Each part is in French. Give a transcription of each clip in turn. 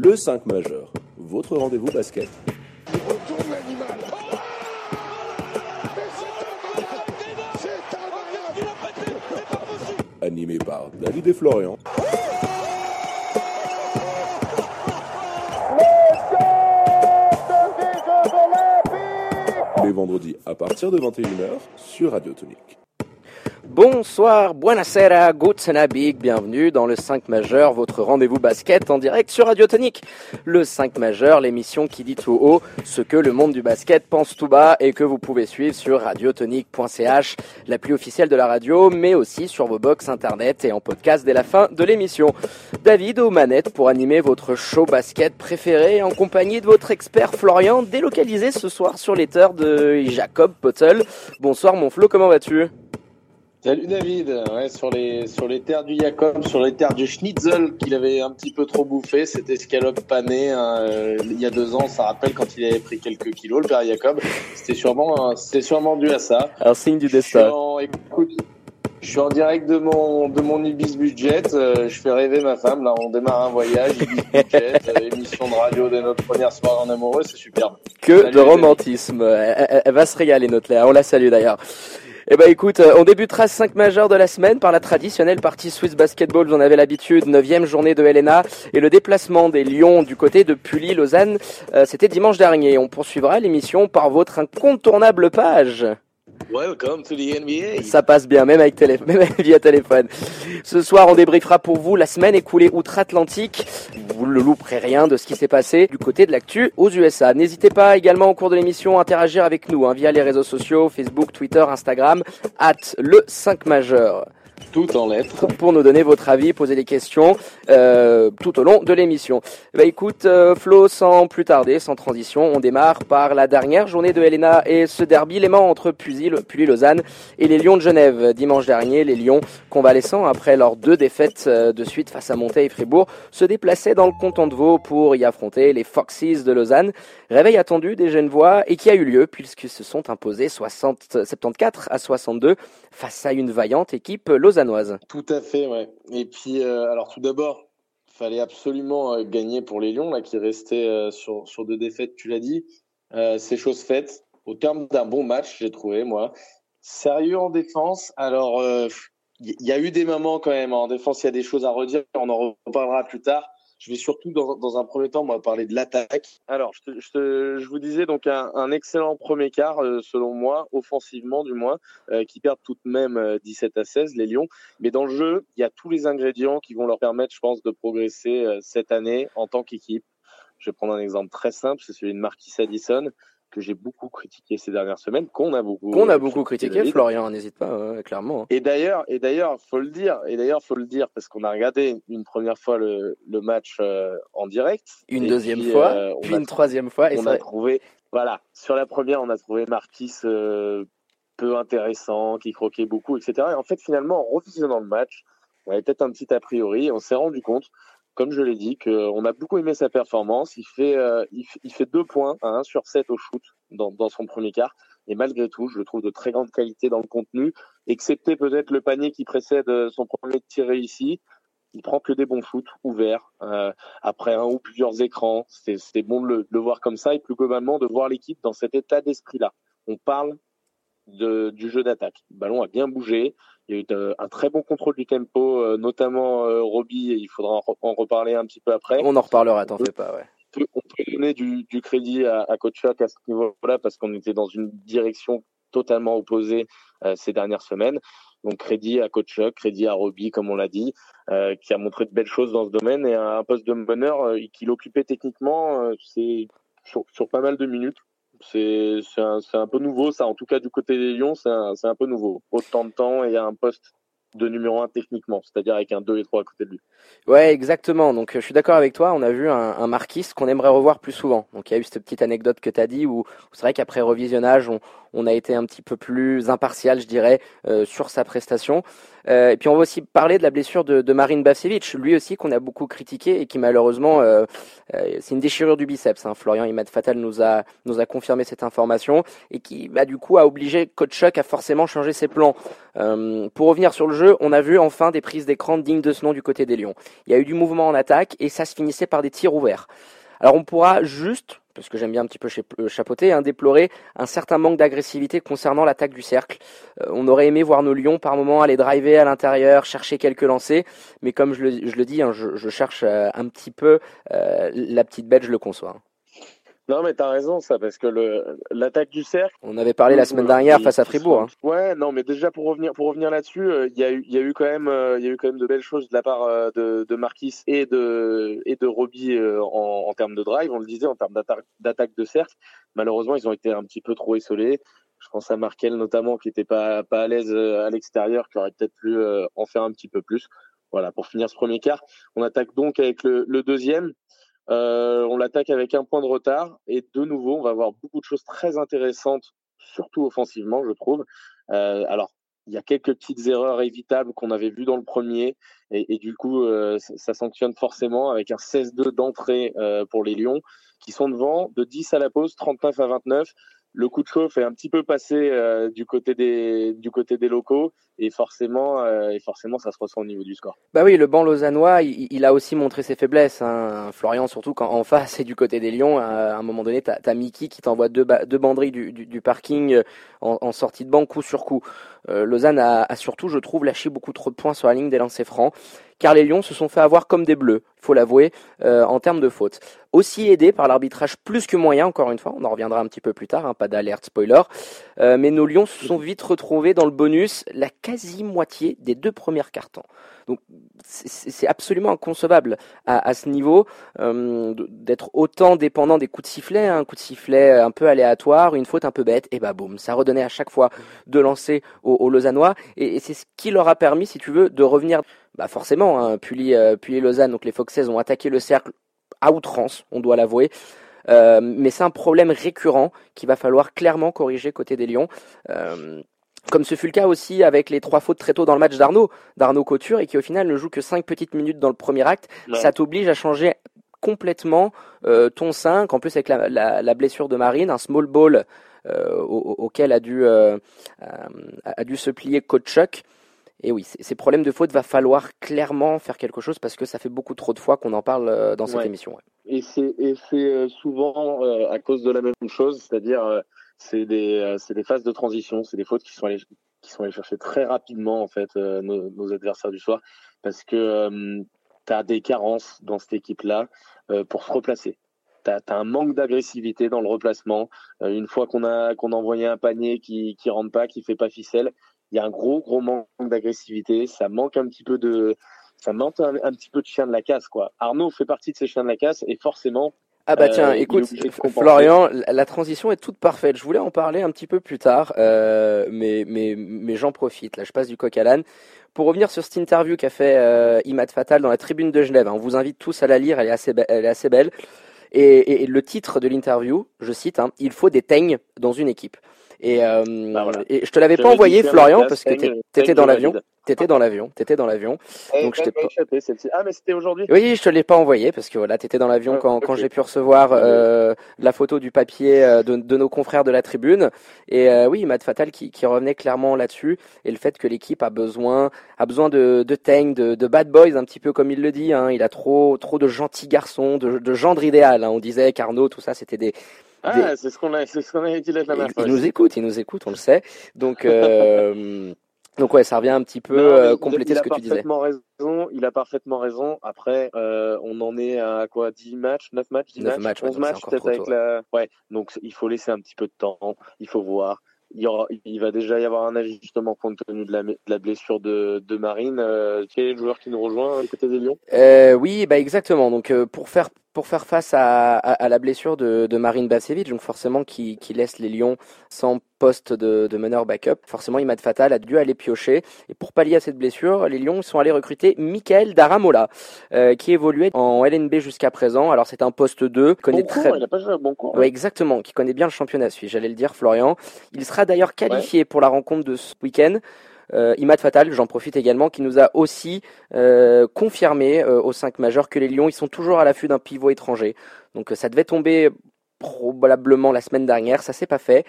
le 5 majeur, votre rendez-vous basket. Animé par David et Florian. Les vendredis à partir de 21h sur Radio Tonique. Bonsoir, buonasera, gutsenabig, bienvenue dans le 5 majeur, votre rendez-vous basket en direct sur Radio Tonique. Le 5 majeur, l'émission qui dit tout haut ce que le monde du basket pense tout bas et que vous pouvez suivre sur radiotonique.ch, l'appli officielle de la radio, mais aussi sur vos box internet et en podcast dès la fin de l'émission. David aux manettes pour animer votre show basket préféré en compagnie de votre expert Florian, délocalisé ce soir sur les terres de Jacob Pottel. Bonsoir mon Flo, comment vas-tu? Salut David, ouais, sur les sur les terres du Jacob, sur les terres du Schnitzel qu'il avait un petit peu trop bouffé, cette escalope panée hein, euh, il y a deux ans, ça rappelle quand il avait pris quelques kilos le père Jacob, c'était sûrement c'était sûrement dû à ça. Un signe du destin. écoute, je suis en direct de mon de mon Ibis Budget, euh, je fais rêver ma femme là, on démarre un voyage, Ibis Budget, euh, émission de radio de notre première soirée en amoureux, c'est superbe. Que Salut, de romantisme, elle, elle, elle, va se régaler notre Léa, on la salue d'ailleurs. Eh ben écoute, on débutera 5 majeurs de la semaine par la traditionnelle partie Swiss Basketball, vous en avez l'habitude, 9 journée de LNA et le déplacement des Lions du côté de Pully, Lausanne, euh, c'était dimanche dernier. On poursuivra l'émission par votre incontournable page. Welcome to the NBA. Ça passe bien, même avec même via téléphone. Ce soir, on débriefera pour vous la semaine écoulée outre-Atlantique. Vous ne louperez rien de ce qui s'est passé du côté de l'actu aux USA. N'hésitez pas également au cours de l'émission à interagir avec nous hein, via les réseaux sociaux, Facebook, Twitter, Instagram, at le 5 majeur tout en lettres. Pour nous donner votre avis, poser des questions euh, tout au long de l'émission. Bah écoute, euh, Flo, sans plus tarder, sans transition, on démarre par la dernière journée de Helena et ce derby léman entre Puy Lausanne et les Lions de Genève. Dimanche dernier, les Lions, convalescents après leurs deux défaites euh, de suite face à Montaigne et Fribourg, se déplaçaient dans le canton de Vaud pour y affronter les Foxes de Lausanne. Réveil attendu des Genevois et qui a eu lieu puisqu'ils se sont imposés 60, 74 à 62 face à une vaillante équipe lausannoise. Tout à fait, ouais. Et puis, euh, alors tout d'abord, il fallait absolument euh, gagner pour les Lions, là, qui restaient euh, sur, sur deux défaites, tu l'as dit. C'est chose faite. Au terme d'un bon match, j'ai trouvé, moi. Sérieux en défense? Alors, il y a eu des moments quand même. En défense, il y a des choses à redire. On en reparlera plus tard. Je vais surtout, dans, dans un premier temps, moi, parler de l'attaque. Alors, je, te, je, te, je, vous disais donc un, un excellent premier quart, euh, selon moi, offensivement du moins, euh, qui perdent tout de même euh, 17 à 16, les Lions. Mais dans le jeu, il y a tous les ingrédients qui vont leur permettre, je pense, de progresser euh, cette année en tant qu'équipe. Je vais prendre un exemple très simple, c'est celui de Marquis Addison que j'ai beaucoup critiqué ces dernières semaines, qu'on a beaucoup qu'on a beaucoup critiqué, Florian, n'hésite pas, ouais, clairement. Et d'ailleurs, et d'ailleurs, faut le dire, et d'ailleurs, faut le dire parce qu'on a regardé une première fois le, le match euh, en direct, une deuxième puis, fois, euh, puis une troisième fois, et on a trouvé, voilà, sur la première, on a trouvé Marquis euh, peu intéressant, qui croquait beaucoup, etc. Et en fait, finalement, en revisionnant le match, on avait peut-être un petit a priori, et on s'est rendu compte comme je l'ai dit, qu'on a beaucoup aimé sa performance. Il fait, euh, il, fait deux points, un sur sept au shoot dans, dans, son premier quart. Et malgré tout, je le trouve de très grande qualité dans le contenu, excepté peut-être le panier qui précède son premier tir réussi. Il prend que des bons shoots ouverts euh, après un ou plusieurs écrans. C'est bon de le, de le, voir comme ça et plus globalement de voir l'équipe dans cet état d'esprit-là. On parle de, du jeu d'attaque. Le ballon a bien bougé. Il y a eu de, un très bon contrôle du tempo, euh, notamment euh, Roby, et il faudra en, en, reparler un petit peu après. On en reparlera, t'en fais pas, ouais. On peut, on peut donner du, du, crédit à, à Coach Chuck à ce niveau-là parce qu'on était dans une direction totalement opposée euh, ces dernières semaines. Donc crédit à Coach Chuck, crédit à Roby, comme on l'a dit, euh, qui a montré de belles choses dans ce domaine et un, poste de meneur euh, qu'il occupait techniquement, c'est sur, sur pas mal de minutes c'est un, un, peu nouveau, ça. En tout cas, du côté des Lions, c'est un, un, peu nouveau. Autant de temps et un poste de numéro 1 techniquement, c'est-à-dire avec un 2 et 3 à côté de lui. Ouais, exactement. Donc je suis d'accord avec toi, on a vu un, un Marquis qu'on aimerait revoir plus souvent. Donc il y a eu cette petite anecdote que tu as dit où, où c'est vrai qu'après revisionnage, on, on a été un petit peu plus impartial, je dirais, sur sa prestation. et puis on va aussi parler de la blessure de, de Marine Bavcevic, lui aussi qu'on a beaucoup critiqué et qui malheureusement, c'est une déchirure du biceps. Hein. Florian Imad Fatal nous a, nous a confirmé cette information et qui bah, du coup a obligé Coach à forcément changer ses plans. pour revenir sur le jeu, on a vu enfin des prises d'écran dignes de ce nom du côté des Lions. Il y a eu du mouvement en attaque et ça se finissait par des tirs ouverts. Alors on pourra juste, parce que j'aime bien un petit peu euh, chapeauter, hein, déplorer un certain manque d'agressivité concernant l'attaque du cercle. Euh, on aurait aimé voir nos lions par moments aller driver à l'intérieur, chercher quelques lancers, mais comme je le, dis, hein, je, cherche euh, un petit peu la petite bête, je le conçois. Non, mais t'as raison, ça, parce que le l'attaque du cercle. On avait parlé la semaine dernière face à Fribourg. Hein. Ouais, non, mais déjà pour revenir pour revenir là-dessus, euh, il y a eu il y a eu quand même euh, il y a eu quand même de belles choses de la part euh, de de Marquis et de et de Robbie en, en termes de drive. On le disait en termes d'attaque de cercle. Malheureusement, ils ont été un petit peu trop essolés. Je pense à Markel notamment qui était pas pas à l'aise à l'extérieur, qui aurait peut-être pu en faire un petit peu plus. Voilà, pour finir ce premier quart, on attaque donc avec le, le deuxième. Euh, on l'attaque avec un point de retard et de nouveau, on va avoir beaucoup de choses très intéressantes, surtout offensivement, je trouve. Euh, alors, il y a quelques petites erreurs évitables qu'on avait vues dans le premier et, du coup, euh, ça sanctionne forcément avec un 16-2 d'entrée pour les Lions qui sont devant de 10 à la pause, 39 à 29 le coup de chauffe est un petit peu passé euh, du côté des du côté des locaux et forcément euh, et forcément ça se ressent au niveau du score. Bah oui, le banc lausannois, il, a aussi montré ses faiblesses. Hein. Florian surtout quand en face et du côté des Lions, à un moment donné, t'as as Mickey qui t'envoie deux, deux banderilles du, du, parking euh, en, sortie de banc coup sur coup. Lausanne a, a, surtout, je trouve, lâché beaucoup trop de points sur la ligne des lancers francs car les Lions se sont fait avoir comme des bleus, il faut l'avouer, euh, en termes de fautes. Aussi aidés par l'arbitrage plus que moyen, encore une fois, on en reviendra un petit peu plus tard, hein, pas d'alerte spoiler, euh, mais nos Lions se sont vite retrouvés dans le bonus la quasi-moitié des deux premières cartons. Donc c'est absolument inconcevable à, ce niveau euh, d'être autant dépendant des coups de sifflet, un coup de sifflet un peu aléatoire, une faute un peu bête, et bah boum, ça redonnait à chaque fois de lancer aux, Lausannois, et, et c'est ce qui leur a permis, si tu veux, de revenir bah forcément, hein, Pully, euh, et Lausanne, donc les Foxes ont attaqué le cercle à outrance, on doit l'avouer. Euh, mais c'est un problème récurrent qu'il va falloir clairement corriger côté des Lions. Euh, comme ce fut le cas aussi avec les trois fautes très tôt dans le match d'Arnaud, d'Arnaud Couture, et qui au final ne joue que cinq petites minutes dans le premier acte, ça t'oblige à changer complètement ton 5, en plus avec la, blessure de Marine, un small ball auquel a dû, a dû se plier Coach Chuck. Et oui, ces problèmes de faute, va falloir clairement faire quelque chose parce que ça fait beaucoup trop de fois qu'on en parle euh, dans cette émission. Et c'est euh, souvent euh, à cause de la même chose, c'est-à-dire c'est des, des phases de transition, c'est des fautes qui sont allées qui sont allées chercher très rapidement en fait nos, adversaires du soir parce que tu as des carences dans cette équipe-là pour se replacer. Tu as, un manque d'agressivité dans le replacement. une fois qu'on a qu'on a envoyé un panier qui qui rentre pas, qui fait pas ficelle, il y a un gros gros manque d'agressivité, ça manque un petit peu de ça manque un, petit peu de chien de la casse quoi. Arnaud fait partie de ces chiens de la casse et forcément ah bah tiens, euh, écoute, Florian, la transition est toute parfaite. Je voulais en parler un petit peu plus tard, euh, mais, mais, mais j'en profite. Là, je passe du coq à l'âne. Pour revenir sur cette interview qu'a fait euh, Imad Fatal dans la tribune de Genève, hein, on vous invite tous à la lire, elle est assez, elle est assez belle. Et, et, le titre de l'interview, je cite, hein, il faut des teignes dans une équipe. Et, euh, bah, et je te l'avais pas envoyé, Florian, parce que t'étais dans l'avion. T'étais dans l'avion, t'étais dans l'avion. Donc je t'ai pas. Ah mais c'était aujourd'hui. Oui, je te l'ai pas envoyé parce que voilà, t'étais dans l'avion quand, quand j'ai pu recevoir euh, la photo du papier euh, de, de, nos confrères de la tribune. Et euh, oui, Matt Fatal qui, qui revenait clairement là-dessus et le fait que l'équipe a besoin a besoin de de Tang, de, de bad boys un petit peu comme il le dit. Hein. Il a trop trop de gentils garçons, de, de gendre idéal. Hein. On disait Carnot, tout ça, c'était des ah, c'est ce qu'on a, c'est ce qu'on a dit la dernière fois. Il nous écoute, il nous écoute, on le sait. Donc, euh, donc ouais, ça revient un petit peu euh, compléter ce que tu disais. Raison, il a parfaitement raison. Après, euh, on en est à quoi 10 matchs, 9 matchs, 10 9 matchs, 11 matchs peut-être avec la. Ouais, donc il faut laisser un petit peu de temps. Il faut voir. Il, y aura, il va déjà y avoir un ajustement compte tenu de la, de la blessure de, de Marine. Euh, quel est le joueur qui nous rejoint du côté des Lions? Euh, Oui, bah exactement. Donc pour faire pour faire face à, la blessure de, Marine Bacevic, donc forcément qui, laisse les Lions sans poste de, meneur backup. Forcément, Imad Fatal a dû aller piocher. Et pour pallier à cette blessure, les Lions sont allés recruter Michael Daramola, euh, qui évoluait en LNB jusqu'à présent. Alors c'est un poste 2. Connaît très... il a pas joué bon cours. Ouais, exactement, qui connaît bien le championnat suisse, j'allais le dire, Florian. Il sera d'ailleurs qualifié pour la rencontre de ce week-end. Euh, Imad Fatal, j'en profite également, qui nous a aussi euh, confirmé euh, au 5 majeur que les Lions, ils sont toujours à l'affût d'un pivot étranger. Donc ça devait tomber probablement la semaine dernière, ça s'est pas fait.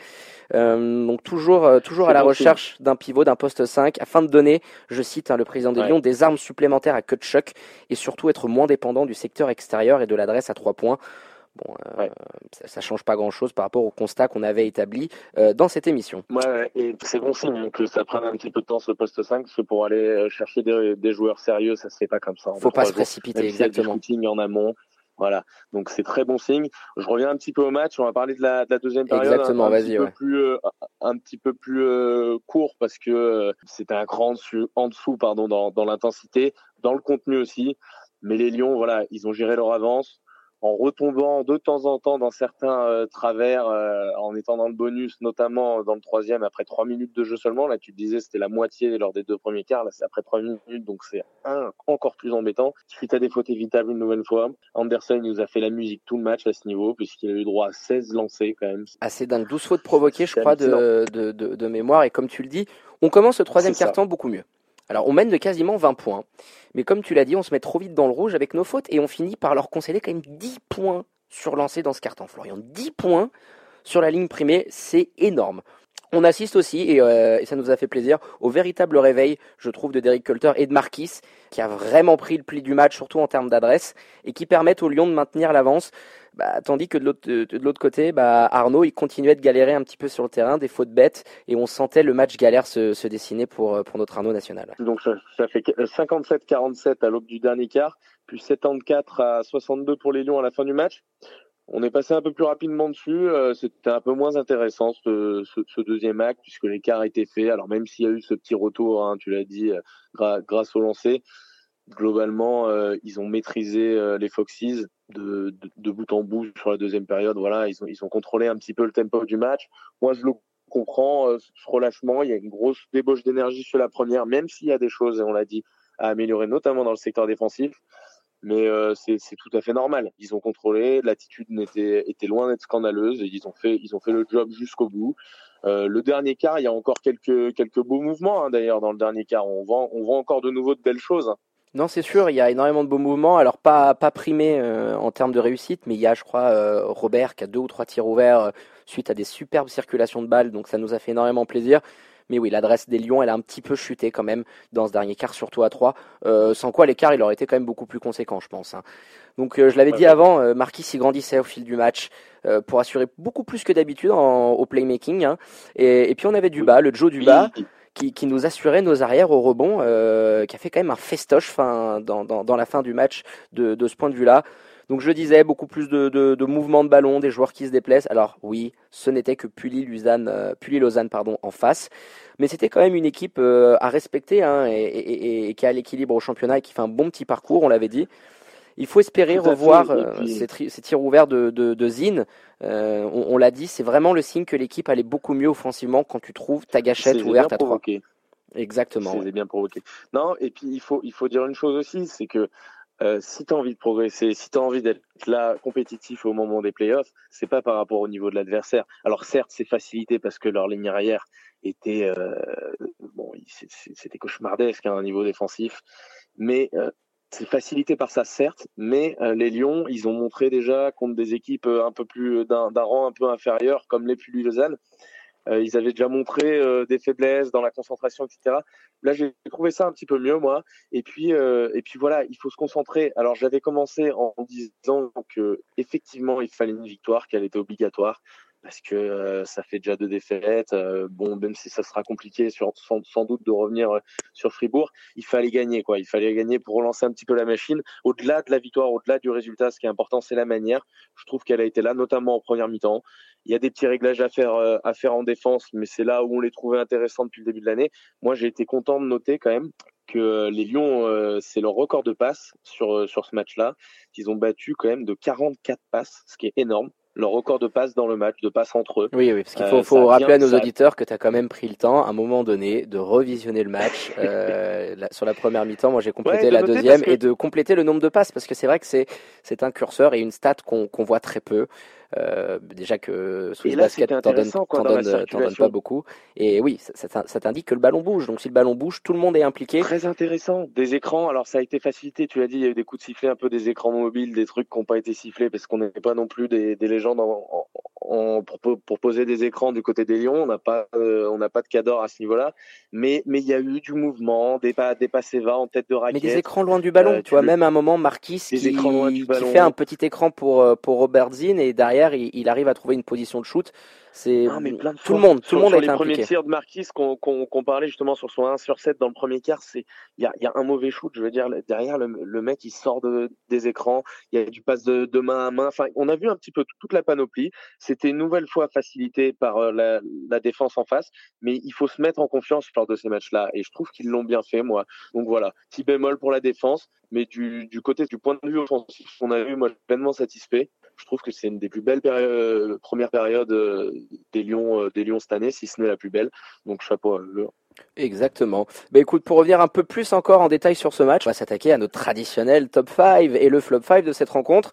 donc toujours, toujours à la recherche d'un pivot, d'un poste 5, afin de donner, je cite hein, le président des Lions, des armes supplémentaires à Kutchuk et surtout être moins dépendant du secteur extérieur et de l'adresse à trois points. Bon, euh, ça, ne change pas grand-chose par rapport au constat qu'on avait établi euh, dans cette émission. Ouais, et c'est bon signe que ça prenne un petit peu de temps ce poste 5, parce que pour aller euh, chercher des, joueurs sérieux, ça se fait pas comme ça. Faut pas se précipiter, exactement. Il y a en amont. Voilà, donc c'est très bon signe. Je reviens un petit peu au match. On va parler de la, deuxième période. Exactement, un, vas-y. Ouais. Plus, un petit peu plus court parce que c'était un grand en dessous pardon, dans, dans l'intensité, dans le contenu aussi. Mais les Lions, voilà, ils ont géré leur avance en retombant de temps en temps dans certains euh, travers, euh, en étant dans le bonus, notamment dans le troisième, après trois minutes de jeu seulement. Là, tu te disais, c'était la moitié lors des deux premiers quarts. Là, c'est après trois minutes, donc c'est encore plus embêtant. Suite à des fautes évitables une nouvelle fois, Anderson nous a fait la musique tout le match à ce niveau, puisqu'il a eu droit à 16 lancés quand même. Assez dingue. 12 fautes provoquées, je crois, de, de, de, de, mémoire. Et comme tu le dis, on commence le troisième quart-temps beaucoup mieux. Alors on mène de quasiment 20 points, mais comme tu l'as dit, on se met trop vite dans le rouge avec nos fautes et on finit par leur concéder quand même 10 points sur lancé dans ce carton. Florian, 10 points sur la ligne primée, c'est énorme. On assiste aussi, euh, et, ça nous a fait plaisir, au véritable réveil, je trouve, de Derek Colter et de Marquis, qui a vraiment pris le pli du match, surtout en termes d'adresse, et qui permettent aux Lions de maintenir l'avance. Bah, tandis que de l'autre côté, bah, Arnaud, il continuait de galérer un petit peu sur le terrain, des fautes bêtes, et on sentait le match galère se, dessiner pour, pour notre Arnaud national. Donc ça, ça fait 57-47 à l'aube du dernier quart, puis 74 à 62 pour les Lions à la fin du match. On est passé un peu plus rapidement dessus. Euh, c'était un peu moins intéressant ce, ce, deuxième acte puisque l'écart était fait. Alors même s'il y a eu ce petit retour, hein, tu l'as dit, euh, grâce au lancer, globalement euh, ils ont maîtrisé les Foxes de, bout en bout sur la deuxième période. Voilà, ils ont ils ont contrôlé un petit peu le tempo du match. Moi je le comprends, ce relâchement. Il y a une grosse débauche d'énergie sur la première, même s'il y a des choses, et on l'a dit, à améliorer, notamment dans le secteur défensif mais euh, c'est tout à fait normal. Ils ont contrôlé, l'attitude était, était loin d'être scandaleuse, et ils ont fait, ils ont fait le job jusqu'au bout. Euh, le dernier quart, il y a encore quelques, quelques beaux mouvements hein, d'ailleurs dans le dernier quart. On voit, on voit encore de nouveau de belles choses. Non, c'est sûr, il y a énormément de beaux mouvements. Alors pas pas primé euh, en termes de réussite, mais il y a, je crois, euh, Robert qui a deux ou trois tirs ouverts euh, suite à des superbes circulations de balles, donc ça nous a fait énormément plaisir. Mais oui, l'adresse des Lions, elle a un petit peu chuté quand même dans ce dernier quart, surtout à 3. Euh, sans quoi l'écart, il aurait été quand même beaucoup plus conséquent, je pense. Hein. Donc euh, je l'avais dit avant, euh, Marquis s'y grandissait au fil du match pour assurer beaucoup plus que d'habitude au playmaking. Hein. Et, puis on avait du bas, le Joe du bas. Qui, qui, nous assurait nos arrières au rebond, qui a fait quand même un festoche fin, dans, dans, la fin du match de, de ce point de vue-là. Donc je disais beaucoup plus de, de, mouvements de ballon, des joueurs qui se déplacent. Alors oui, ce n'était que Pully Lausanne, euh, pardon, en face, mais c'était quand même une équipe euh, à respecter hein, et, qui a l'équilibre au championnat et qui fait un bon petit parcours, on l'avait dit. Il faut espérer revoir euh, ces, tirs ouverts de, de, de Zine. Euh, on, l'a dit, c'est vraiment le signe que l'équipe allait beaucoup mieux offensivement quand tu trouves ta gâchette ouverte à trois. Exactement. C'est bien provoqué. Non, et puis il faut, il faut dire une chose aussi, c'est que euh, si tu as envie de progresser, si tu as envie d'être là compétitif au moment des playoffs, c'est pas par rapport au niveau de l'adversaire. Alors certes, c'est facilité parce que leur ligne arrière était euh, bon, c'était cauchemardesque à hein, un niveau défensif, mais euh, c'est facilité par ça certes, mais euh, les Lions, ils ont montré déjà contre des équipes un peu plus d'un rang un peu inférieur comme les Pully Lausanne, euh, ils avaient déjà montré euh, des faiblesses dans la concentration, etc. Là, j'ai trouvé ça un petit peu mieux, moi. Et puis, euh, et puis voilà, il faut se concentrer. Alors, j'avais commencé en disant que effectivement, il fallait une victoire, qu'elle était obligatoire parce que ça fait déjà deux défaites. bon, même si ça sera compliqué sur, sans, sans, doute de revenir sur Fribourg, il fallait gagner quoi. Il fallait gagner pour relancer un petit peu la machine. Au-delà de la victoire, au-delà du résultat, ce qui est important, c'est la manière. Je trouve qu'elle a été là, notamment en première mi-temps. Il y a des petits réglages à faire, euh, à faire en défense, mais c'est là où on les trouvait intéressants depuis le début de l'année. Moi, j'ai été content de noter quand même que les Lions, c'est leur record de passes sur, sur ce match-là. Ils ont battu quand même de 44 passes, ce qui est énorme leur record de passes dans le match, de passes entre eux. Oui, oui parce qu'il faut, faut rappeler à nos auditeurs que tu as quand même pris le temps, à un moment donné, de revisionner le match euh, sur la première mi-temps. Moi, j'ai complété la deuxième et de compléter le nombre de passes parce que c'est vrai que c'est c'est un curseur et une stat qu'on qu'on voit très peu. Euh, déjà que Swiss Basket t'en donne, donne, donne, pas beaucoup. Et oui, ça, ça t'indique que le ballon bouge. Donc si le ballon bouge, tout le monde est impliqué. Très intéressant. Des écrans, alors ça a été facilité, tu l'as dit, il y a eu des coups de sifflet, un peu des écrans mobiles, des trucs qui n'ont pas été sifflés parce qu'on n'est pas non plus des, des légendes en, en, pour, pour, poser des écrans du côté des Lions. On n'a pas, euh, on n'a pas de cador à ce niveau-là. Mais mais il y a eu du mouvement, des, pas, des passés va en tête de raquette. Mais des écrans loin du ballon. Euh, tu vois, même à un moment, Marquis qui, qui, fait un petit écran pour, pour Robert Zinn et derrière, il, il arrive à trouver une position de shoot. C'est tout le monde, tout le monde sur les premiers tirs de Marquis qu'on parlait justement sur son 1 sur 7 dans le premier quart, c'est il y a, y a, un mauvais shoot, je veux dire derrière le, le mec il sort de, des écrans, il y a du passe de, de, main à main. Enfin, on a vu un petit peu toute la panoplie. C'était une nouvelle fois facilité par euh, la, la, défense en face, mais il faut se mettre en confiance lors de ces matchs-là et je trouve qu'ils l'ont bien fait moi. Donc voilà, petit bémol pour la défense, mais du, du côté du point de vue offensif, on a vu moi pleinement satisfait je trouve que c'est une des plus belles périodes, premières périodes euh, des Lions, euh, des Lions cette année, si ce n'est la plus belle. Donc chapeau à eux. Exactement. Bah écoute, pour revenir un peu plus encore en détail sur ce match, on va s'attaquer à notre traditionnel top 5 et le flop 5 de cette rencontre.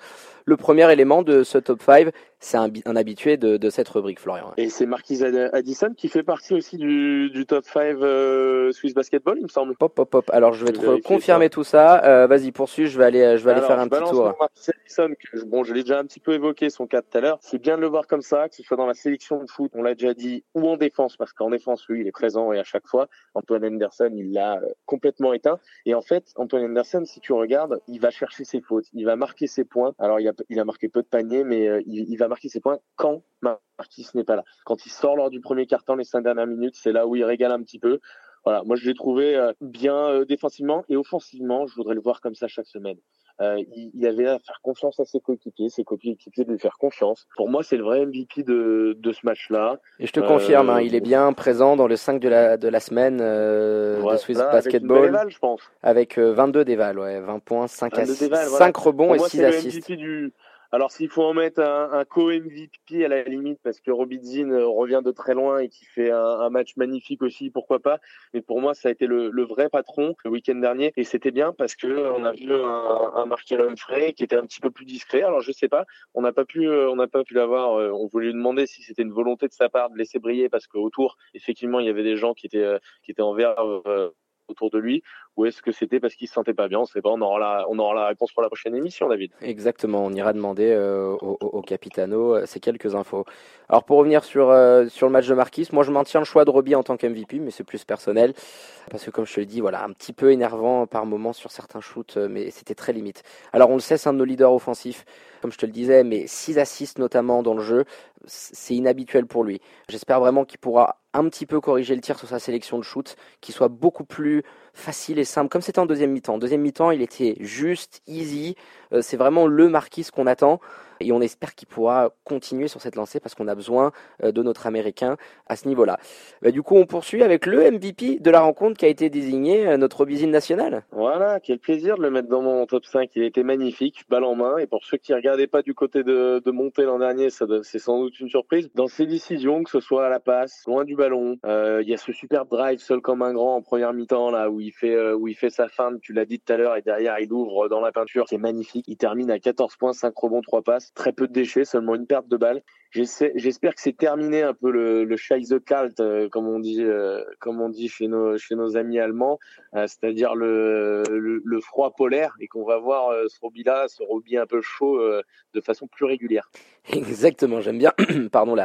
Le premier élément de ce top 5, c'est un, un, habitué de, de, cette rubrique, Florian. Et c'est Marquis Addison qui fait partie aussi du, du top 5 euh, Swiss Basketball, il me semble. Pop, pop, pop. Alors je vais te confirmer tout ça. Euh, Vas-y, poursuis, je vais aller, je vais aller faire un petit tour. Marquis Addison, que, bon, je l'ai déjà un petit peu évoqué son cas tout à l'heure. C'est bien de le voir comme ça, que ce soit dans la sélection de foot, on l'a déjà dit, ou en défense, parce qu'en défense, lui, il est présent et à chaque fois. Antoine Anderson, il l'a euh, complètement éteint. Et en fait, Antoine Anderson, si tu regardes, il va chercher ses fautes, il va marquer ses points. Alors il a, il a marqué peu de paniers, mais euh, il, va marquer ses points quand Marquis n'est pas là. Quand il sort lors du premier carton, les cinq dernières minutes, c'est là où il régale un petit peu. Voilà, moi je l'ai trouvé euh, bien euh, défensivement et offensivement, je voudrais le voir comme ça chaque semaine. Euh, il, il, avait à faire confiance à ses coéquipiers, ses coéquipiers de lui faire confiance. Pour moi, c'est le vrai MVP de, de ce match-là. Et je te confirme, hein, il est bien présent dans le 5 de la, de la semaine de Swiss Basketball. Avec, je pense. avec 22 dévals, ouais, 20 points, 5, assis, 5 rebonds et 6 assists. Du, alors s'il faut en mettre un, un co-MVP à la limite, parce que Robidzin euh, revient de très loin et qui fait un, match magnifique aussi, pourquoi pas. Mais pour moi, ça a été le, vrai patron le week-end dernier, et c'était bien parce que on a vu un, un Markel Humphrey qui était un petit peu plus discret. Alors je sais pas, on n'a pas pu, euh, on n'a pas pu l'avoir. Euh, on voulait lui demander si c'était une volonté de sa part de laisser briller, parce qu'autour, effectivement, il y avait des gens qui étaient qui étaient envers autour de lui ou est-ce que c'était parce qu'il se sentait pas bien On sait pas. On aura la, on aura la réponse pour la prochaine émission, David. Exactement. On ira demander euh, au, Capitano euh, ces quelques infos. Alors pour revenir sur euh, sur le match de Marquis, moi je maintiens le choix de Roby en tant qu'MVP, mais c'est plus personnel parce que comme je te l'ai dit, voilà, un petit peu énervant par moment sur certains shoots, mais c'était très limite. Alors on le sait, c'est un de nos leaders offensifs, comme je te le disais, mais 6 assists notamment dans le jeu, c'est inhabituel pour lui. J'espère vraiment qu'il pourra un petit peu corriger le tir sur sa sélection de shoot, qu'il soit beaucoup plus facile et simple, comme c'était en deuxième mi-temps. Deuxième mi-temps, il était juste, easy. Euh, c'est vraiment le Marquis qu'on attend. Et on espère qu'il pourra continuer sur cette lancée parce qu'on a besoin euh, de notre Américain à ce niveau-là. Bah, du coup, on poursuit avec le MVP de la rencontre qui a été désigné, euh, notre Robizine national. Voilà, quel plaisir de le mettre dans mon top 5. Il était magnifique, balle en main. Et pour ceux qui ne regardaient pas du côté de, de monter l'an dernier, c'est sans doute une surprise. Dans ses décisions, que ce soit à la passe, loin du ballon, il y a ce super drive seul comme un grand en première mi-temps là où il fait où il fait sa fin, tu l'as dit tout à l'heure, et derrière il ouvre dans la peinture, c'est magnifique. Il termine à 14 points, 5 rebonds, 3 passes, très peu de déchets, seulement une perte de balle. J'espère que c'est terminé un peu le, le Scheiße Kalt, euh, comme on dit, euh, comme on dit chez nos chez nos amis allemands, c'est-à-dire le, le, le, froid polaire, et qu'on va voir ce Roby-là, ce Roby un peu chaud, de façon plus régulière. Exactement, j'aime bien, pardon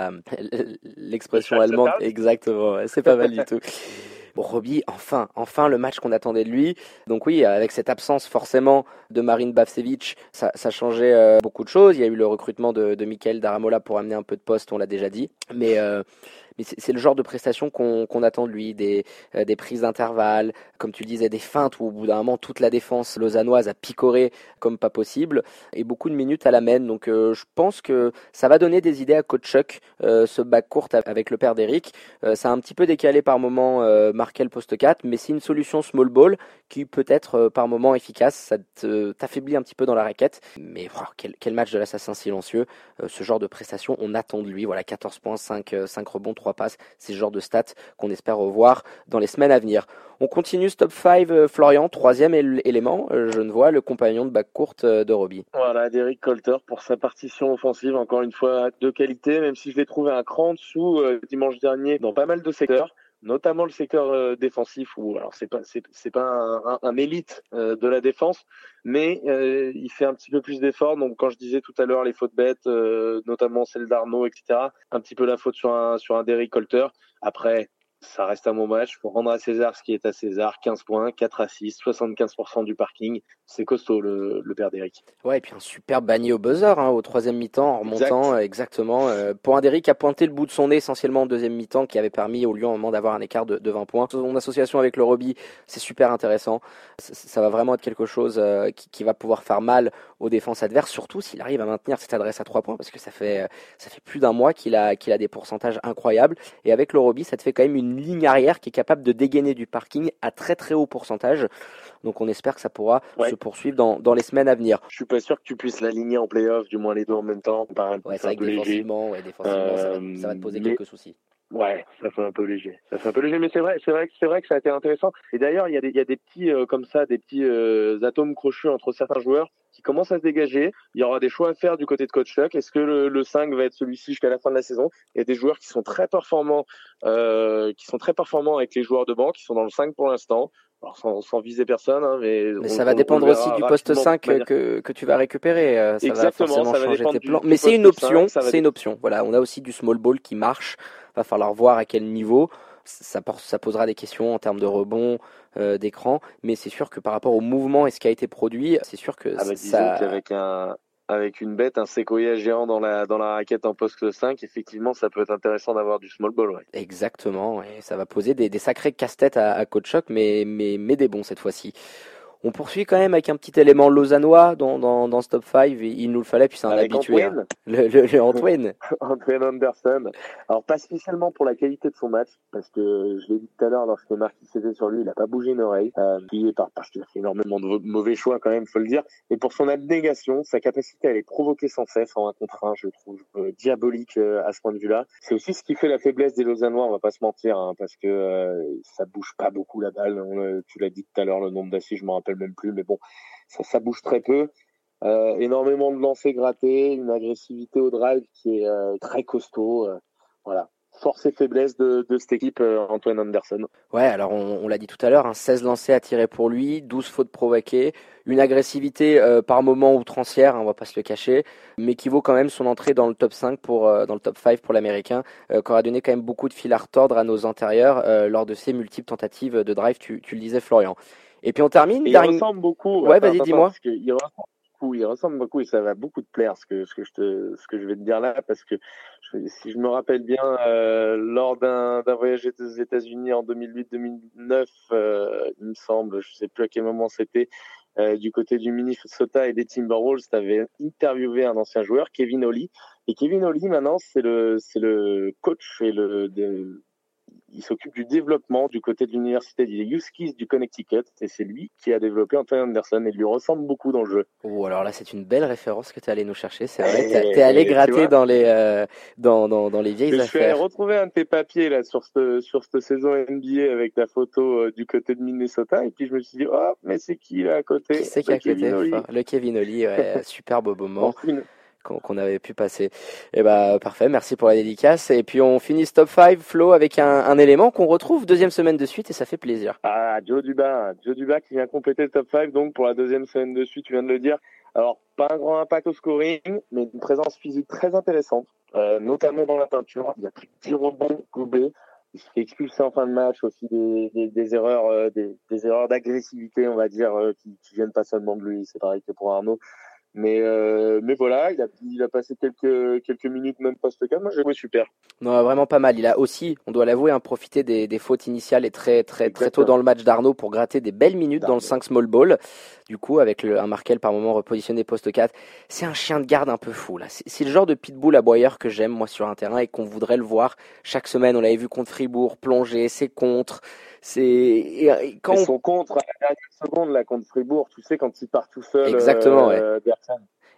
l'expression allemande, exactement, c'est pas mal du tout. Bon, Roby, enfin, enfin le match qu'on attendait de lui. Donc oui, avec cette absence forcément de Marine Bavcevic, ça, ça changeait euh, beaucoup de choses. Il y a eu le recrutement de, de Michael Daramola pour amener un peu de poste, on l'a déjà dit. Mais, euh, mais c'est le genre de prestation qu'on attend de lui, des, des prises d'intervalle, comme tu le disais, des feintes où au bout d'un moment toute la défense lausannoise a picoré comme pas possible, et beaucoup de minutes à la main. Donc je pense que ça va donner des idées à coach Chuck, ce bac court avec le père d'Eric. ça a un petit peu décalé par moment Markel poste 4, mais c'est une solution small ball qui peut être par moment efficace. Ça t'affaiblit un petit peu dans la raquette, mais quel, quel, match de l'assassin silencieux. ce genre de prestation, on attend de lui. Voilà, 14 points, 5, 5 rebonds, 3 passes. C'est ce genre de stats qu'on espère revoir dans les semaines à venir. On continue ce top 5, euh, Florian, troisième élément, euh, je ne vois, le compagnon de bac courte euh, de Robbie. Voilà, Derek Colter pour sa partition offensive, encore une fois de qualité, même si je l'ai trouvé un cran en dessous dimanche dernier dans pas mal de secteurs notamment le secteur défensif où alors c'est pas c'est pas un, un, élite de la défense mais il fait un petit peu plus d'efforts. Donc quand je disais tout à l'heure les fautes bêtes notamment celle d'Arnaud etc un petit peu la faute sur un sur un Derrick Colter après ça reste un bon match. Pour rendre à César ce qui est à César. 15 points, 4 à 6, 75% du parking. C'est costaud le, le père d'Eric. Ouais, et puis un super banni au buzzer hein, au troisième mi-temps en remontant. Exactement. Euh, pour un d'Eric a pointé le bout de son nez essentiellement en deuxième mi-temps qui avait permis au Lyon un moment d'avoir un écart de, de, 20 points. Son association avec le Roby, c'est super intéressant. Ça, ça, va vraiment être quelque chose euh, qui, qui, va pouvoir faire mal aux défenses adverses, surtout s'il arrive à maintenir cette adresse à 3 points parce que ça fait, ça fait plus d'un mois qu'il a, qu'il a des pourcentages incroyables. Et avec le Roby, ça te fait quand même une ligne arrière qui est capable de dégainer du parking à très très haut pourcentage. Donc on espère que ça pourra se poursuivre dans, dans, les semaines à venir. Je suis pas sûr que tu puisses l'aligner en playoff, du moins les deux en même temps. Ouais, c'est vrai que défensivement, ouais, défensivement ça, va, ça, va, te poser euh, quelques soucis. Ouais, ça fait un peu léger. Ça fait un peu léger, mais c'est vrai, c'est vrai que c'est vrai que ça a été intéressant. Et d'ailleurs, il y a des, il y a des petits euh, comme ça, des petits euh, atomes crochus entre certains joueurs qui commencent à se dégager. Il y aura des choix à faire du côté de coach Chuck. Est-ce que le, le 5 va être celui-ci jusqu'à la fin de la saison? Il y a des joueurs qui sont très performants, euh, qui sont très performants avec les joueurs de banque, qui sont dans le 5 pour l'instant. Alors sans, sans, viser personne, hein, mais, mais ça va dépendre aussi du poste 5 que, que tu vas récupérer. Euh, ça Exactement, va forcément ça va changer tes plans. du Mais c'est une option, 5, c'est une option. Voilà, on a aussi du small ball qui marche. Va falloir voir à quel niveau. Ça, ça posera des questions en termes de rebond, euh, d'écran, mais c'est sûr que par rapport au mouvement et ce qui a été produit, c'est sûr que ah bah, ça. Avec un avec une bête, un séquoia géant dans la, dans la raquette en poste 5, effectivement, ça peut être intéressant d'avoir du small ball. Ouais. Exactement, et ça va poser des, des sacrés casse-têtes à, à Coach mais, mais, mais des bons cette fois-ci. On poursuit quand même avec un petit élément lausannois dans, dans, dans ce top 5. Il nous le fallait, puis c'est un Avec habitué. Antoine. hein. Le, le, le Antoine. Antoine Anderson. Alors, pas spécialement pour la qualité de son match, parce que je l'ai dit tout à l'heure, lorsque Marquis était sur lui, il n'a pas bougé une oreille. Euh, parce qu'il a fait énormément de mauvais choix quand même, faut le dire. Et pour son abnégation, sa capacité à les provoquer sans cesse en un contre un, je le trouve euh, diabolique euh, à ce point de vue-là. C'est aussi ce qui fait la faiblesse des Lausannois, on va pas se mentir, hein, parce que euh, ça bouge pas beaucoup la balle. On, tu l'as dit tout à l'heure, le nombre d'assises, je m'en rappelle même plus, mais bon, ça, ça bouge très peu. Euh, énormément de lancers grattés, une agressivité au drive qui est euh, très costaud. euh, voilà. Force et faiblesse de, cette équipe, Antoine Anderson. Ouais, alors on, on l'a dit tout à l'heure, hein, 16 lancés à tirer pour lui, 12 fautes provoquées, une agressivité par moment outrancière, hein, on va pas se le cacher, mais qui vaut quand même son entrée dans le top 5 pour dans le top 5 pour l'américain, qui aura donné quand même beaucoup de fil à retordre à nos intérieurs euh, lors de ses multiples tentatives de drive, tu, tu le disais Florian. Et puis on termine, il ressemble beaucoup. Ouais, vas-y, dis-moi. Il ressemble beaucoup, il ressemble beaucoup et ça va beaucoup te plaire ce que, ce que, je, te, ce que je vais te dire là parce que je- si je me rappelle bien, euh, lors d'un d'un voyage aux États-Unis en 2008-2009, euh, il me semble, je sais plus à quel moment c'était, euh, du côté du Minnesota et des Timberwolves, tu avais interviewé un ancien joueur, Kevin Ollie. Et Kevin Ollie, maintenant, c'est le, c'est le coach et le, de- il s'occupe du développement du côté de l'université des Huskies du Connecticut et c'est lui qui a développé Antoine Anderson et lui ressemble beaucoup dans le jeu. Oh, alors là, c'est une belle référence que tu es allé nous chercher. C'est vrai, Eh, allé eh, tu gratter vois. dans les, euh, dans, dans, dans les vieilles je suis allé affaires. retrouver un de tes papiers là sur cette sur cette saison NBA avec ta photo euh, du côté de Minnesota et puis je me suis dit oh mais c'est qui là à côté? C'est qui à Kevin côté Le Kevin Oli, ouais, super beau moment qu'on avait pu passer. Et bah parfait, merci pour la dédicace. Et puis on finit ce top 5, Flo, avec un, élément qu'on retrouve deuxième semaine de suite et ça fait plaisir. Ah, Joe Duba, Joe Duba qui vient compléter le top 5 donc pour la deuxième semaine de suite, tu viens de le dire. Alors, pas un grand impact au scoring, mais une présence physique très intéressante, euh, notamment dans la peinture. Il y a plus de 10 rebonds gobés. Il se fait expulser en fin de match aussi des, erreurs, euh, des erreurs d'agressivité, on va dire, euh, qui, qui viennent pas seulement de lui. C'est pareil que pour Arnaud. Mais, euh, mais voilà, il a, il a passé quelques, quelques minutes, même post 4. Moi, j'ai super. Non, vraiment pas mal. Il a aussi, on doit l'avouer, hein, profité des, des, fautes initiales et très, très, très tôt dans le match d'Arnaud pour gratter des belles minutes dans le 5 small ball. Du coup, avec le, un Markel par moment repositionné post 4. C'est un chien de garde un peu fou, là. C'est le genre de pitbull aboyeur que j'aime, moi, sur un terrain et qu'on voudrait le voir chaque semaine. On l'avait vu contre Fribourg, plonger, ses contres. C'est quand on... son contre à la dernière seconde là contre Fribourg, tu sais quand il part tout seul. Exactement. Euh, ouais.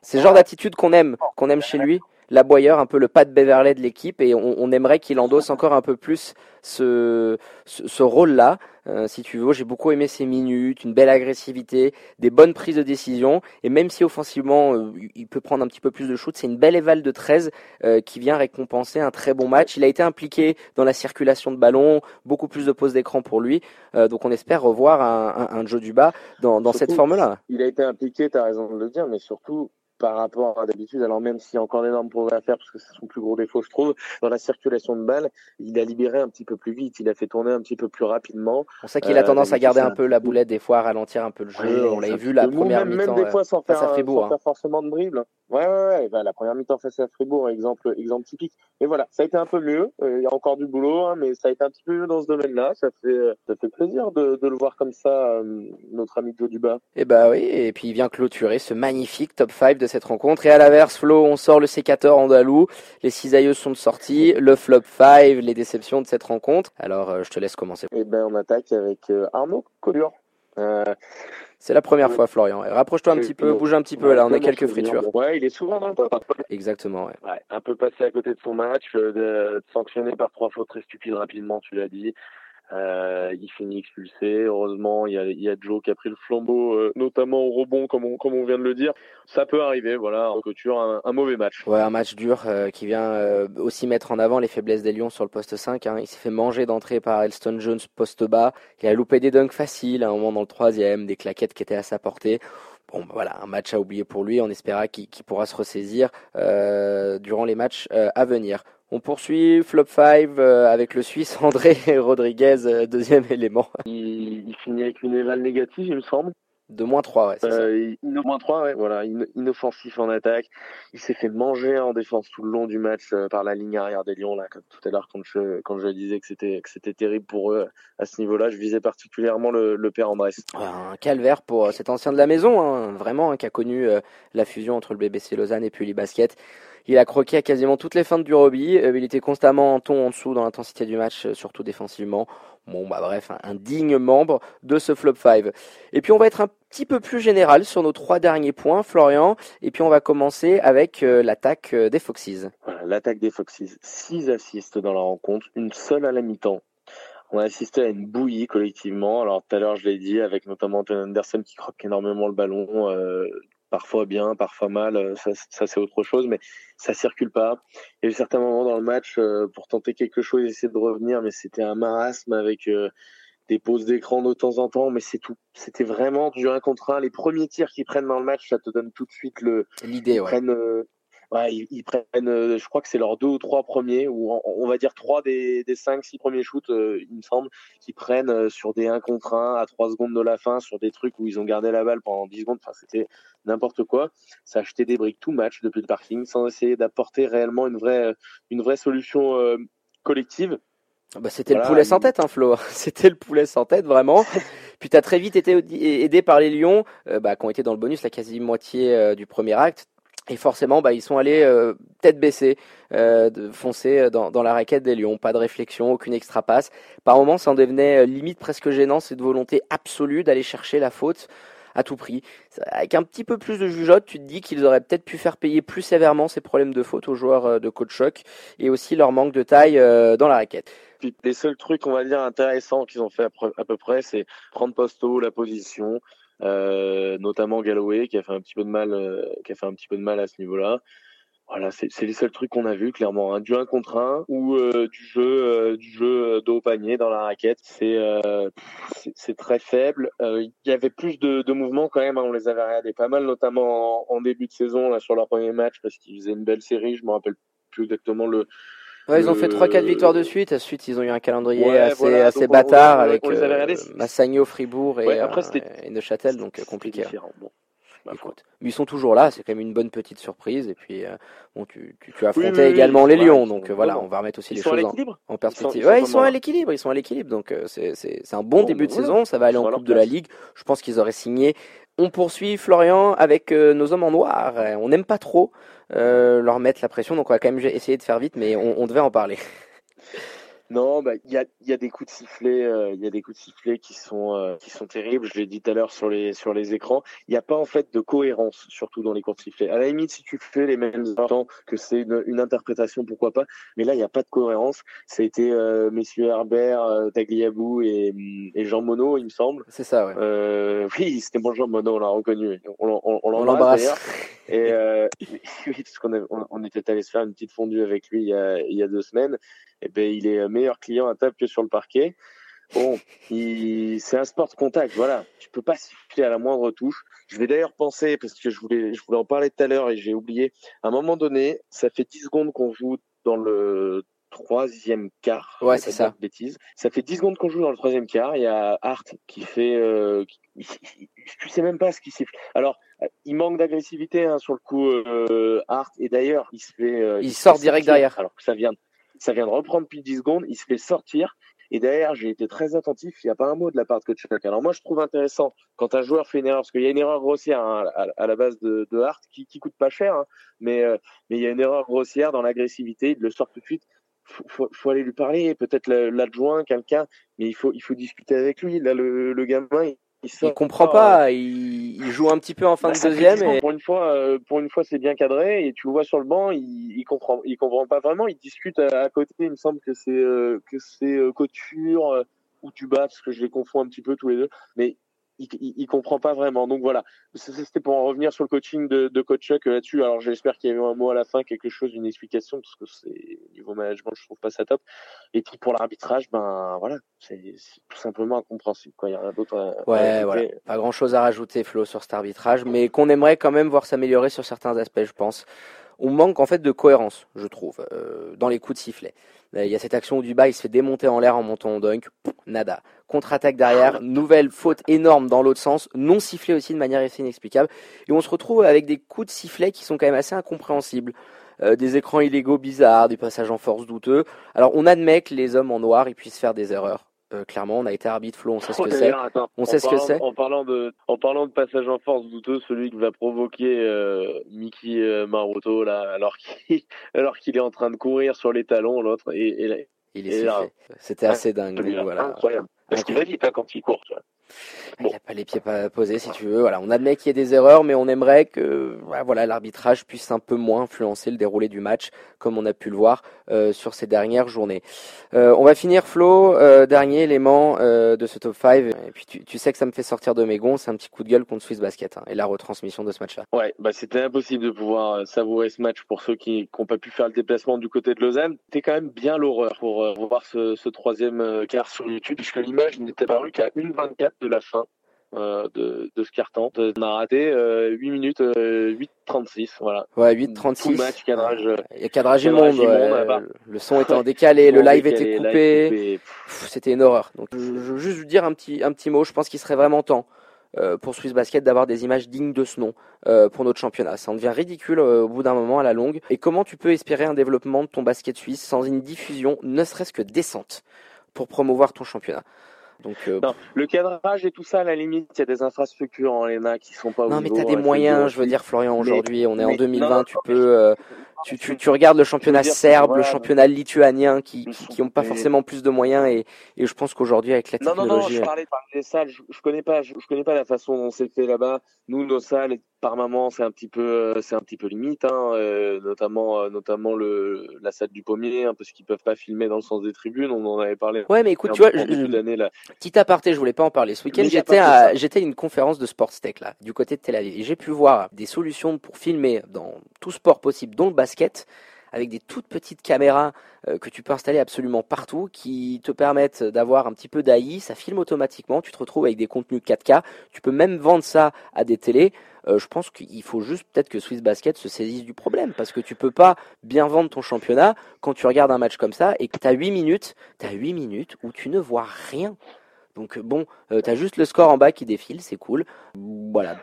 C'est le genre d'attitude qu'on aime, qu'on aime chez lui l'aboyeur, un peu le pas de Beverley de l'équipe, et on, on, aimerait qu'il endosse encore un peu plus ce, ce, ce rôle-là. Euh, si tu veux, j'ai beaucoup aimé ses minutes, une belle agressivité, des bonnes prises de décision, et même si offensivement euh, il peut prendre un petit peu plus de shoot, c'est une belle éval de 13 euh, qui vient récompenser un très bon match. Il a été impliqué dans la circulation de ballon, beaucoup plus de poses d'écran pour lui, donc on espère revoir un, un, un jeu du bas dans, dans cette forme-là. Il a été impliqué, tu as raison de le dire, mais surtout par rapport à d'habitude. Alors même s'il y a encore d'énormes progrès à faire, parce que c'est son plus gros défaut, je trouve, dans la circulation de balles, il a libéré un petit peu plus vite, il a fait tourner un petit peu plus rapidement. On sait qu'il a tendance à garder un peu la boulette des fois, à ralentir un peu le jeu. on l'avait vu la première mi-temps. Même des fois sans faire, Fribourg, sans faire forcément de dribble. Ouais, ouais, ouais. Bah, la première mi-temps face à Fribourg, exemple, exemple typique. Mais voilà, ça a été un peu mieux. Euh, il y a encore du boulot, hein, mais ça a été un petit peu mieux dans ce domaine-là. Ça fait, euh, ça fait plaisir de, de le voir comme ça, euh, notre ami Joe Duba. Et eh bah oui, et puis il vient clôturer ce magnifique top 5 de cette rencontre. Et à l'inverse, Flo, on sort le sécateur andalou. Les cisailleux sont sortis. Le flop 5, les déceptions de cette rencontre. Alors, je te laisse commencer. Et eh ben, on attaque avec Arnaud Collure. C'est la première fois, Florian. Rapproche-toi un petit peu, bouge un petit peu, là, on a quelques fritures. Ouais, il est souvent dans le top. Exactement, ouais. ouais. Un peu passé à côté de son match, euh, sanctionné par trois fautes très stupides rapidement, tu l'as dit. Euh, il finit expulsé. Heureusement, il y, a, Joe qui a pris le flambeau, euh, notamment au rebond, comme on, vient de le dire. Ça peut arriver, voilà, en couture, un, mauvais match. Ouais, un match dur euh, qui vient aussi mettre en avant les faiblesses des Lions sur le poste 5. Hein. Il s'est fait manger d'entrée par Elston Jones, poste bas. Il a loupé des dunks faciles à un moment dans le troisième, des claquettes qui étaient à sa portée. Bon, bah, voilà, un match à oublier pour lui. On espéra qu'il pourra se ressaisir durant les matchs à venir. On poursuit flop 5 euh, avec le Suisse André Rodriguez, euh, deuxième élément. Il, il, finit avec une éval négative, il me semble. De moins 3, ouais. Euh, moins 3, ouais, voilà. Inoffensif en attaque. Il s'est fait manger en défense tout le long du match euh, par la ligne arrière des Lions, là, comme tout à l'heure, quand je, quand je disais que c'était, que c'était terrible pour eux à ce niveau-là. Je visais particulièrement le, le père Andrés. un calvaire pour cet ancien de la maison, hein, vraiment, hein, qui a connu la fusion entre le BBC Lausanne et puis les baskets. Il a croqué à quasiment toutes les fins du Roby. Euh, il était constamment en ton en dessous dans l'intensité du match, euh, surtout défensivement. Bon, bah bref, un, digne membre de ce flop 5. Et puis on va être un petit peu plus général sur nos trois derniers points, Florian. Et puis on va commencer avec euh, l'attaque des Foxes. L'attaque des Foxes. Six assists dans la rencontre, une seule à la mi-temps. On a assisté à une bouillie collectivement. Alors tout à l'heure, je l'ai dit, avec notamment Anton Anderson qui croque énormément le ballon, parfois bien, parfois mal, euh, ça, ça c'est autre chose, mais ça circule pas. Il y a eu certains moments dans le match euh, pour tenter quelque chose, essayer de revenir, mais c'était un marasme avec euh, des pauses d'écran de temps en temps, mais c'est tout. C'était vraiment du 1 contre 1. Les premiers tirs qu'ils prennent dans le match, ça te donne tout de suite le. L'idée, ouais. Prennent, ouais, ils, prennent, je crois que c'est leurs deux ou trois premiers, ou on, va dire trois des, des cinq, six premiers shoots, il me semble, qui prennent sur des 1 contre 1 à 3 secondes de la fin, sur des trucs où ils ont gardé la balle pendant 10 secondes. Enfin, c'était n'importe quoi. Ça achetait des briques tout match depuis le parking sans essayer d'apporter réellement une vraie, une vraie solution euh, collective. Ah bah, c'était le poulet sans tête, hein, Flo. C'était le poulet sans tête, vraiment. Puis tu as très vite été aidé par les Lions, euh, bah, qui ont été dans le bonus la quasi moitié euh, du premier acte. Et forcément, bah, ils sont allés tête baissée, de foncer dans, dans, la raquette des Lions. Pas de réflexion, aucune extra passe. Par moments, ça en devenait limite presque gênant, cette volonté absolue d'aller chercher la faute à tout prix. Avec un petit peu plus de jugeote, tu te dis qu'ils auraient peut-être pu faire payer plus sévèrement ces problèmes de faute aux joueurs euh, de coach choc et aussi leur manque de taille euh, dans la raquette. les seuls trucs, on va dire, intéressants qu'ils ont fait à peu près, c'est prendre posto, la position, euh, notamment Galloway qui a fait un petit peu de mal, euh, qui a fait un petit peu de mal à ce niveau-là. Voilà, c'est les seuls trucs qu'on a vu clairement. Hein. Du 1 contre 1 ou euh, du jeu euh, du jeu dos au panier dans la raquette. C'est euh, c'est très faible. Il y avait plus de, de mouvements quand même. Hein. On les avait regardés pas mal, notamment en, en, début de saison là sur leur premier match parce qu'ils faisaient une belle série. Je me rappelle plus exactement le. Ouais, ils ont fait 3-4 victoires de suite. Ensuite, ils ont eu un calendrier ouais, assez, voilà. assez bâtard on, avec Massagno, Fribourg et, ouais, après, et Neuchâtel, donc compliqué. Bon. Écoute, mais ils sont toujours là, c'est quand même une bonne petite surprise. Et puis, euh, bon, tu, tu, tu as affronté oui, oui, également les Lions, donc euh, voilà, on va remettre aussi Ils les choses en, perspective. ils sont ouais, ils sont comment à l'équilibre, ils sont à l'équilibre, donc euh, c'est un bon Bon, début de voilà. saison. Ça va aller en Coupe de la. Ligue. Je pense qu'ils auraient signé. On poursuit Florian avec nos hommes en noir. On n'aime pas trop leur mettre la pression, donc on va quand même essayer de faire vite, mais on, on devait en parler. Non, bah il y a, y a des coups de sifflet, euh, il y a des coups de sifflet qui sont euh, qui sont terribles. Je l'ai dit tout à l'heure sur les sur les écrans. Il n'y a pas en fait de cohérence, surtout dans les cours de sifflet. À la limite, si tu fais les mêmes temps que c'est une, une interprétation, pourquoi pas. Mais là, il n'y a pas de cohérence. Ça a été euh, messieurs Herbert, euh, Tagliabue et, et Jean Monod, il me semble. C'est ça, ouais. Euh, oui, c'était bon Jean Monod, on l'a reconnu. On, on, on l'embrasse d'ailleurs. Et euh, oui, parce qu'on on était allé se faire une petite fondue avec lui il y a, il y a deux semaines. Et ben, il est meilleur client à table que sur le parquet. Bon, il- c'est un sport de contact, voilà. Tu peux pas siffler à la moindre touche. Je vais d'ailleurs penser, parce que je voulais, je voulais en parler tout à l'heure et j'ai oublié. À un moment donné, ça fait 10 secondes qu'on joue dans le troisième quart. Ouais, c'est ça. Bêtises. Ça fait 10 secondes qu'on joue dans le troisième quart. Il y a Hart qui fait, euh, qui- tu sais même pas ce qu'il siffle. Alors, euh, il manque d'agressivité hein, sur le coup, euh, Hart. Et d'ailleurs, il se fait, euh, Il se sort direct derrière. Alors que ça vient, ça vient de reprendre depuis 10 secondes. Il se fait sortir. Et derrière, j'ai été très attentif. Il n'y a pas un mot de la part de coach. Alors moi, je trouve intéressant quand un joueur fait une erreur, parce qu'il y a une erreur grossière hein, à, la base de, de Hart qui, qui coûte pas cher, hein, mais euh, mais il y a une erreur grossière dans l'agressivité. Il le sort tout de suite. Faut, faut, aller lui parler, peut-être l'adjoint, quelqu'un, mais il faut il faut discuter avec lui. Là, le, le gamin, il, comprend pas, il, il joue un petit peu en fin Bah, de fait deuxième. 10 ans, Et... Pour une fois, euh, pour une fois, c'est bien cadré et tu le vois sur le banc, il, il comprend, il comprend pas vraiment. Il discute à, à côté. Il me semble que c'est euh, que c'est euh, couture euh, ou tu bats parce que je les confonds un petit peu tous les deux, mais il, il, il comprend pas vraiment. Donc voilà, c'était pour en revenir sur le coaching de, de coach Chuck euh, là-dessus. Alors j'espère qu'il y a eu un mot à la fin, quelque chose, une explication parce que c'est niveau management, je trouve pas ça top. Et puis pour l'arbitrage, ben voilà, c'est tout simplement incompréhensible. Quoi. Il y a rien d'autre. à- à Ouais, ajouter. voilà. Pas grand chose à rajouter, Flo, sur cet arbitrage, mais qu'on aimerait quand même voir s'améliorer sur certains aspects, je pense. On manque en fait de cohérence, je trouve, euh, dans les coups de sifflet. Euh, Il y a cette action où Dubaï se fait démonter en l'air en montant en dunk, nada. Contre-attaque derrière, nouvelle faute énorme dans l'autre sens, non sifflé aussi de manière assez inexplicable. Et on se retrouve avec des coups de sifflet qui sont quand même assez incompréhensibles. Euh, des écrans illégaux bizarres, des passages en force douteux. Alors on admet que les hommes en noir ils puissent faire des erreurs. Euh, clairement, on a été arbitre Flo, on sait ce que Ouais, c'est. On en sait ce que parlant- c'est. En parlant de, en parlant de passage en force douteux, celui qui va provoquer euh, Mickey euh, Maroto là, alors qu'il, alors qu'il est en train de courir sur les talons, l'autre, et, et, Il est. C'était assez dingue. voilà. incroyable. Parce qu'il va vite hein, quand il court. Il n'a pas les pieds pas posés, si tu veux. Voilà, on admet qu'il y ait des erreurs, mais on aimerait que voilà, l'arbitrage puisse un peu moins influencer le déroulé du match, comme on a pu le voir sur ces dernières journées. Euh, on va finir, Flo, euh, dernier élément euh, de ce top 5. Et puis tu, tu sais que ça me fait sortir de mes gonds, c'est un petit coup de gueule contre Swiss Basket hein, et la retransmission de ce match-là. Ouais, bah c'était impossible de pouvoir euh, savourer ce match pour ceux qui n'ont pas pu faire le déplacement du côté de Lausanne. C'était quand même bien l'horreur pour euh, revoir ce, ce troisième euh, quart sur YouTube, puisque l'image n'était parue qu'à 1,24 de la fin. Euh, de, de ce carton. On a raté euh, 8 minutes, euh, 8,36, voilà. Ouais, Tout le 8-36. match, cadrage, euh, Il y a cadrage immonde. ouais. Le son était en décalé, le live décalé, était coupé. C'était une horreur. Donc, je, je veux juste vous dire un petit, un petit mot. Je pense qu'il serait vraiment temps euh, pour Swiss Basket d'avoir des images dignes de ce nom euh, pour notre championnat. Ça en devient ridicule euh, au bout d'un moment à la longue. Et comment tu peux espérer un développement de ton basket suisse sans une diffusion, ne serait-ce que décente, pour promouvoir ton championnat? Donc, euh, Non, le cadrage et tout ça, à la limite, il y a des infrastructures en LENA qui sont pas au non, mais t'as des hein, moyens, je veux dire, Florian, aujourd'hui, on est en mais- 2020, non, non, tu peux, euh, tu, tu, tu regardes le championnat serbe, le championnat lituanien, qui, qui, sont- qui ont pas forcément plus de moyens, et, et je pense qu'aujourd'hui, avec la Non, non, technologie, non, je parlais, des salles. Je, je connais pas, je, je connais pas la façon dont c'est fait là-bas. Nous, nos salles, par moment, c'est un petit peu, euh, c'est un petit peu limite, hein, euh, notamment, euh, notamment le, la salle du pommier, hein, parce qu'ils peuvent pas filmer dans le sens des tribunes. On en avait parlé. Ouais, mais écoute, tu vois, je-. Petit aparté, je voulais pas en parler. Ce week-end, j'étais à, j'étais une conférence de Sports Tech là, du côté de Tel Aviv, et j'ai pu voir des solutions pour filmer dans tout sport possible, dont le basket, avec des toutes petites caméras euh, que tu peux installer absolument partout, qui te permettent d'avoir un petit peu d'AI. Ça filme automatiquement. Tu te retrouves avec des contenus 4K. Tu peux même vendre ça à des télés. Euh, je pense qu'il faut juste peut-être que Swiss Basket se saisisse du problème parce que tu peux pas bien vendre ton championnat quand tu regardes un match comme ça et que tu as 8 minutes, tu 8 minutes où tu ne vois rien. Donc bon, euh, t'as juste le score en bas qui défile, c'est cool. Voilà.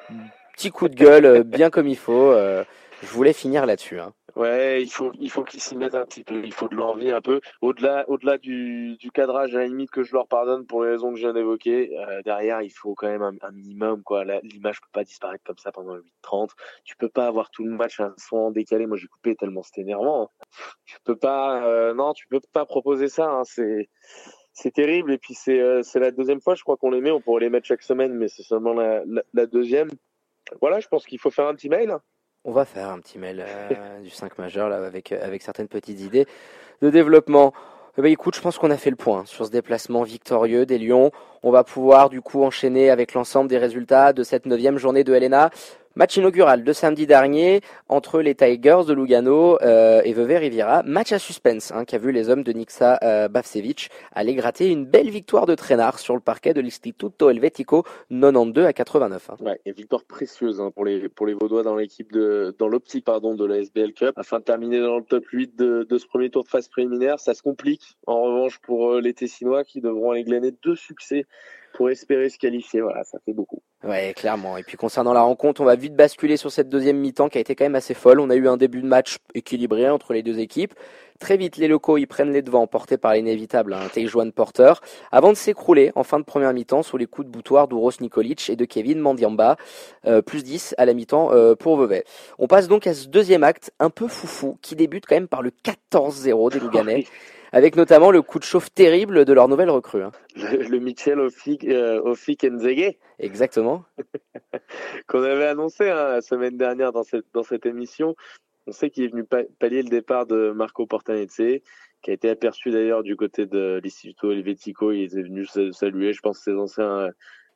petit coup de gueule, bien comme il faut. je voulais finir là-dessus. Hein. Ouais, il faut, il faut qu'ils s'y mettent un petit peu. Il faut de l'envie un peu. Au-delà, au-delà du, du cadrage, à la limite que je leur pardonne pour les raisons que je viens d'évoquer. Euh, derrière, il faut quand même un, minimum, quoi. L'image peut pas disparaître comme ça pendant le 8-30. Tu peux pas avoir tout le match un son décalé. Moi, j'ai coupé tellement c'était énervant. Hein. Tu peux pas, euh, non, tu peux pas proposer ça. Hein. C'est, c'est terrible. Et puis c'est, euh, c'est la deuxième fois, je crois qu'on les met. On pourrait les mettre chaque semaine, mais c'est seulement la, deuxième. Voilà, je pense qu'il faut faire un petit mail. On va faire un petit mail euh, du 5 majeur là, avec, euh, avec certaines petites idées de développement. Eh ben, écoute, je pense qu'on a fait le point sur ce déplacement victorieux des Lions. On va pouvoir du coup enchaîner avec l'ensemble des résultats de cette neuvième journée de LNA. Match inaugural de samedi dernier entre les Tigers de Lugano euh, et Vevey Riviera. Match à suspense hein, qui a vu les hommes de Nixa euh, aller gratter une belle victoire de traînard sur le parquet de l'Istituto Helvetico 92 à 89. Hein. Ouais, et victoire précieuse hein, pour les pour les Vaudois dans l'équipe de dans l'optique pardon de la SBL Cup afin de terminer dans le top 8 de, de ce premier tour de phase préliminaire. Ça se complique en revanche pour euh, les Tessinois qui devront aller glaner deux succès pour espérer se qualifier. Voilà, ça fait beaucoup. Ouais, clairement. Et puis concernant la rencontre, on va vite basculer sur cette deuxième mi-temps qui a été quand même assez folle. On a eu un début de match équilibré entre les deux équipes. Très vite, les locaux ils prennent les devants, portés par l'inévitable hein, Tejuan Porter, avant de s'écrouler en fin de première mi-temps sous les coups de boutoir d'Uros Nikolic et de Kevin Mandiamba, euh, plus 10 à la mi-temps euh, pour Vevey. On passe donc à ce deuxième acte un peu foufou qui débute quand même par le 14-0 des Louganais avec notamment le coup de chauffe terrible de leur nouvelle recrue. Hein. Le, Michel Ofik, euh, Nzege. Exactement. Qu'on avait annoncé hein, la semaine dernière dans cette, dans cette émission. On sait qu'il est venu pallier le départ de Marco Portanese, qui a été aperçu d'ailleurs du côté de l'Istituto Helvetico. Il est venu saluer, je pense, ses anciens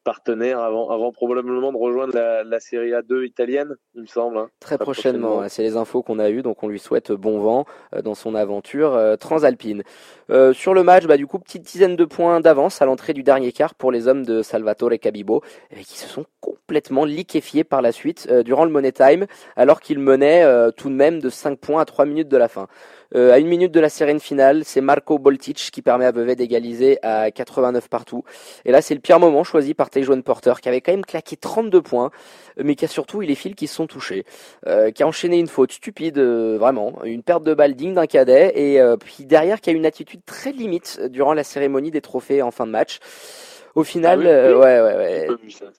partenaire avant, avant probablement de rejoindre la, la Série A2 italienne, il me semble. Hein. Très, prochainement, c'est les infos qu'on a eues, donc on lui souhaite bon vent euh, dans son aventure euh, transalpine. Euh, sur le match, bah, du coup, petite dizaine de points d'avance à l'entrée du dernier quart pour les hommes de Salvatore Cabibo, qui se sont complètement liquéfiés par la suite durant le Money Time, alors qu'ils menaient tout de même de 5 points à 3 minutes de la fin. Euh, à une minute de la sirène finale, c'est Marco Boltic qui permet à Vevey d'égaliser à 89 partout. Et là, c'est le pire moment choisi par Tejuan Porter, qui avait quand même claqué 32 points, mais qui a surtout eu les fils qui se sont touchés, euh, qui a enchaîné une faute stupide, euh, vraiment, une perte de balle digne d'un cadet, et puis derrière, qui a une attitude très limite durant la cérémonie des trophées en fin de match. Au final, ah euh, ouais, ouais, ouais,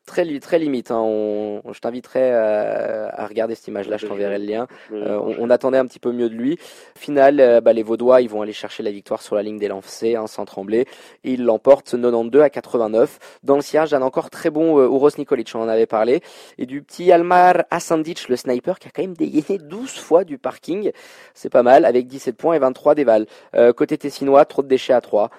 très, très limite. Hein. On, je t'inviterai à, à, regarder cette image-là, je t'enverrai le lien. Euh, on, attendait un petit peu mieux de lui. Final, euh, bah, les Vaudois, ils vont aller chercher la victoire sur la ligne des lancers, hein, sans trembler. Et ils l'emportent 92 à 89. Dans le siège, un encore très bon euh, Uros Nikolic, on en avait parlé. Et du petit Almar Asandic, le sniper, qui a quand même dégainé 12 fois du parking. C'est pas mal, avec 17 points et 23 dévals. côté tessinois, trop de déchets à 3.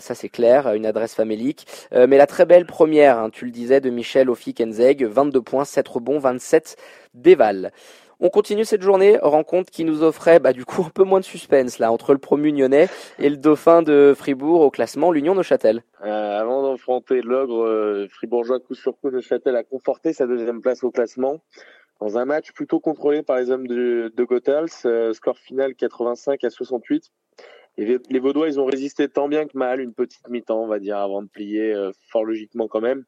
ça, c'est clair. Une adresse famélique. Euh, mais la très belle première, hein, tu le disais, de Michel Ofi-Kenzeg, 22 points, 7 rebonds, 27 déval. On continue cette journée, rencontre qui nous offrait bah, du coup un peu moins de suspense là entre le promu nyonnais et le dauphin de Fribourg au classement, l'Union Neuchâtel. Euh, avant d'enfronter l'ogre euh, fribourgeois coup sur coup, Neuchâtel a conforté sa deuxième place au classement dans un match plutôt contrôlé par les hommes de, de Gothals, score final 85 à 68 les Vaudois, ils ont résisté tant bien que mal, une petite mi-temps, on va dire, avant de plier euh, fort logiquement quand même.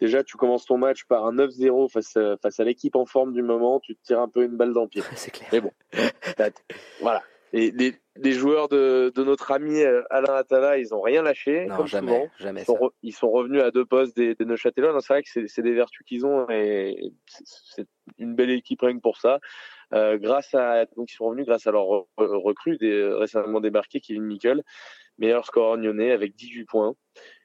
Déjà, tu commences ton match par un 9-0 face à, face à l'équipe en forme du moment, tu te tires un peu une balle dans le pied. C'est clair. Mais bon, voilà. Et les, joueurs de, de, notre ami euh, Alain Attala, ils ont rien lâché, non, comme jamais, souvent. Jamais ils, sont ils sont revenus à deux postes des, des Neuchâtelois. C'est vrai que c'est des vertus qu'ils ont et c'est une belle équipe rien que pour ça. Euh, grâce à donc ils sont revenus grâce à leur recrue récemment débarqué Kevin Nickel, meilleur score nyonnais avec 18 points.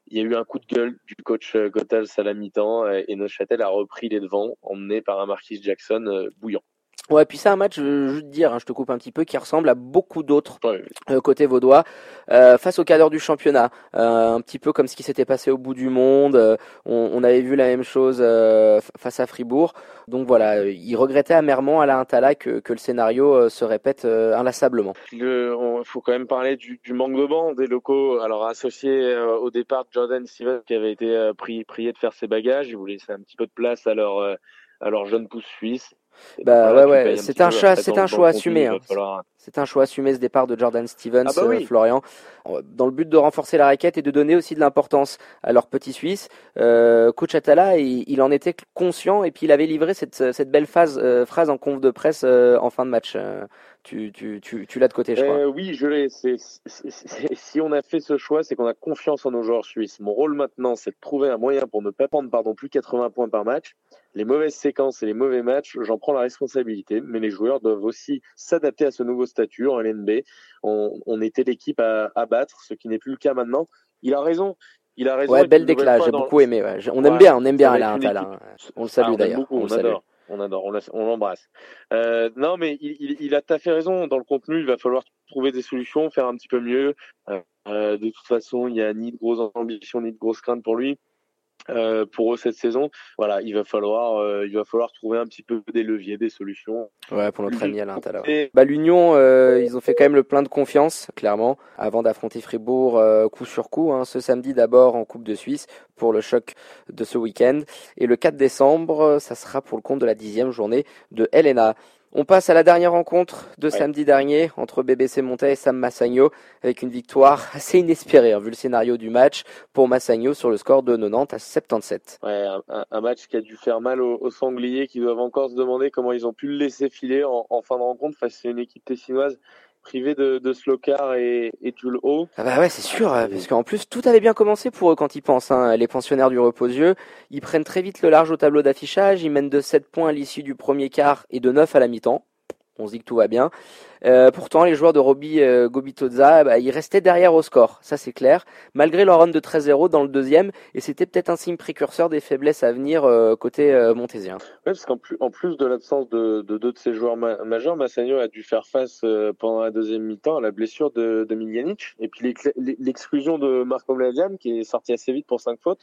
Il y a eu un coup de gueule du coach euh, Gothals à la mi-temps et Neuchâtel a repris les devants, emmené par un Marquis Jackson euh, bouillant. Ouais, puis c'est un match, je veux te dire, hein, je te coupe un petit peu, qui ressemble à beaucoup d'autres euh, côté vaudois, euh, face au cadre du championnat, euh, un petit peu comme ce qui s'était passé au bout du monde. On, on, avait vu la même chose face à Fribourg. Donc voilà, il regrettait amèrement à la Intala que, que le scénario se répète inlassablement. Il faut quand même parler du, du, manque de banc des locaux. Alors associé au départ de Jordan Stevens qui avait été prié de faire ses bagages, il voulait laisser un petit peu de place à leur à leur jeune pousse suisse. Bah ouais, ouais, c'est un, choix, c'est un choix assumé. Hein. C'est un choix assumé ce départ de Jordan Stevens, ah bah euh, Florian, dans le but de renforcer la raquette et de donner aussi de l'importance à leur petit Suisse. Euh, coach Atala, il, en était conscient et puis il avait livré cette, cette belle phase, euh, phrase en conf de presse en fin de match. Tu, tu, tu, tu l'as de côté, je crois. oui, je l'ai. Si on a fait ce choix, c'est qu'on a confiance en nos joueurs suisses. Mon rôle maintenant, c'est de trouver un moyen pour ne pas prendre pardon, plus 80 points par match les mauvaises séquences et les mauvais matchs, j'en prends la responsabilité, mais les joueurs doivent aussi s'adapter à ce nouveau statut en LNB. On, était l'équipe à, battre, ce qui n'est plus le cas maintenant. Il a raison. Il a raison. Ouais, bel déclat, j'ai beaucoup aimé. On aime bien, on aime bien Alain Talin. On le salue ah, d'ailleurs. On, on adore. On adore, on l'embrasse. Euh, non, mais il, a tout à fait raison. Dans le contenu, il va falloir trouver des solutions, faire un petit peu mieux. Euh, de toute façon, il n'y a ni de grosses ambitions, ni de grosses craintes pour lui. Euh, pour eux cette saison. Voilà, il va falloir, euh, il va falloir trouver un petit peu des leviers, des solutions. Ouais, pour notre ami Alain Bah, L'Union, euh, ils ont fait quand même le plein de confiance, clairement, avant d'affronter Fribourg coup sur coup, hein, ce samedi d'abord en Coupe de Suisse pour le choc de ce week-end. Et le 4 décembre, ça sera pour le compte de la dixième journée de LNA. On passe à la dernière rencontre de samedi dernier entre BBC Montaigne et Sam Massagno avec une victoire assez inespérée hein, vu le scénario du match pour Massagno sur le score de 90 à 77. Ouais, un, match qui a dû faire mal aux, sangliers qui doivent encore se demander comment ils ont pu le laisser filer en, en fin de rencontre face à une équipe tessinoise privé de, de Slokar et, et Jules. Ah bah ouais, c'est sûr, parce qu'en plus tout avait bien commencé pour eux quand ils pensent. Hein. Les pensionnaires du reposieux, ils prennent très vite le large au tableau d'affichage, ils mènent de 7 points à l'issue du premier quart et de 9 à la mi-temps. On se dit que tout va bien. Euh, pourtant, les joueurs de Roby euh, Gobitoza, bah, ils restaient derrière au score, ça c'est clair, malgré leur run de 13-0 dans le deuxième, et c'était peut-être un signe précurseur des faiblesses à venir euh, côté montésien. Oui, parce qu'en plus, en plus de l'absence de, de, deux de ses joueurs majeurs, Massagno a dû faire face pendant la deuxième mi-temps à la blessure de, de Miljanic, et puis l'exclusion de Marco Vladian qui est sorti assez vite pour 5 fautes.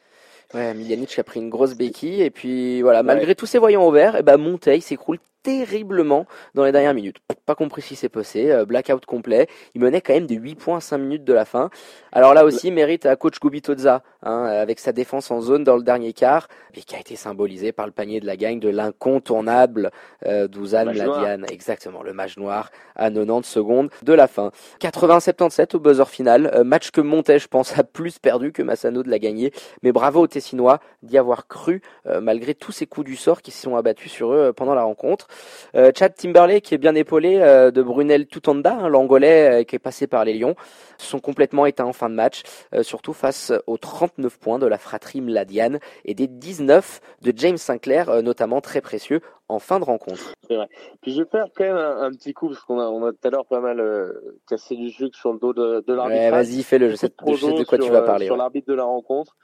Ouais, Miljanic a pris une grosse béquille, et puis voilà, malgré tous ces voyants au vert, et bah, Monteil s'écroule terriblement dans les dernières minutes. Pas compris ce qui s'est passé, euh, blackout complet. Il menait quand même de 8 points à 5 minutes de la fin. Alors là aussi, mérite à coach Gubitoza, hein, avec sa défense en zone dans le dernier quart, et qui a été symbolisé par le panier de la gagne de l'incontournable euh, Douzan Ladian. Exactement, le match noir à 90 secondes de la fin. 80-77 au buzzer final. Euh, match que Montet, je pense, a plus perdu que Massano de la gagner. Mais bravo aux Tessinois d'y avoir cru, euh, malgré tous ces coups du sort qui se sont abattus sur eux pendant la rencontre. Chad Timberlake, qui est bien épaulé de Brunel Tutanda, hein, l'Angolais qui est passé par les Lions, sont complètement éteints en fin de match, euh, surtout face aux 39 points de la fratrie Mladian et des 19 de James Sinclair, euh, notamment très précieux en fin de rencontre. C'est vrai. Puis je vais faire quand même un, petit coup, parce qu'on a, on a tout à l'heure pas mal euh, cassé du sucre sur le dos de, de l'arbitre. Ouais, vas-y, fais-le, je sais, de quoi tu vas parler. Sur l'arbitre de la rencontre,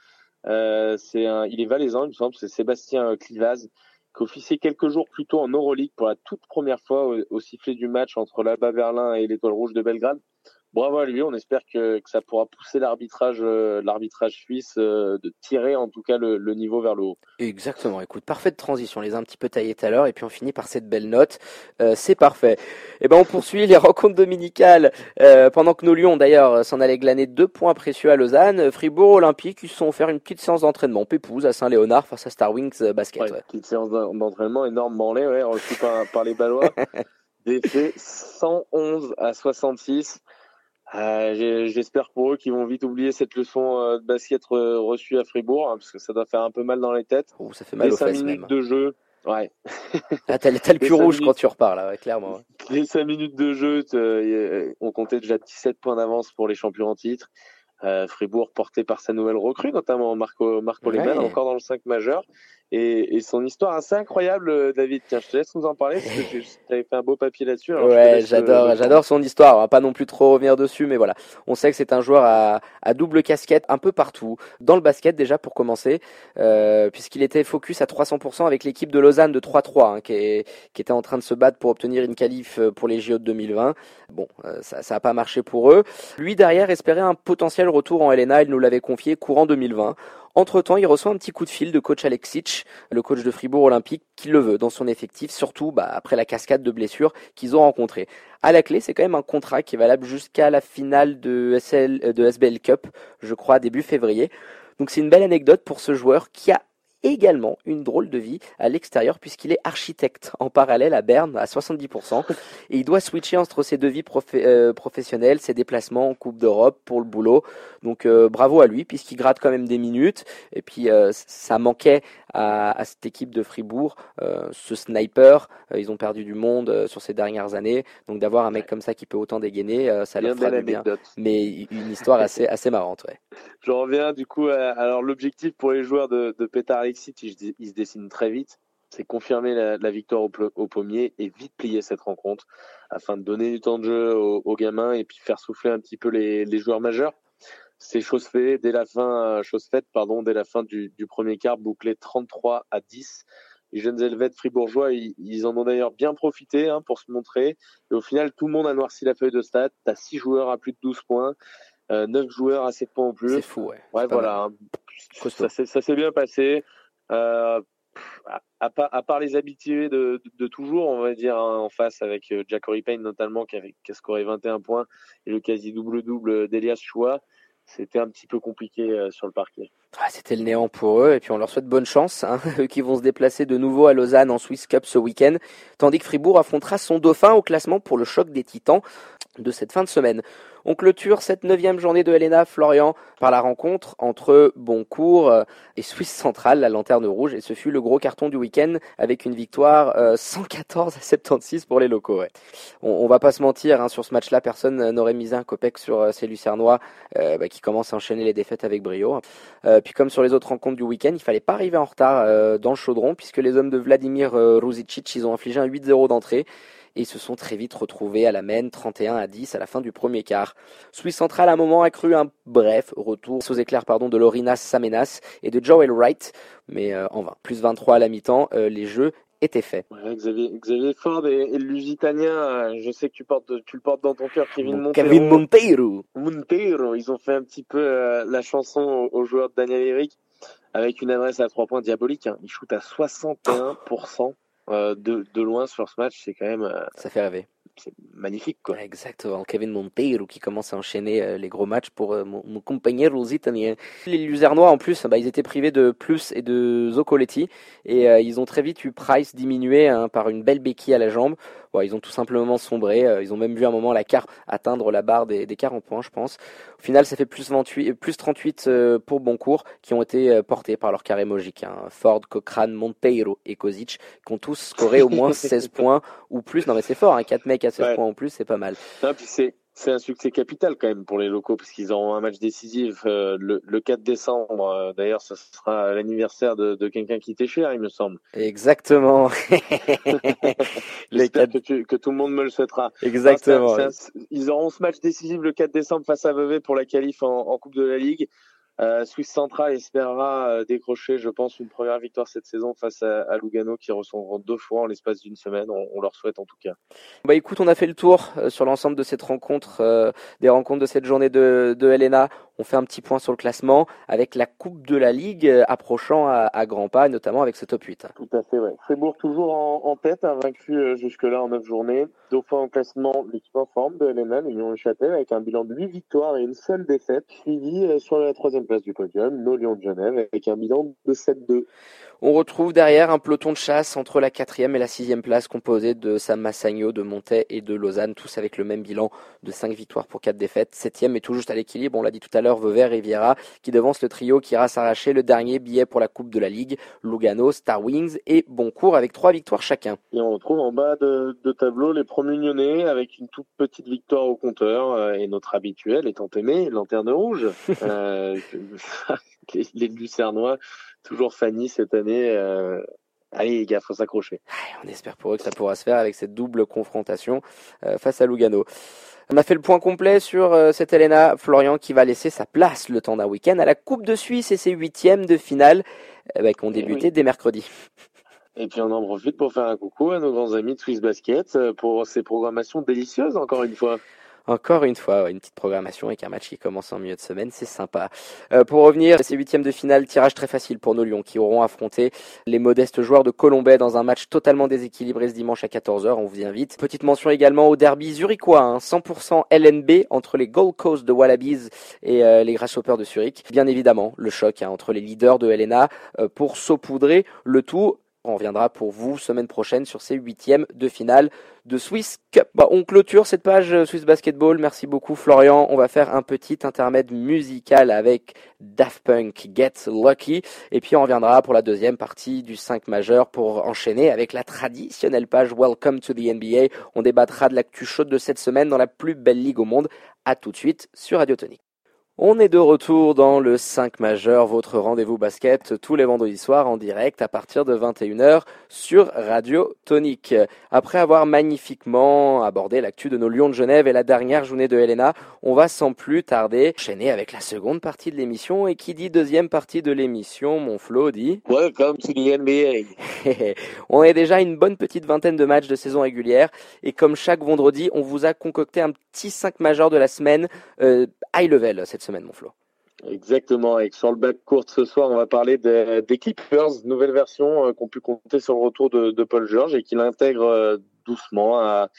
c'est un, il est valaisan, il me semble, c'est Sébastien Clivaz, qui officiait quelques jours plus tôt en Euroleague pour la toute première fois au, au sifflet du match entre l'Alba Berlin et l'Étoile Rouge de Belgrade bravo à lui. On espère que, que ça pourra pousser l'arbitrage, euh, l'arbitrage suisse euh, de tirer en tout cas le, le, niveau vers le haut. Exactement. Écoute, parfaite transition. On les a un petit peu taillés tout à l'heure et puis on finit par cette belle note. Euh, c'est parfait. Et eh ben on poursuit les rencontres dominicales pendant que nos Lions d'ailleurs s'en allaient glaner deux points précieux à Lausanne. Fribourg Olympique ils se sont offert une petite séance d'entraînement pépouze à Saint-Léonard face à Star Wings Basket. Ouais, Petite séance d'entraînement énorme laid, ouais, reçue par, par les Balois. Défait 111 à 66. Euh, j'espère pour eux qu'ils vont vite oublier cette leçon euh, de basket reçue à Fribourg, hein, parce que ça doit faire un peu mal dans les têtes. Oh, ça fait mal les aux 5 minutes de jeu. Ouais. ah, t'as, le cul rouge quand tu repars là, clairement. Les 5 minutes de jeu, on comptait déjà 17 points d'avance pour les champions en titre. Euh, Fribourg porté par sa nouvelle recrue, notamment Marco, Marco ouais. encore dans le 5 majeur. Et, et, son histoire assez incroyable, euh, David. Tiens, je te laisse nous en parler, parce que tu avais fait un beau papier là-dessus. Ouais, j'adore, euh, j'adore son histoire. On va pas non plus trop revenir dessus, mais voilà. On sait que c'est un joueur à, à, double casquette un peu partout. Dans le basket, déjà, pour commencer, euh, puisqu'il était focus à 300% avec l'équipe de Lausanne de 3-3, hein, qui, qui, était en train de se battre pour obtenir une qualif euh, pour les JO de 2020. Bon, ça n'a pas marché pour eux. Lui, derrière, espérait un potentiel retour en LNA. Il nous l'avait confié courant 2020. Entre-temps, il reçoit un petit coup de fil de coach Alexic, le coach de Fribourg Olympique, qui le veut dans son effectif, surtout bah, après la cascade de blessures qu'ils ont rencontrées. À la clé, c'est quand même un contrat qui est valable jusqu'à la finale de, SL, euh, de SBL Cup, je crois, début février. Donc c'est une belle anecdote pour ce joueur qui a également une drôle de vie à l'extérieur puisqu'il est architecte en parallèle à Berne à 70%. Et il doit switcher entre ses deux vies euh, professionnelles, ses déplacements en Coupe d'Europe pour le boulot. Donc euh, bravo à lui puisqu'il gratte quand même des minutes. Et puis euh, ça manquait à, cette équipe de Fribourg, ce sniper. ils ont perdu du monde sur ces dernières années. Donc d'avoir un mec comme ça qui peut autant dégainer, ça leur fera du bien. Mais une histoire assez, assez marrante. Ouais. Je reviens du coup. alors l'objectif pour les joueurs de, de Petar Alexis, il se dessine très vite c'est confirmer la, victoire au, pommier et vite plier cette rencontre afin de donner du temps de jeu aux, gamins et puis faire souffler un petit peu les, joueurs majeurs. C'est chose faite dès la fin, chose faite, pardon, dès la fin du, premier quart, bouclé 33 à 10. Les jeunes Helvètes fribourgeois, ils, en ont d'ailleurs bien profité hein, pour se montrer. Et au final, tout le monde a noirci la feuille de stats. Tu as 6 joueurs à plus de 12 points, euh, 9 joueurs à 7 points en plus. C'est fou, ouais. Ouais, voilà. Ça, ça s'est bien passé. Euh, à, part, les habitués de, toujours, on va dire, hein, en face avec euh, Jacory Payne notamment, qui, avait, a scoré 21 points, et le quasi double-double d'Elias Chua, c'était un petit peu compliqué euh, sur le parquet. Ah, c'était le néant pour eux, et puis on leur souhaite bonne chance, hein, qui vont se déplacer de nouveau à Lausanne en Swiss Cup ce week-end, tandis que Fribourg affrontera son dauphin au classement pour le choc des titans de cette fin de semaine. On clôture cette neuvième journée de Helena Florian par la rencontre entre Boncourt euh, et Suisse Centrale, la lanterne rouge, et ce fut le gros carton du week-end avec une victoire 114 euh, à 76 pour les locaux. On, on, va pas se mentir, hein, sur ce match-là, personne n'aurait misé un copec sur euh, ces Lucernois bah, qui commencent à enchaîner les défaites avec brio. Puis comme sur les autres rencontres du week-end, il fallait pas arriver en retard dans le chaudron puisque les hommes de Vladimir Ruzicic, ils ont infligé un 8-0 d'entrée et se sont très vite retrouvés à la main 31 à 10 à la fin du premier quart. Suisse Central à un moment a cru un bref retour aux éclairs pardon, de Lorinas Samenas et de Joel Wright, mais euh, en vain. Plus 23 à la mi-temps, euh, les jeux étaient faits. Xavier, Ford et, le Lusitanien, euh, je sais que tu, portes, tu le portes dans ton cœur, Kevin Monteiro. Kevin Monteiro. Monteiro, ils ont fait un petit peu la chanson aux, joueurs de Daniel Eric avec une adresse à trois points diabolique. Hein. Ils shootent à 61%. Euh, de, de, loin sur ce match, c'est quand même. Euh, ça fait rêver. C'est magnifique, quoi. Exactement. Kevin Monteiro qui commence à enchaîner euh, les gros matchs pour mon, mon compagnero italien. Les Luzernois, en plus, bah, ils étaient privés de Plus et de Zoccoletti et ils ont très vite eu Price diminué hein, par une belle béquille à la jambe ils ont tout simplement sombré. Euh, ils ont même vu un moment la carte atteindre la barre des, des 40 points, je pense. Au final, ça fait plus, 28, plus 38 euh, pour Boncourt, qui ont été euh, portés par leur carré magique. Hein. Ford, Cochrane, Monteiro et Kozic, qui ont tous scoré au moins 16 points ou plus. Non, mais c'est fort, hein, 4 mecs à 16 points en plus, c'est pas mal. Non, puis c'est c'est un succès capital quand même pour les locaux parce qu'ils auront un match décisif euh, le, le, 4 décembre. Euh, d'ailleurs, ce sera l'anniversaire de, de quelqu'un qui t'est cher, il me semble. Exactement. J'espère que, que, tout le monde me le souhaitera. Exactement. ils auront ce match décisif le 4 décembre face à Vevey pour la qualif en, en Coupe de la Ligue. Euh, Swiss Central espérera euh, décrocher, je pense, une première victoire cette saison face à, Lugano qui recevront deux fois en l'espace d'une semaine. On, leur souhaite en tout cas. Bah écoute, on a fait le tour euh, sur l'ensemble de cette rencontre, des rencontres de cette journée de, de. On fait un petit point sur le classement avec la Coupe de la Ligue approchant à, grands pas, notamment avec ce top 8. Tout à fait, ouais. Fribourg toujours en, tête, vaincu jusque-là en neuf journées. Dauphin en classement, l'équipe en forme de Helena, l'Union Châtel, avec un bilan de 8 victoires et une seule défaite, suivi sur la troisième place du podium, nos Lions de Genève, avec un bilan de 7-2. On retrouve derrière un peloton de chasse entre la quatrième et la sixième place composé de Sam Massagno, de Montet et de Lausanne, tous avec le même bilan de 5 victoires pour 4 défaites. Septième est tout juste à l'équilibre, on l'a dit tout à l'heure, Vauvert Riviera qui devance le trio qui ira s'arracher le dernier billet pour la Coupe de la Ligue, Lugano, Star Wings et Boncourt avec 3 victoires chacun. Et on retrouve en bas de, tableau les premiers Nyonnais avec une toute petite victoire au compteur euh, et notre habituel étant aimé, Lanterne Rouge. euh, les, les Lucernois toujours Fanny cette année. Euh, allez les gars, faut s'accrocher. On espère pour eux que ça pourra se faire avec cette double confrontation euh, face à Lugano. On a fait le point complet sur euh, cette Elena Florian qui va laisser sa place le temps d'un week-end à la Coupe de Suisse et ses huitièmes de finale bah, qui ont eh débuté dès mercredi. Et puis on en profite pour faire un coucou à nos grands amis de Swiss Basket pour ces programmations délicieuses encore une fois. Encore une fois, une petite programmation avec un match qui commence en milieu de semaine, c'est sympa. Euh, pour revenir, ces huitièmes de finale, tirage très facile pour nos Lions qui auront affronté les modestes joueurs de Colombais dans un match totalement déséquilibré ce dimanche à 14h. On vous invite. Petite mention également au derby zurichois, hein, 100% LNB entre les Gold Coast de Wallabies et euh, les Grasshoppers de Zurich. Bien évidemment, le choc hein, entre les leaders de LNA euh, pour saupoudrer le tout on reviendra pour vous semaine prochaine sur ces huitièmes de finale de Swiss Cup. Bah, on clôture cette page euh, Swiss Basketball. Merci beaucoup Florian. On va faire un petit intermède musical avec Daft Punk Get Lucky. Et puis on reviendra pour la deuxième partie du 5 majeur pour enchaîner avec la traditionnelle page Welcome to the NBA. On débattra de l'actu chaude de cette semaine dans la plus belle ligue au monde. À tout de suite sur Radio Tonic. On est de retour dans le 5 majeur, votre rendez-vous basket tous les vendredis soirs en direct à partir de 21h sur Radio Tonique. Après avoir magnifiquement abordé l'actu de nos Lions de Genève et la dernière journée de Helena, on va sans plus tarder enchaîner avec la seconde partie de l'émission. Et qui dit deuxième partie de l'émission, mon Flo dit? Welcome to the NBA. on est déjà une bonne petite vingtaine de matchs de saison régulière et comme chaque vendredi, on vous a concocté un petit 5 majeur de la semaine euh, high level cette semaine, mon Flo. Exactement. Et sur le bac court ce soir, on va parler des, des Clippers, nouvelle version euh, qu'on pu compter sur le retour de, Paul George et qui l'intègre euh, doucement à,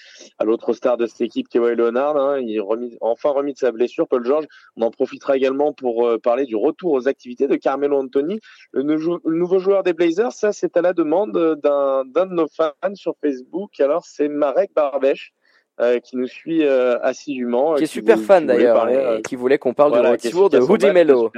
l'autre star de cette équipe, Kawhi Leonard. Hein. Il est enfin remis de sa blessure, Paul George. On en profitera également pour euh, parler du retour aux activités de Carmelo Anthony, le, le nouveau joueur des Blazers. Ça, c'est à la demande d'un de nos fans sur Facebook. Alors, c'est Marek Barbèche euh, qui nous suit euh, assidûment. Qui est super fan d'ailleurs, et euh, qui voulait qu'on parle voilà, du retour de Woody Mello.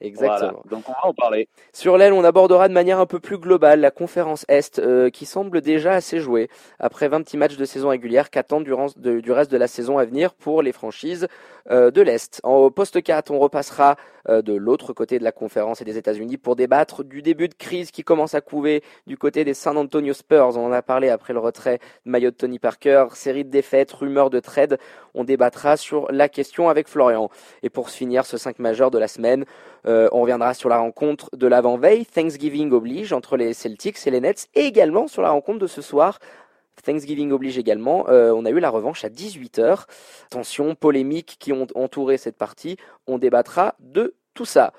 Exactement. Donc on va en parler. Sur l'aile, on abordera de manière un peu plus globale la conférence Est, euh, qui semble déjà assez jouée. Après 20 petits matchs de saison régulière, qu'attend du, du, reste de la saison à venir pour les franchises euh, de l'Est. En poste 4, on repassera euh, de l'autre côté de la conférence et des États-Unis pour débattre du début de crise qui commence à couver du côté des San Antonio Spurs. On en a parlé après le retrait de maillot de Tony Parker, série de défaites, rumeurs de trade. On débattra sur la question avec Florian. Et pour finir ce 5 majeur de la semaine, euh, on reviendra sur la rencontre de l'avant-veille, Thanksgiving oblige, entre les Celtics et les Nets, et également sur la rencontre de ce soir. Thanksgiving oblige également. Euh, on a eu la revanche à 18h. Tension, polémique qui ont entouré cette partie. On débattra de tout ça.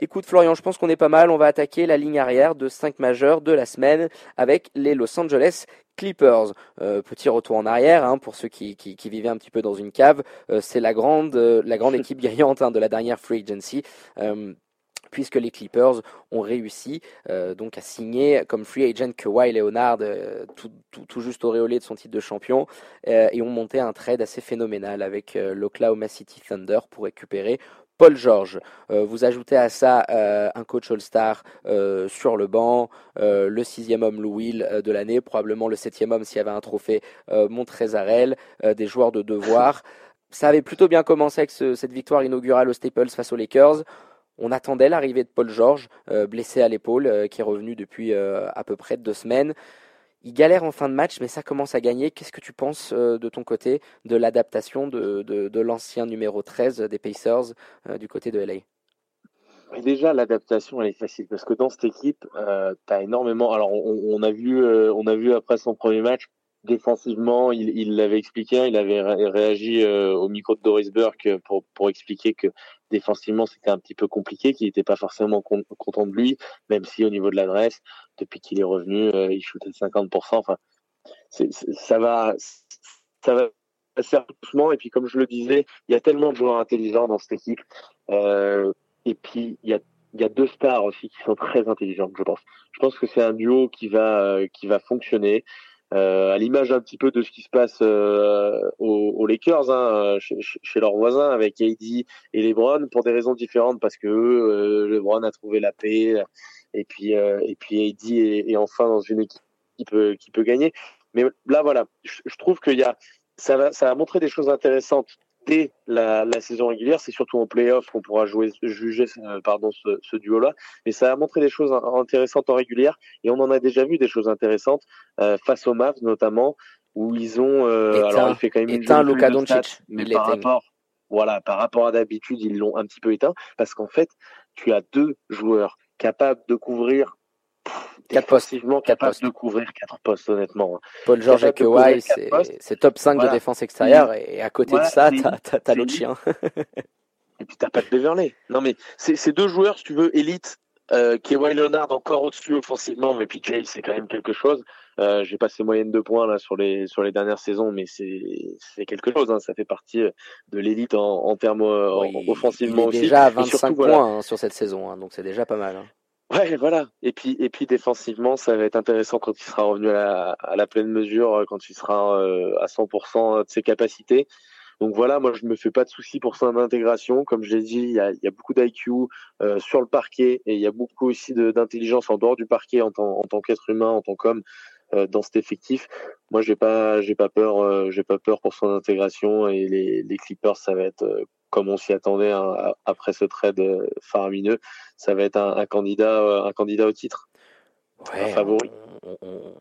Écoute Florian, je pense qu'on est pas mal. On va attaquer la ligne arrière de 5 majeurs de la semaine avec les Los Angeles Clippers. Euh, petit retour en arrière hein, pour ceux qui, vivaient un petit peu dans une cave. Euh, c'est la grande, euh, la grande équipe gagnante hein, de la dernière free agency. puisque les Clippers ont réussi donc à signer comme free agent Kawhi Leonard, tout, tout, juste auréolé de son titre de champion, et ont monté un trade assez phénoménal avec l'Oklahoma City Thunder pour récupérer Paul George. Euh, vous ajoutez à ça euh, un coach All-Star euh, sur le banc, le sixième homme Lou Will de l'année, probablement le septième homme s'il y avait un trophée Montrezarel, des joueurs de devoir. Ça avait plutôt bien commencé avec cette victoire inaugurale au Staples face aux Lakers. On attendait l'arrivée de Paul George, blessé à l'épaule, qui est revenu depuis à peu près deux semaines. Il galère en fin de match, mais ça commence à gagner. Qu'est-ce que tu penses euh, de ton côté de l'adaptation de, l'ancien numéro 13 des Pacers euh, du côté de LA Déjà, l'adaptation, elle est facile parce que dans cette équipe, euh, tu as énormément. Alors, on, a vu, on a vu après son premier match, défensivement, il l'avait expliqué, hein, il avait réagi au micro de Doris Burke pour, pour expliquer que défensivement, c'était un petit peu compliqué, qu'il n'était pas forcément content de lui, même si au niveau de l'adresse, depuis qu'il est revenu, euh, il shootait 50%. Enfin, ça va, ça va assez doucement. Et puis, comme je le disais, il y a tellement de joueurs intelligents dans cette équipe. Euh, et puis, il y a il y a deux stars aussi qui sont très intelligentes, je pense. Je pense que c'est un duo qui va euh, qui va fonctionner. Euh, à l'image un petit peu de ce qui se passe euh, aux, Lakers, hein, chez, chez, leurs voisins avec AD et LeBron, pour des raisons différentes, parce que euh, LeBron a trouvé la paix, et puis et puis AD est, enfin dans une équipe qui peut gagner. Mais là, voilà, je, je trouve qu'il y a ça ça va montrer des choses intéressantes dès la, la, saison régulière. C'est surtout en playoff qu'on pourra jouer, juger euh, pardon, ce, ce duo-là. Mais ça a montré des choses intéressantes en régulière et on en a déjà vu des choses intéressantes euh, face aux Mavs notamment où ils ont. Euh, alors il fait quand même éteint une Luka Doncic, mais par rapport, voilà, par rapport à d'habitude, ils l'ont un petit peu éteint parce qu'en fait, tu as deux joueurs capables de couvrir quatre postes. capable de couvrir quatre postes, honnêtement. Paul George et Kawhi, c'est top 5 de défense extérieure. Et à côté de ça, t'as as, l'autre chien. et puis t'as pas de Beverley. Non, mais c'est deux joueurs, si tu veux, élite. Euh, Kawhi Leonard encore au-dessus offensivement, mais PJ c'est quand même quelque chose. Euh, J'ai passé moyenne de points là sur les sur les dernières saisons, mais c'est quelque chose. Hein. Ça fait partie de l'élite en, en termes euh, offensivement il est Déjà à 25 points hein, sur cette saison, hein, donc c'est déjà pas mal. Hein. Ouais, voilà. Et puis, et puis défensivement, ça va être intéressant quand il sera revenu à la, à la pleine mesure, euh, quand il sera euh, à 100% de ses capacités. Donc voilà, moi je me fais pas de soucis pour son intégration. Comme je l'ai dit, il y a, beaucoup d'IQ euh, sur le parquet et il y a beaucoup aussi d'intelligence en dehors du parquet en tant, qu'être humain, en tant qu'homme euh, dans cet effectif. Moi j'ai pas j'ai pas peur euh, j'ai pas peur pour son intégration et les, les Clippers ça va être comme on s'y attendait hein, après ce trade faramineux, ça va être un, un candidat un candidat au titre. Ouais, un favori. On,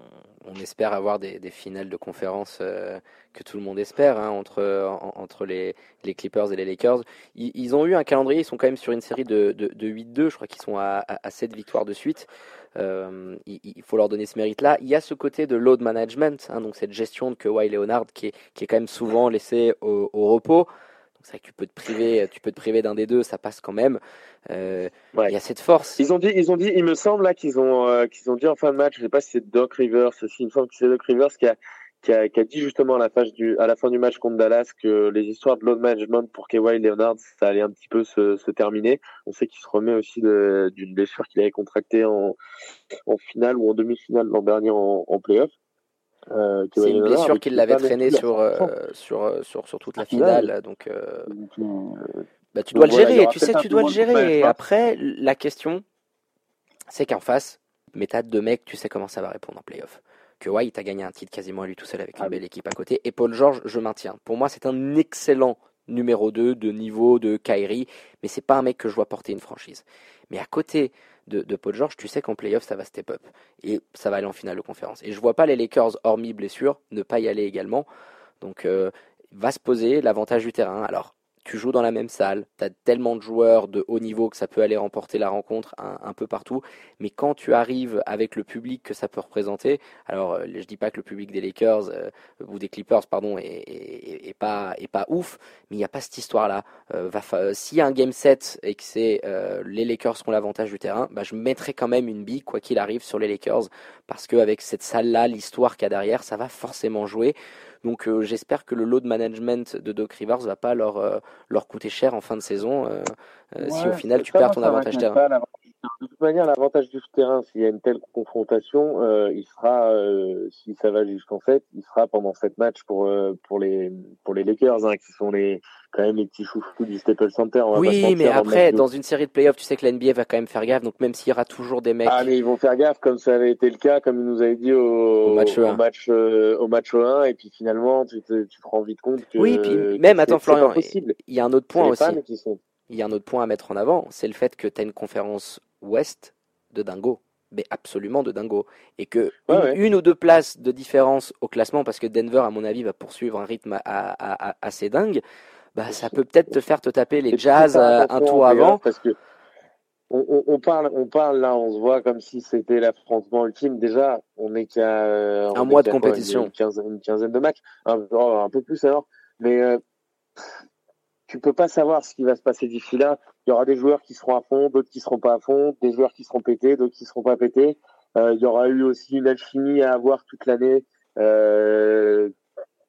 on espère avoir des, finales de conférence euh, que tout le monde espère hein, entre, entre les, les, Clippers et les Lakers. Ils, ont eu un calendrier, ils sont quand même sur une série de, de, 8-2, je crois qu'ils sont à, à, 7 victoires de suite. Euh, il, faut leur donner ce mérite-là. Il y a ce côté de load management, hein, donc cette gestion de Kawhi Leonard qui est, qui est quand même souvent laissée au, au repos c'est vrai que tu peux te priver, tu peux te priver d'un des deux, ça passe quand même. Euh, il y a cette force. Ils ont dit, ils ont dit, il me semble là qu'ils ont, euh, qu'ils ont dit en fin de match, je sais pas si c'est Doc Rivers, il me semble que c'est Doc Rivers qui a, qui a, qui a, dit justement à la, fin du, à la fin du match contre Dallas que les histoires de load management pour Kawhi Leonard, ça allait un petit peu se, se terminer. On sait qu'il se remet aussi d'une blessure qu'il avait contractée en, en finale ou en demi-finale l'an dernier en, en playoff. Euh, c'est une blessure qui l'avait traîné sur, euh, sur, euh, sur, sur, toute la finale. Donc, bah, tu dois le gérer. Tu sais, tu dois le gérer. Et après, la question, c'est qu'en face, méthode de mec, tu sais comment ça va répondre en playoff. Que White a gagné un titre quasiment à lui tout seul avec une ah belle équipe à côté. Et Paul George, je maintiens. Pour moi, c'est un excellent numéro 2 de niveau de Kyrie, mais c'est pas un mec que je vois porter une franchise. Mais à côté de, Paul George, tu sais qu'en playoff, ça va step up. Et ça va aller en finale de conférence. Et je vois pas les Lakers, hormis blessure, ne pas y aller également. Donc, euh, va se poser l'avantage du terrain. Alors, tu joues dans la même salle, tu as tellement de joueurs de haut niveau que ça peut aller remporter la rencontre un, peu partout, mais quand tu arrives avec le public que ça peut représenter, alors euh, je dis pas que le public des Lakers euh, ou des Clippers pardon est, pas pas ouf, mais il n'y a pas cette histoire là. Euh, S'il y a un game set et que c'est les Lakers qui ont l'avantage du terrain, bah, je mettrai quand même une bille quoi qu'il arrive sur les Lakers parce qu'avec cette salle là, l'histoire qu'il y a derrière, ça va forcément jouer. Donc euh, j'espère que le load management de Doc Rivers va pas leur, euh, leur coûter cher en fin de saison euh, si au final tu perds ton avantage terrain. De toute manière, l'avantage du terrain, s'il y a une telle confrontation, il sera, si ça va jusqu'en fait, il sera pendant cette match pour pour les pour les Lakers, hein, qui sont les quand même les petits chouchous du Staples Center. oui, mais après, dans une série de playoffs, tu sais que l'NBA va quand même faire gaffe. Donc même s'il y aura toujours des mecs. Ah, mais ils vont faire gaffe, comme ça avait été le cas, comme il nous avait dit au, match 1. Au match, euh, au match 1. Et puis finalement, tu te, tu te rends vite compte que. Oui, puis même, attends, Florian, il y a un autre point aussi. Il y a un autre point à mettre en avant, c'est le fait que tu as une conférence ouest de dingo mais absolument de dingo. Et que une, ou deux places de différence au classement, parce que Denver, à mon avis, va poursuivre un rythme assez dingue, bah, ça peut peut-être te faire te taper les Jazz euh, un tour avant. Parce que on, parle, on parle là, on se voit comme si c'était l'affrontement ultime. Déjà, on est qu'à euh, un mois de compétition, une, quinzaine, de matchs, un, oh, un, peu plus alors. Mais euh, tu peux pas savoir ce qui va se passer d'ici là. Il y aura des joueurs qui seront à fond, d'autres qui seront pas à fond, des joueurs qui seront pétés, d'autres qui seront pas pétés. il y aura eu aussi une alchimie à avoir toute l'année. Euh,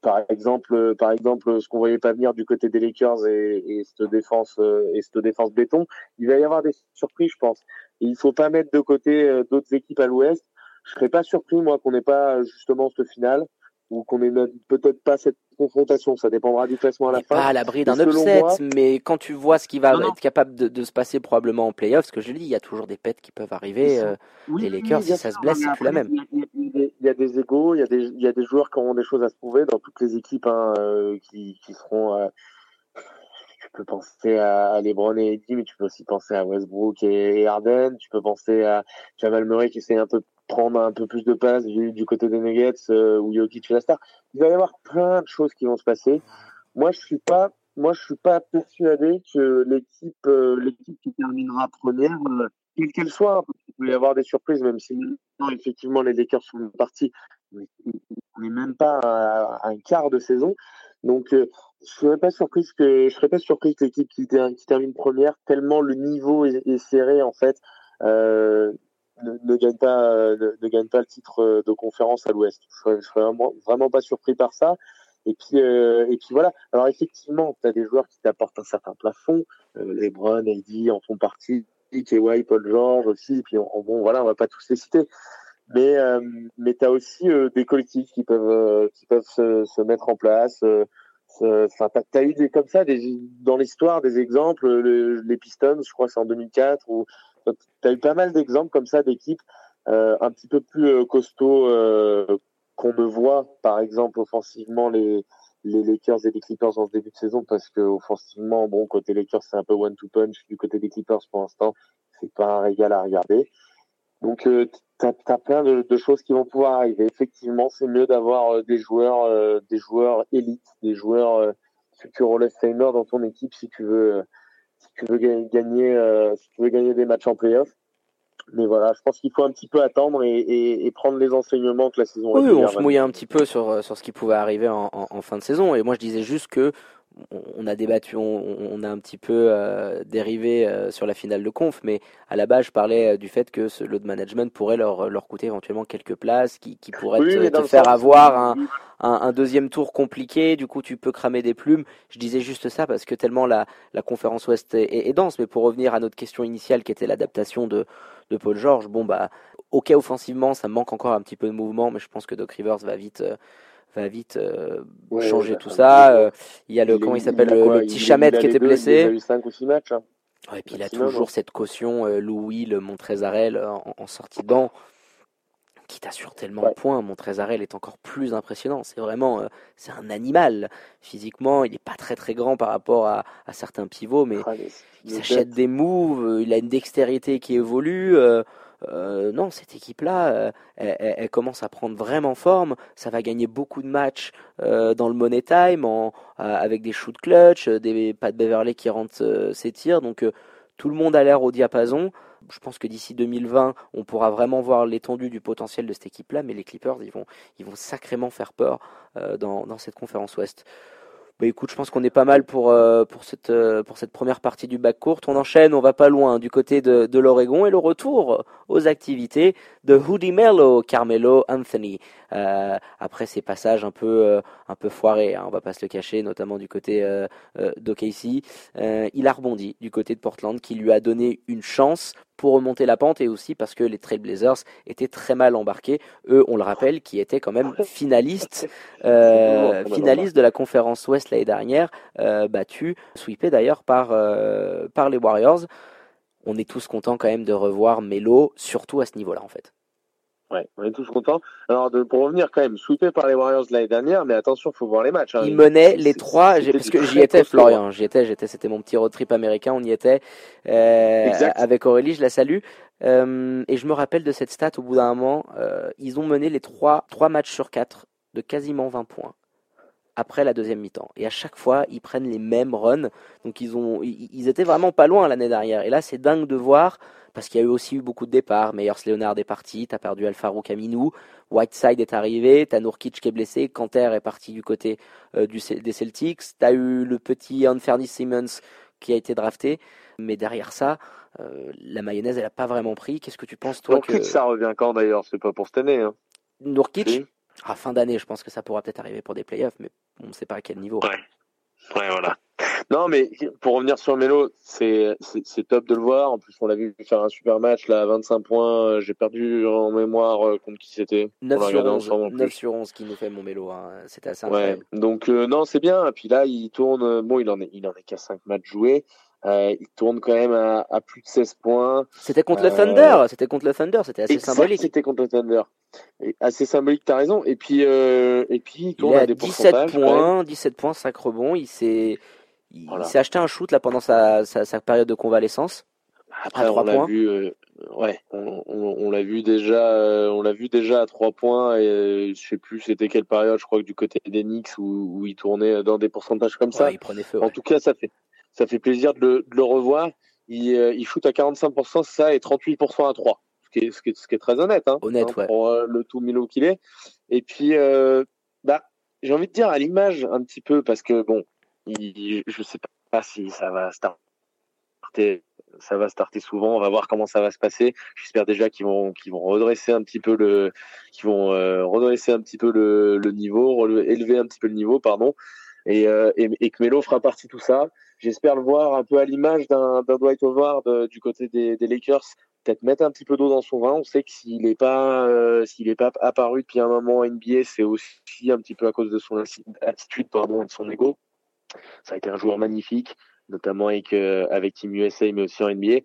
par exemple, euh, par exemple, ce qu'on voyait pas venir du côté des Lakers et, et cette défense euh, et cette défense béton, il va y avoir des surprises, je pense. Et il faut pas mettre de côté euh, d'autres équipes à l'Ouest. Je serais pas surpris moi qu'on n'ait pas justement ce final ou qu'on ait peut-être pas cette confrontation. Ça dépendra du classement à la fin. Pas à l'abri d'un upset, mais quand tu vois ce qui va être capable de, se passer probablement en playoff, parce que je dis, il y a toujours des pets qui peuvent arriver. Euh, les Lakers, si ça se blesse, c'est plus la même. Il y, a des égaux, il y a des, il y a des joueurs qui auront des choses à se prouver dans toutes les équipes hein, euh, qui, qui seront. Euh, tu peux penser à LeBron et Eddie, mais tu peux aussi penser à Westbrook et Harden. Tu peux penser à Jamal Murray qui essaie un peu prendre un peu plus de place du, côté des Nuggets euh, où Jokic la star. Il va y avoir plein de choses qui vont se passer. Moi, je suis pas, moi, je suis pas persuadé que l'équipe, euh, l'équipe qui terminera première euh, quelle qu'elle soit, il peut y avoir des surprises, même si effectivement les Lakers sont partis. On n'est même pas à, un quart de saison. Donc, euh, je serais pas surprise que je serais pas surprise que l'équipe qui, termine première, tellement le niveau est, serré en fait, ne, gagne pas ne, gagne pas le titre de conférence à l'Ouest. Je serais, serais vraiment, pas surpris par ça. Et puis euh, et puis voilà. Alors effectivement, tu as des joueurs qui t'apportent un certain plafond. Euh, LeBron, AD en font partie. KY, Paul George aussi. Et puis bon voilà, on va pas tous les citer mais euh, mais tu as aussi euh, des collectifs qui peuvent euh, qui peuvent se, se, mettre en place enfin tu as, eu des comme ça des dans l'histoire des exemples les Pistons je crois c'est en 2004 ou tu as eu pas mal d'exemples comme ça d'équipes un petit peu plus costauds qu'on ne voit par exemple offensivement les les Lakers et les Clippers en ce début de saison parce que offensivement bon côté Lakers c'est un peu one to punch du côté des Clippers pour l'instant c'est pas un régal à regarder donc tu as, plein de, choses qui vont pouvoir arriver. Effectivement, c'est mieux d'avoir euh, des joueurs, euh, des joueurs élites, des joueurs euh, futurs Hall of Famer dans ton équipe si tu veux, si tu veux gagner, si tu veux gagner des matchs en playoff. Mais voilà, je pense qu'il faut un petit peu attendre et, et, et, prendre les enseignements que la saison. Oui, on se mouillait un petit peu sur sur ce qui pouvait arriver en, en, en, fin de saison. Et moi, je disais juste que on a débattu, on, a un petit peu euh, dérivé euh, sur la finale de conf, mais à la base, je parlais euh, du fait que ce load management pourrait leur, leur coûter éventuellement quelques places, qui, qui pourraient te, faire avoir un, un, deuxième tour compliqué. Du coup, tu peux cramer des plumes. Je disais juste ça parce que tellement la, la conférence Ouest est, est, dense. Mais pour revenir à notre question initiale, qui était l'adaptation de, de Paul George, bon bah, ok offensivement, ça manque encore un petit peu de mouvement, mais je pense que Doc Rivers va vite va vite euh, changer tout ça. Euh, il y a le, comment il s'appelle, le, petit Chamet qui était blessé. Il a eu 5 ou 6 matchs. Hein. et puis il a toujours cette caution euh, Louis, le Montrezarel en, en sortie de banc qui t'assure tellement de points. Montrezarel est encore plus impressionnant. C'est vraiment, c'est un animal. Physiquement, il n'est pas très très grand par rapport à, à certains pivots, mais ah, il s'achète des moves. il a une dextérité qui évolue. Euh, non, cette équipe-là, euh, elle, commence à prendre vraiment forme. Ça va gagner beaucoup de matchs euh, dans le money time, avec des shoots clutch, des pas de Beverley qui rentrent ses tirs. Donc tout le monde a l'air au diapason. Je pense que d'ici 2020, on pourra vraiment voir l'étendue du potentiel de cette équipe-là, mais les Clippers, ils vont, ils vont sacrément faire peur dans, dans cette conférence Ouest. Bah écoute, je pense qu'on est pas mal pour, euh, pour, cette, euh, pour cette première partie du bac court. On enchaîne, on va pas loin du côté de, de l'Oregon et le retour aux activités de Hoodie Mello, Carmelo Anthony. Euh, après ces passages un peu, euh, un peu foirés, hein, on va pas se le cacher, notamment du côté euh, d'OKC, il a rebondi du côté de Portland qui lui a donné une chance pour remonter la pente et aussi parce que les Trailblazers étaient très mal embarqués. Eux, on le rappelle, qui étaient quand même finalistes, euh, finalistes de la conférence Ouest l'année dernière, euh, battus, sweepés d'ailleurs par, par les Warriors. On est tous contents quand même de revoir Melo, surtout à ce niveau-là en fait. Ouais, on est tous contents. Alors, de, pour revenir quand même, sweepé par les Warriors l'année dernière, mais attention, il faut voir les matchs. Hein. Ils menaient les trois, parce que j'y étais, Florian, j'y étais, j'étais, c'était mon petit road trip américain, on y était euh, avec Aurélie, je la salue. Euh, et je me rappelle de cette stat au bout d'un moment, euh, ils ont mené les trois, trois matchs sur quatre de quasiment 20 points après la deuxième mi-temps. Et à chaque fois, ils prennent les mêmes runs. Donc ils ont, ils étaient vraiment pas loin l'année dernière. Et là, c'est dingue de voir parce qu'il y a eu aussi eu beaucoup de départs. Meyers Leonard est parti, t'as perdu Alfaro Camino, Whiteside est arrivé, t'as Nourkic qui est blessé, Canter est parti du côté euh, du, des Celtics, t'as eu le petit Anthony Simmons qui a été drafté, mais derrière ça, euh, la mayonnaise elle a pas vraiment pris. Qu'est-ce que tu penses toi Nourkic que... ça revient quand d'ailleurs? C'est pas pour cette année. Hein. Nourkic à fin d'année, je pense que ça pourra peut-être arriver pour des playoffs, mais on ne sait pas à quel niveau. Ouais. Ouais, voilà. Non, mais pour revenir sur Melo, c'est c'est top de le voir. En plus, on l'a vu faire un super match là, 25 points. J'ai perdu en mémoire euh, contre qui c'était. 9 sur 11. 9 sur 11 qui nous fait mon Melo. Hein. C'était assez. Ouais. Donc euh, non, c'est bien. Et puis là, il tourne. Bon, il en est il en est qu'à 5 matchs joués. Euh, il tourne quand même à, à plus de 16 points. C'était contre le Thunder. C'était contre le Thunder. C'était assez symbolique. C'était contre le Thunder. Et assez symbolique, t'as raison. Et puis, euh, et puis, il tourne il a à des 17 points, 17 points, 5 rebonds. Il s'est, il s'est acheté un shoot là pendant sa, sa, sa période de convalescence. Après, on l'a vu, euh, ouais, on, on, on l'a vu déjà, euh, on l'a vu déjà à 3 points. Et euh, je sais plus c'était quelle période. Je crois que du côté des Knicks où, où il tournait dans des pourcentages comme ça. Il prenait feu. En tout cas, ça fait, ça fait plaisir de le, de le revoir. il, il shoot à 45%, ça, et 38% à 3. Ce qui est, ce qui est, ce qui est très honnête, hein, Honnête, hein, ouais. pour euh, le tout Milo qu'il est. Et puis, euh, bah, j'ai envie de dire à l'image un petit peu, parce que bon, je sais pas si ça va starter, ça va starter souvent. On va voir comment ça va se passer. J'espère déjà qu'ils vont, qu'ils vont redresser un petit peu le, qu'ils vont euh, redresser un petit peu le, le niveau, élever un petit peu le niveau, pardon. Et, euh, et, que Melo fera partie de tout ça. J'espère le voir un peu à l'image d'un Dwight Howard euh, du côté des, des Lakers, peut-être mettre un petit peu d'eau dans son vin. On sait que s'il n'est pas, euh, s'il est pas apparu depuis un moment en NBA, c'est aussi un petit peu à cause de son atti- attitude, pardon, de son ego. Ça a été un joueur magnifique, notamment avec euh, avec Team USA, mais aussi en NBA.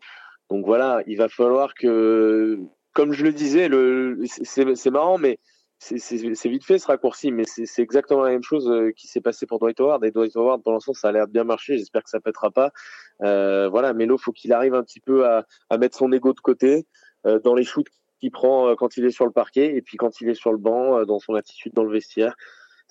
Donc voilà, il va falloir que, comme je le disais, c'est marrant, mais c'est vite fait ce raccourci, mais c'est exactement la même chose euh, qui s'est passé pour Dwight Howard. Et Dwight Howard, pour l'instant, ça a l'air de bien marcher. J'espère que ça pètera pas. Euh, voilà, Melo, faut qu'il arrive un petit peu à, mettre son ego de côté dans les shoots qu'il prend quand il est sur le parquet et puis quand il est sur le banc, dans son attitude dans le vestiaire.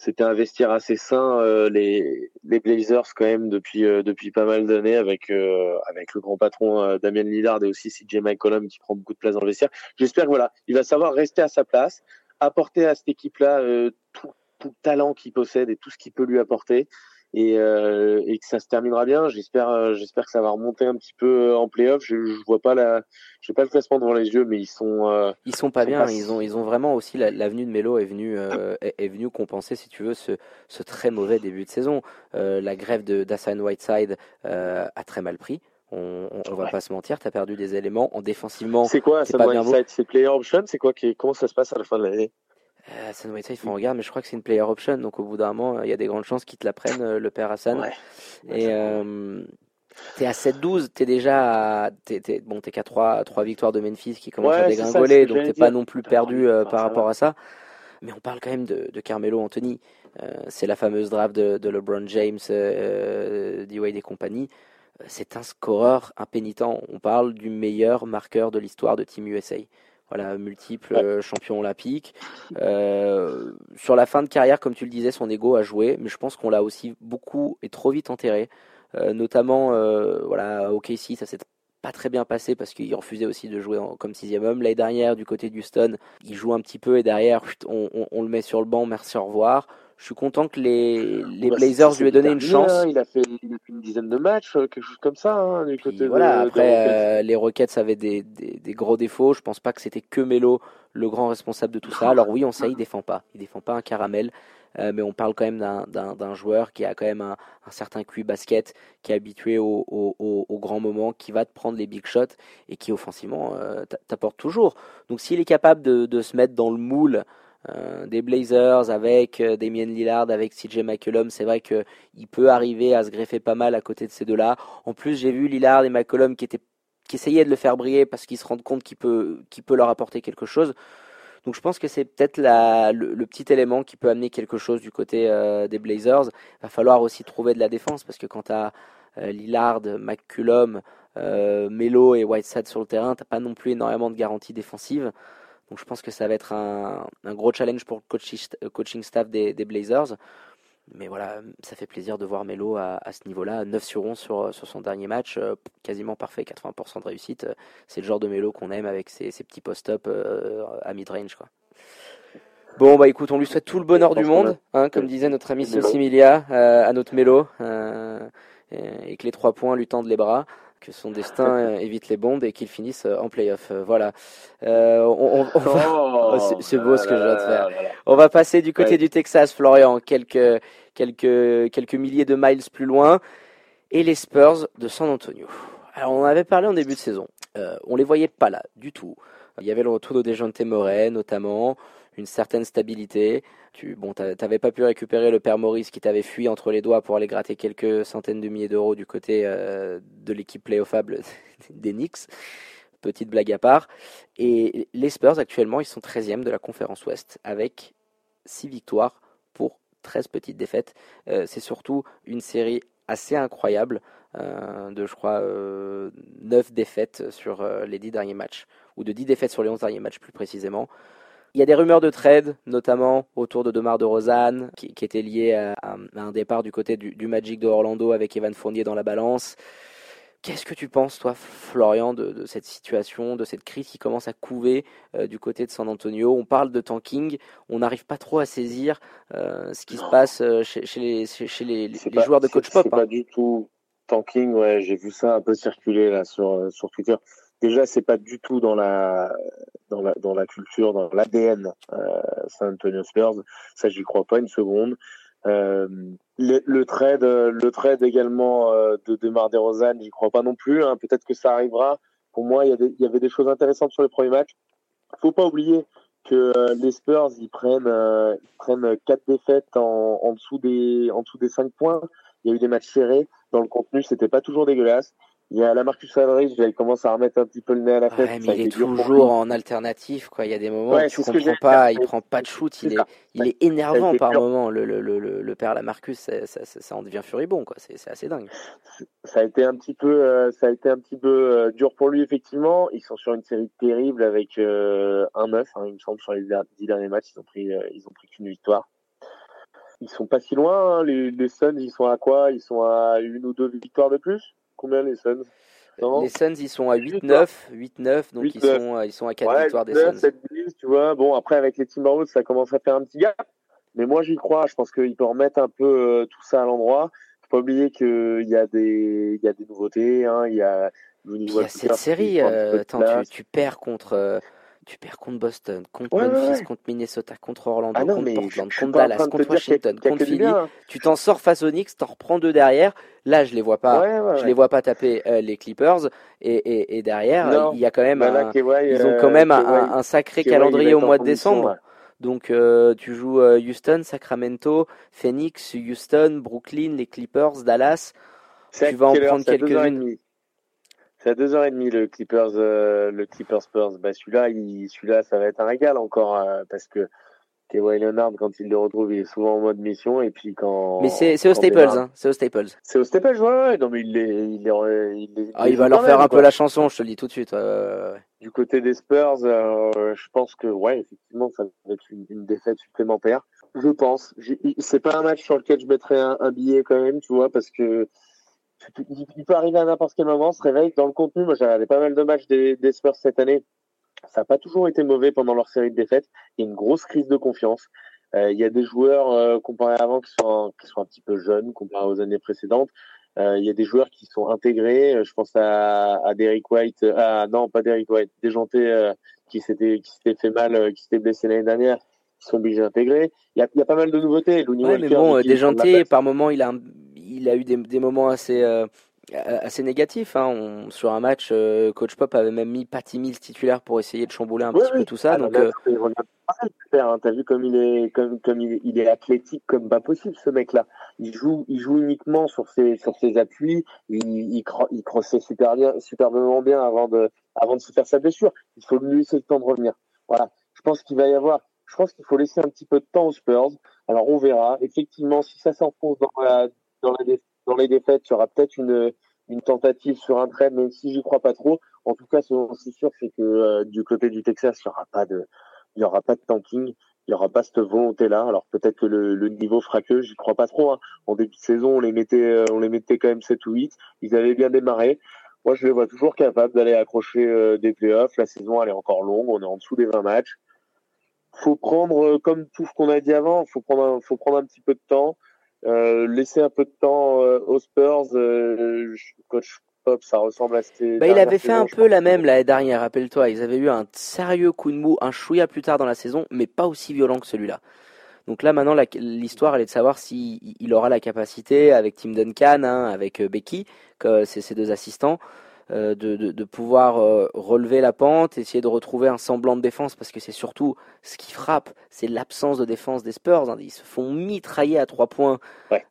C'était un vestiaire assez sain, euh, les, Blazers quand même depuis euh, depuis pas mal d'années avec euh, avec le grand patron Damien Lillard et aussi CJ McCollum qui prend beaucoup de place dans le vestiaire. J'espère que voilà, il va savoir rester à sa place, apporter à cette équipe-là euh, tout, tout le talent qu'il possède et tout ce qu'il peut lui apporter et, euh, et que ça se terminera bien. J'espère, euh, j'espère que ça va remonter un petit peu en playoff. Je, je vois pas la, j'ai pas le classement devant les yeux, mais ils sont. euh, Ils sont pas sont bien, pas- ils ont, ils ont vraiment aussi la- l'avenue de Melo est venue, euh, est, est venue compenser, si tu veux, ce, ce très mauvais début de saison. Euh, la grève de d'Hassan Whiteside euh, a très mal pris. On, on, on va Ouais. pas se mentir, tu as perdu des éléments en défensivement. c'est quoi ça pas bien C'est player option, c'est quoi qui, comment ça se passe à la fin de l'année? Euh, Hassan Whiteside, il faut qu'on regarde, mais je crois que c'est une player option, donc au bout d'un moment, il y a des grandes chances qu'ils te la prennent, euh, le père Hassan. Ouais. Et euh, t'es à 7-12, t'es déjà à, t'es, t'es- bon, t'es qu'à 3, 3 victoires de Memphis qui commencent Ouais, à dégringoler, donc t'es pas non plus perdu euh, par rapport à ça. Mais on parle quand même de, de Carmelo Anthony. Euh, c'est la fameuse draft de, de LeBron James, euh, D-Wade et compagnie. C'est un scoreur impénitent. On parle du meilleur marqueur de l'histoire de Team USA. Voilà, multiple Ouais. euh, champion olympique. Euh, sur la fin de carrière, comme tu le disais, son ego a joué, mais je pense qu'on l'a aussi beaucoup et trop vite enterré. Euh, notamment, euh, voilà, au KC, ça s'est pas très bien passé parce qu'il refusait aussi de jouer en- comme sixième homme. L'année dernière, du côté d'Houston, il joue un petit peu et derrière, chut, on, on- on le met sur le banc, merci, au revoir. Je suis content que les, les Bah, Blazers lui aient donné une chance. hein. Il a fait, il a fait une dizaine de matchs, euh, quelque chose comme ça, hein, du côté de- voilà, de après, Rockets. euh, les Rockets avaient des, des, des gros défauts. Je pense pas que c'était que Melo le grand responsable de tout ça. Alors oui, on sait, il défend pas. Il défend pas un caramel. euh, mais on parle quand même d'un- d'un d'un joueur qui a quand même un, un certain QI basket, qui est habitué au, au, au, au grand moment, qui va te prendre les big shots et qui offensivement euh, t'a- t'apporte toujours. Donc s'il est capable de, de se mettre dans le moule euh, des Blazers avec euh, Damien Lillard, avec CJ McCollum, c'est vrai que il peut arriver à se greffer pas mal à côté de ces deux-là. En plus, j'ai vu Lillard et McCollum qui essayaient de le faire briller parce qu'ils se rendent compte qu'il peut qu'il leur apporter quelque chose. Donc je pense que c'est peut-être le, le petit élément qui peut amener quelque chose du côté euh, des Blazers. Il va falloir aussi trouver de la défense parce que quand tu as Lillard, McCullum, euh, Melo et Whiteside sur le terrain, t'as pas non plus énormément de garanties défensives. Donc je pense que ça va être un, un gros challenge pour le coaching, coaching staff des, des Blazers. Mais voilà, ça fait plaisir de voir Melo à, à ce niveau-là. 9 sur 11 sur, sur son dernier match, euh, quasiment parfait, 80% de réussite. Euh, C'est le genre de Melo qu'on aime avec ses, ses petits post-up euh, à mid-range. quoi. Bon, bah écoute, on lui souhaite tout le bonheur du monde, hein, comme disait notre ami. Similia euh, à notre Mélo, euh, et que les trois points lui tendent les bras, que son destin euh, évite les bombes et qu'il finisse euh, en playoff. Voilà. Euh, on, on- on va, Oh, c'est- c'est beau ce que je viens de faire. on va passer du côté Ouais. du Texas, Florian, quelques, quelques, quelques milliers de miles plus loin, et les Spurs de San Antonio. Alors, on en avait parlé en début de saison. Euh, on les voyait pas là du tout. Il y avait le retour de Dejounte Murray, notamment, une certaine stabilité. Tu bon, t'a- t'avais pas pu récupérer le père Maurice qui t'avait fui entre les doigts pour aller gratter quelques centaines de milliers d'euros du côté euh, de l'équipe playoffable des Knicks. Petite blague à part. Et les Spurs, actuellement, ils sont 13e de la conférence Ouest avec 6 victoires pour 13 petites défaites. Euh, c'est surtout une série assez incroyable euh, de, je crois, euh, 9 défaites sur les 10 derniers matchs, ou de 10 défaites sur les 11 derniers matchs plus précisément. Il y a des rumeurs de trade, notamment autour de Demar de Rosanne, qui, qui était lié à, à un départ du côté du, du Magic de Orlando avec Evan Fournier dans la balance. Qu'est-ce que tu penses, toi, Florian, de, cette situation, de cette crise qui commence à couver euh, du côté de San Antonio? On parle de tanking, on n'arrive pas trop à saisir euh, ce qui se passe euh, chez, les, chez les, joueurs de coach pop. C'est pas hein. du tout tanking, ouais, j'ai vu ça un peu circuler là sur, sur Twitter. Déjà, c'est pas du tout dans la, dans la, dans la culture, dans l'ADN San Antonio Spurs. Ça, j'y crois pas une seconde. Euh, le, le, trade, le trade également euh, de Demar Derozan, j'y crois pas non plus. Hein. Peut-être que ça arrivera. Pour moi, il y, y, avait des choses intéressantes sur le premier match. Faut pas oublier que euh, les Spurs ils prennent ils prennent quatre défaites en, en dessous des en dessous des cinq points. Il y a eu des matchs serrés. Dans le contenu, c'était pas toujours dégueulasse. Il y a la Marcus Aldridge, il commence à remettre un petit peu le nez à la tête. Ouais, mais il est toujours en alternative, quoi. Il y a des moments où tu comprends pas, il prend pas de shoot, il est, il est énervant par moments. Le, le, le, le père Lamarcus, ça, ça, ça, en devient furibond, quoi. C'est assez dingue. Ça a été un petit peu, euh, ça a été un petit peu euh, dur pour lui, effectivement. Ils sont sur une série terrible avec euh, un 9, hein, il me semble, sur les dix derniers matchs, ils ont pris, ils ont pris qu'une victoire. Ils sont pas si loin, hein. les, les Suns, ils sont à quoi? Ils sont à une ou deux victoires de plus? Combien les Suns Les Suns, ils sont à 8-9, 8-9, donc ils, sont, euh, ils sont à 4 victoires des Suns. 7 10, tu vois. Bon, après, avec les Timberwolves, ça commence à faire un petit gap. Mais moi, j'y crois. Je pense qu'il peut remettre un peu euh, tout ça à l'endroit. Faut pas oublier qu'il y, a des, y a des nouveautés. Hein. Il y a, il y a cette série. Euh, attends, tu, tu, perds contre tu perds contre Boston, contre Memphis, contre Minnesota, contre Orlando, ah contre Portland, contre Dallas, contre Washington, contre Philly. Tu t'en sors face aux Knicks, t'en reprends deux derrière. Là, je les vois pas, je les vois pas taper euh, les Clippers. Et, et, derrière, il y a quand même, bah ils ont quand même un, un, sacré calendrier au mois de décembre. Donc euh, tu joues euh, Houston, Sacramento, Phoenix, Houston, Brooklyn, les Clippers, Dallas. Tu vas en prendre quelques-unes. À 2h30 le Clippers, euh, le Clippers Spurs. Bah, celui-là, il, celui-là, ça va être un régal encore, euh, parce que Kawhi Leonard, quand il le retrouve, il est souvent en mode mission, et puis quand. Mais c'est, au Staples, hein. C'est au Staples. C'est au Staples, ouais, ouais. Non, mais il est, il est, ah, il, va leur faire un peu la chanson, je te le dis tout de suite. du côté des Spurs, euh, je pense que, ouais, effectivement, ça va être une, une défaite supplémentaire. Je pense. C'est pas un match sur lequel je mettrais un, un billet quand même, tu vois, parce que il peut arriver à n'importe quel moment, se réveille. Dans le contenu, moi j'ai regardé pas mal de matchs des, des Spurs cette année. Ça n'a pas toujours été mauvais pendant leur série de défaites. Il y a une grosse crise de confiance. Euh, il y a des joueurs euh, comparés avant qui sont, qui sont un petit peu jeunes comparés aux années précédentes. Euh, il y a des joueurs qui sont intégrés. Je pense à, à Derrick White. Ah non, pas Derrick White. Déjanté euh, qui s'était qui s'était fait mal, qui s'était blessé l'année dernière qui sont obligés d'intégrer. Il y a, il y a pas mal de nouveautés. Ouais, mais bon, Déjanté, par moment, il a un, il a eu des, des moments assez, euh, assez négatifs. Hein. sur un match, euh, Coach Pop avait même mis Patty Mills titulaire pour essayer de chambouler un petit peu tout ça. Ah, donc, euh... hein. T'as vu comme il est, comme, comme il, il, est athlétique comme pas possible ce mec-là. Il joue, il joue uniquement sur ses, sur ses appuis. Il, il, il crossait super bien, superbement bien avant de, avant de se faire sa blessure. Il faut lui laisser le temps de revenir. Voilà. Je pense qu'il va y avoir je pense qu'il faut laisser un petit peu de temps aux Spurs. Alors on verra. Effectivement, si ça s'enfonce dans la, dans, les défaites, il y aura peut-être une, tentative sur un trade, même si j'y crois pas trop. En tout cas, ce c'est sûr, c'est que euh, du côté du Texas, il y aura pas de, y aura pas de tanking, il y aura pas cette volonté-là. Alors peut-être que le, niveau fera que, j'y crois pas trop. Hein. En début de saison, on les mettait, euh, quand même 7 ou 8. Ils avaient bien démarré. Moi, je les vois toujours capables d'aller accrocher euh, des playoffs. La saison, elle est encore longue. On est en dessous des 20 matchs. Faut prendre, comme tout ce qu'on a dit avant, faut prendre, faut prendre un petit peu de temps. Euh, laisser un peu de temps euh, aux Spurs, euh, coach Pop, ça ressemble à ce bah, Il avait fait un peu la même l'année dernière, rappelle-toi. Ils avaient eu un sérieux coup de mou, un chouïa plus tard dans la saison, mais pas aussi violent que celui-là. Donc là, maintenant, l'histoire, elle est de savoir s'il il aura la capacité, avec Tim Duncan, hein, avec Becky, que c'est ses deux assistants, de, de, de, pouvoir euh, relever la pente, essayer de retrouver un semblant de défense, parce que c'est surtout ce qui frappe, c'est l'absence de défense des Spurs. Hein. Ils se font mitrailler à trois points.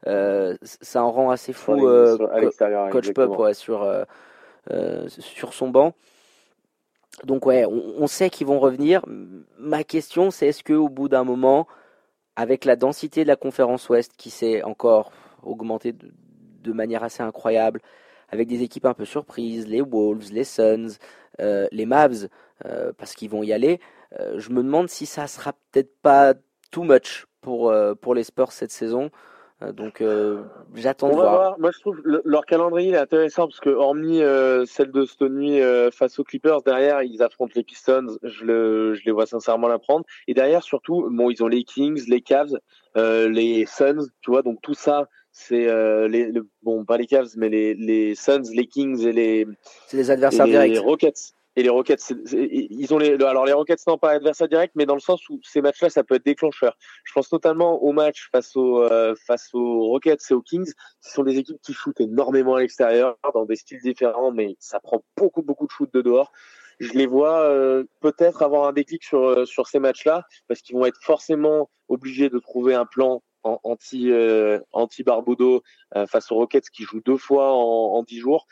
Euh, ça en rend assez fou Coach Pop ouais, sur, sur son banc. Donc ouais, on, on sait qu'ils vont revenir. Ma question, c'est est-ce qu'au bout d'un moment, avec la densité de la conférence Ouest qui s'est encore augmentée de, de manière assez incroyable, avec des équipes un peu surprises, les Wolves, les Suns, euh, les Mavs, euh, parce qu'ils vont y aller. Euh, je me demande si ça sera peut-être pas too much pour, pour les Spurs cette saison. Donc j'attends de voir. voir. Moi je trouve leur calendrier est intéressant parce que hormis celle de cette nuit face aux Clippers, derrière ils affrontent les Pistons. Je, le, je les vois sincèrement la prendre. Et derrière surtout, bon ils ont les Kings, les Cavs, les Suns, tu vois. Donc tout ça c'est les, bon pas les Cavs mais les, les Suns, les Kings et les c'est les adversaires directs. Les Rockets et les Rockets, ils ont les, alors les Rockets n'ont pas adversaire direct, mais dans le sens où ces matchs-là, ça peut être déclencheur. Je pense notamment au match face aux euh, face aux Rockets et aux Kings, qui sont des équipes qui shootent énormément à l'extérieur, dans des styles différents, mais ça prend beaucoup beaucoup de shoot de dehors. Je les vois euh, peut-être avoir un déclic sur euh, sur ces matchs-là, parce qu'ils vont être forcément obligés de trouver un plan anti anti Barbudo face aux Rockets qui jouent deux fois en dix jours.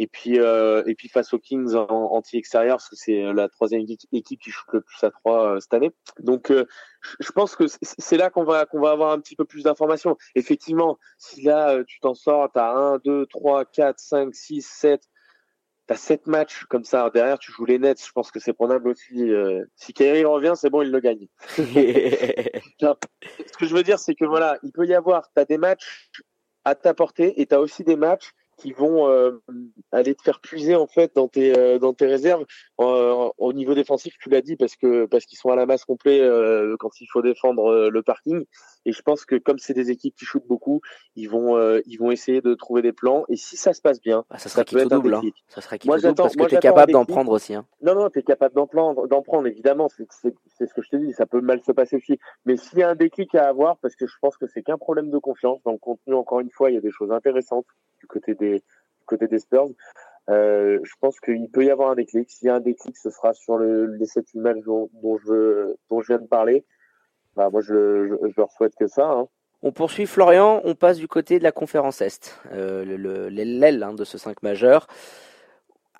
Et puis, euh, et puis face aux Kings en anti-extérieur, parce que c'est la troisième équipe qui joue le plus à trois euh, cette année. Donc, euh, je pense que c'est là qu'on va qu'on va avoir un petit peu plus d'informations. Effectivement, si là tu t'en sors, t'as un, deux, trois, quatre, cinq, six, sept, t'as sept matchs comme ça. Derrière, tu joues les Nets. Je pense que c'est prenable aussi. si Kyrie revient, c'est bon, il le gagne. Ce que je veux dire, c'est que voilà, il peut y avoir, t'as des matchs à ta portée et t'as aussi des matchs qui vont euh, aller te faire puiser en fait dans tes euh, dans tes réserves. Euh, au niveau défensif tu l'as dit parce que parce qu'ils sont à la masse complet quand il faut défendre le parking. Et je pense que comme c'est des équipes qui shootent beaucoup ils vont ils vont essayer de trouver des plans. Et si ça se passe bien ah, ça, peut être double hein. ça serait qui double parce que tu es capable d'en prendre aussi hein. non non tu es capable d'en prendre d'en prendre évidemment. C'est c'est ce que je te dis ça peut mal se passer aussi. Mais s'il y a un déclic à avoir parce que je pense que c'est qu'un problème de confiance dans le contenu encore une fois il y a des choses intéressantes du côté des, côté des Spurs. Euh, je pense qu'il peut y avoir un déclic. S'il y a un déclic, ce sera sur le, les 7 matchs dont, dont, je, dont je viens de parler. Bah, moi, je, je, je leur souhaite que ça. Hein. On poursuit Florian, on passe du côté de la conférence Est, euh, l'aile hein, de ce 5 majeur.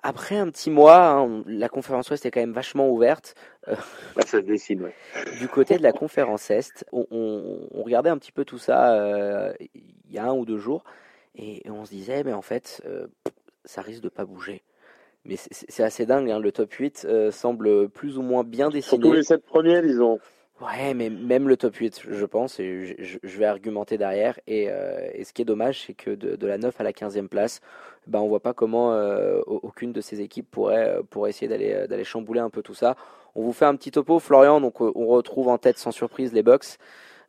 Après un petit mois, hein, la conférence Ouest est quand même vachement ouverte. Euh, ça se dessine, ouais. Du côté de la conférence Est, on, on, on regardait un petit peu tout ça euh, il y a un ou deux jours. Et, on se disait, mais en fait, euh, ça risque de pas bouger. Mais c'est assez dingue, hein, le top 8 euh, semble plus ou moins bien dessiné. Surtout les 7 premiers, disons. Ouais, mais même le top 8, je pense, et je, vais argumenter derrière. Et, euh, et ce qui est dommage, c'est que de, de, la 9 à la 15e place, ben, on voit pas comment aucune de ces équipes pourrait, pourrait essayer d'aller d'aller chambouler un peu tout ça. On vous fait un petit topo, Florian. Donc, on retrouve en tête sans surprise les Bucks.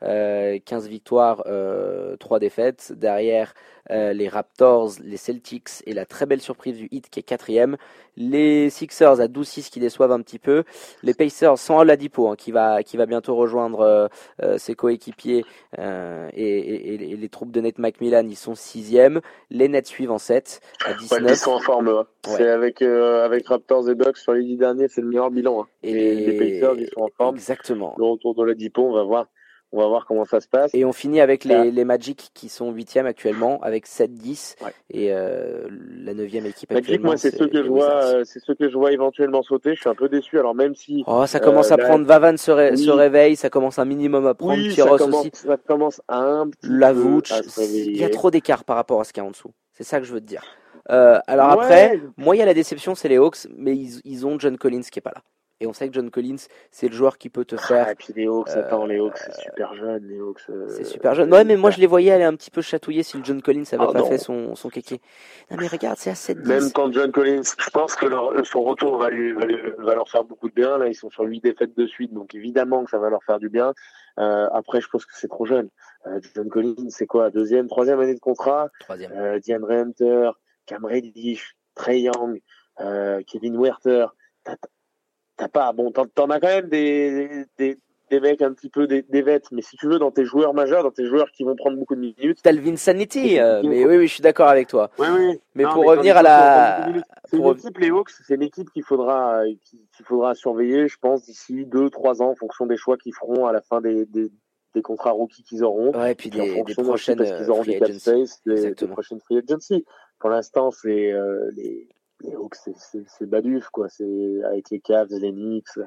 15 euh, victoires, 3 euh, défaites. Derrière, euh, les Raptors, les Celtics et la très belle surprise du Heat qui est quatrième. Les Sixers à 12-6 qui déçoivent un petit peu. Les Pacers sans Oladipo hein, qui va qui va bientôt rejoindre ses coéquipiers et, les troupes de Nate McMillan ils sont sixième. Les Nets suivent en 7 à 19. ils sont en forme. Hein. C'est avec avec Raptors et Bucks sur les 10 derniers, c'est le meilleur bilan. Hein. Et les, Pacers ils sont en forme. Exactement. Le retour d'Oladipo, on va voir on va voir comment ça se passe. Et on finit avec les, les Magic qui sont 8 actuellement avec 7-10 et euh, la 9 équipe Magic, moi c'est ceux que je vois euh, c'est ceux que je vois éventuellement sauter, je suis un peu déçu alors même si Oh, ça commence à euh, prendre Vavan se, réveille, ça commence un minimum à prendre oui, ça commence, aussi. Ça commence à un petit il y a trop d'écart par rapport à ce qu'il y a en dessous. C'est ça que je veux te dire. Euh, alors après, moi il y a la déception, c'est les Hawks, mais ils, ils ont John Collins qui est pas là. Et on sait que John Collins, c'est le joueur qui peut te faire. Ah, et puis les Hawks, attends, les Hawks, c'est super jeune, les Hawks. Euh, c'est super jeune. Ouais, mais moi je les voyais aller un petit peu chatouiller si le John Collins avait ah, pas fait son, son kéké. Non, mais regarde, c'est à 7 10 Même quand John Collins, je pense que leur, son retour va, lui, va, leur faire beaucoup de bien. Là, ils sont sur 8 défaites de suite, donc évidemment que ça va leur faire du bien. Euh, après, je pense que c'est trop jeune. Euh, John Collins, c'est quoi? Deuxième, troisième année de contrat? Troisième. Euh, Diane Hunter, Cam Reddish, Trey Young, euh, Kevin Werther t'as pas bon t'en, as quand même des, des, des mecs un petit peu des, des vêtes mais si tu veux dans tes joueurs majeurs dans tes joueurs qui vont prendre beaucoup de minutes t'as le Vinsanity euh, mais oui oui je suis d'accord avec toi oui, oui. mais pour revenir à la c'est une équipe les Hawks c'est une équipe qu'il faudra qu'il faudra surveiller je pense d'ici deux trois ans en fonction des choix qu'ils feront à la fin des, des des contrats rookies qu'ils auront. Ouais, et puis des, des prochaines parce qu'ils auront des cap space, les, prochaines free agency. Pour l'instant, c'est euh, les, les Hawks, c'est baduf, quoi. C'est avec les Cavs, les Knicks.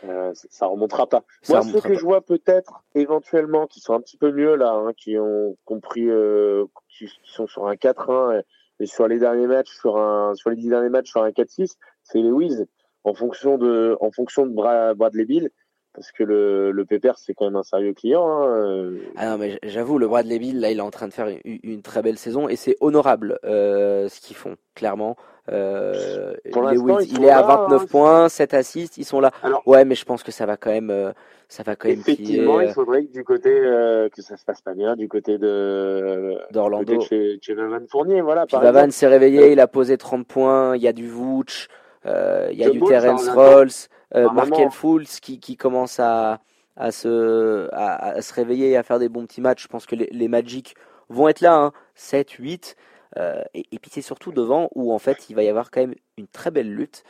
Ça, ça remontera pas. Moi, ceux que je vois peut-être éventuellement qui sont un petit peu mieux là, hein, qui ont compris, euh, qui, sont sur un 4-1 et, sur les derniers matchs, sur un, sur les 10 derniers matchs, sur un 4-6, c'est les Wiz. En fonction de, en fonction de Bradley Bill, parce que le, le Pépère, c'est quand même un sérieux client. Hein. Ah non, mais j'avoue, le Bradley Bill, là, il est en train de faire une, très belle saison et c'est honorable euh, ce qu'ils font, clairement. Euh, il est à 29 hein, points, 7 assists, ils sont là. ouais, mais je pense que ça va quand même, euh, ça va quand même. Effectivement, il faudrait que du côté euh, que ça se passe pas bien, du côté de d'Orlando. Chez, chez Vavan Fournier, voilà. Vavan s'est réveillé, il a posé 30 points, il y a du Vooch, il y a du Terence Rolls. Euh, Markel Fultz qui, qui commence à, à, se, à, se réveiller et à faire des bons petits matchs. Je pense que les, les Magic vont être là, hein, 7, 8. Euh, et, puis c'est surtout devant où en fait il va y avoir quand même une très belle lutte.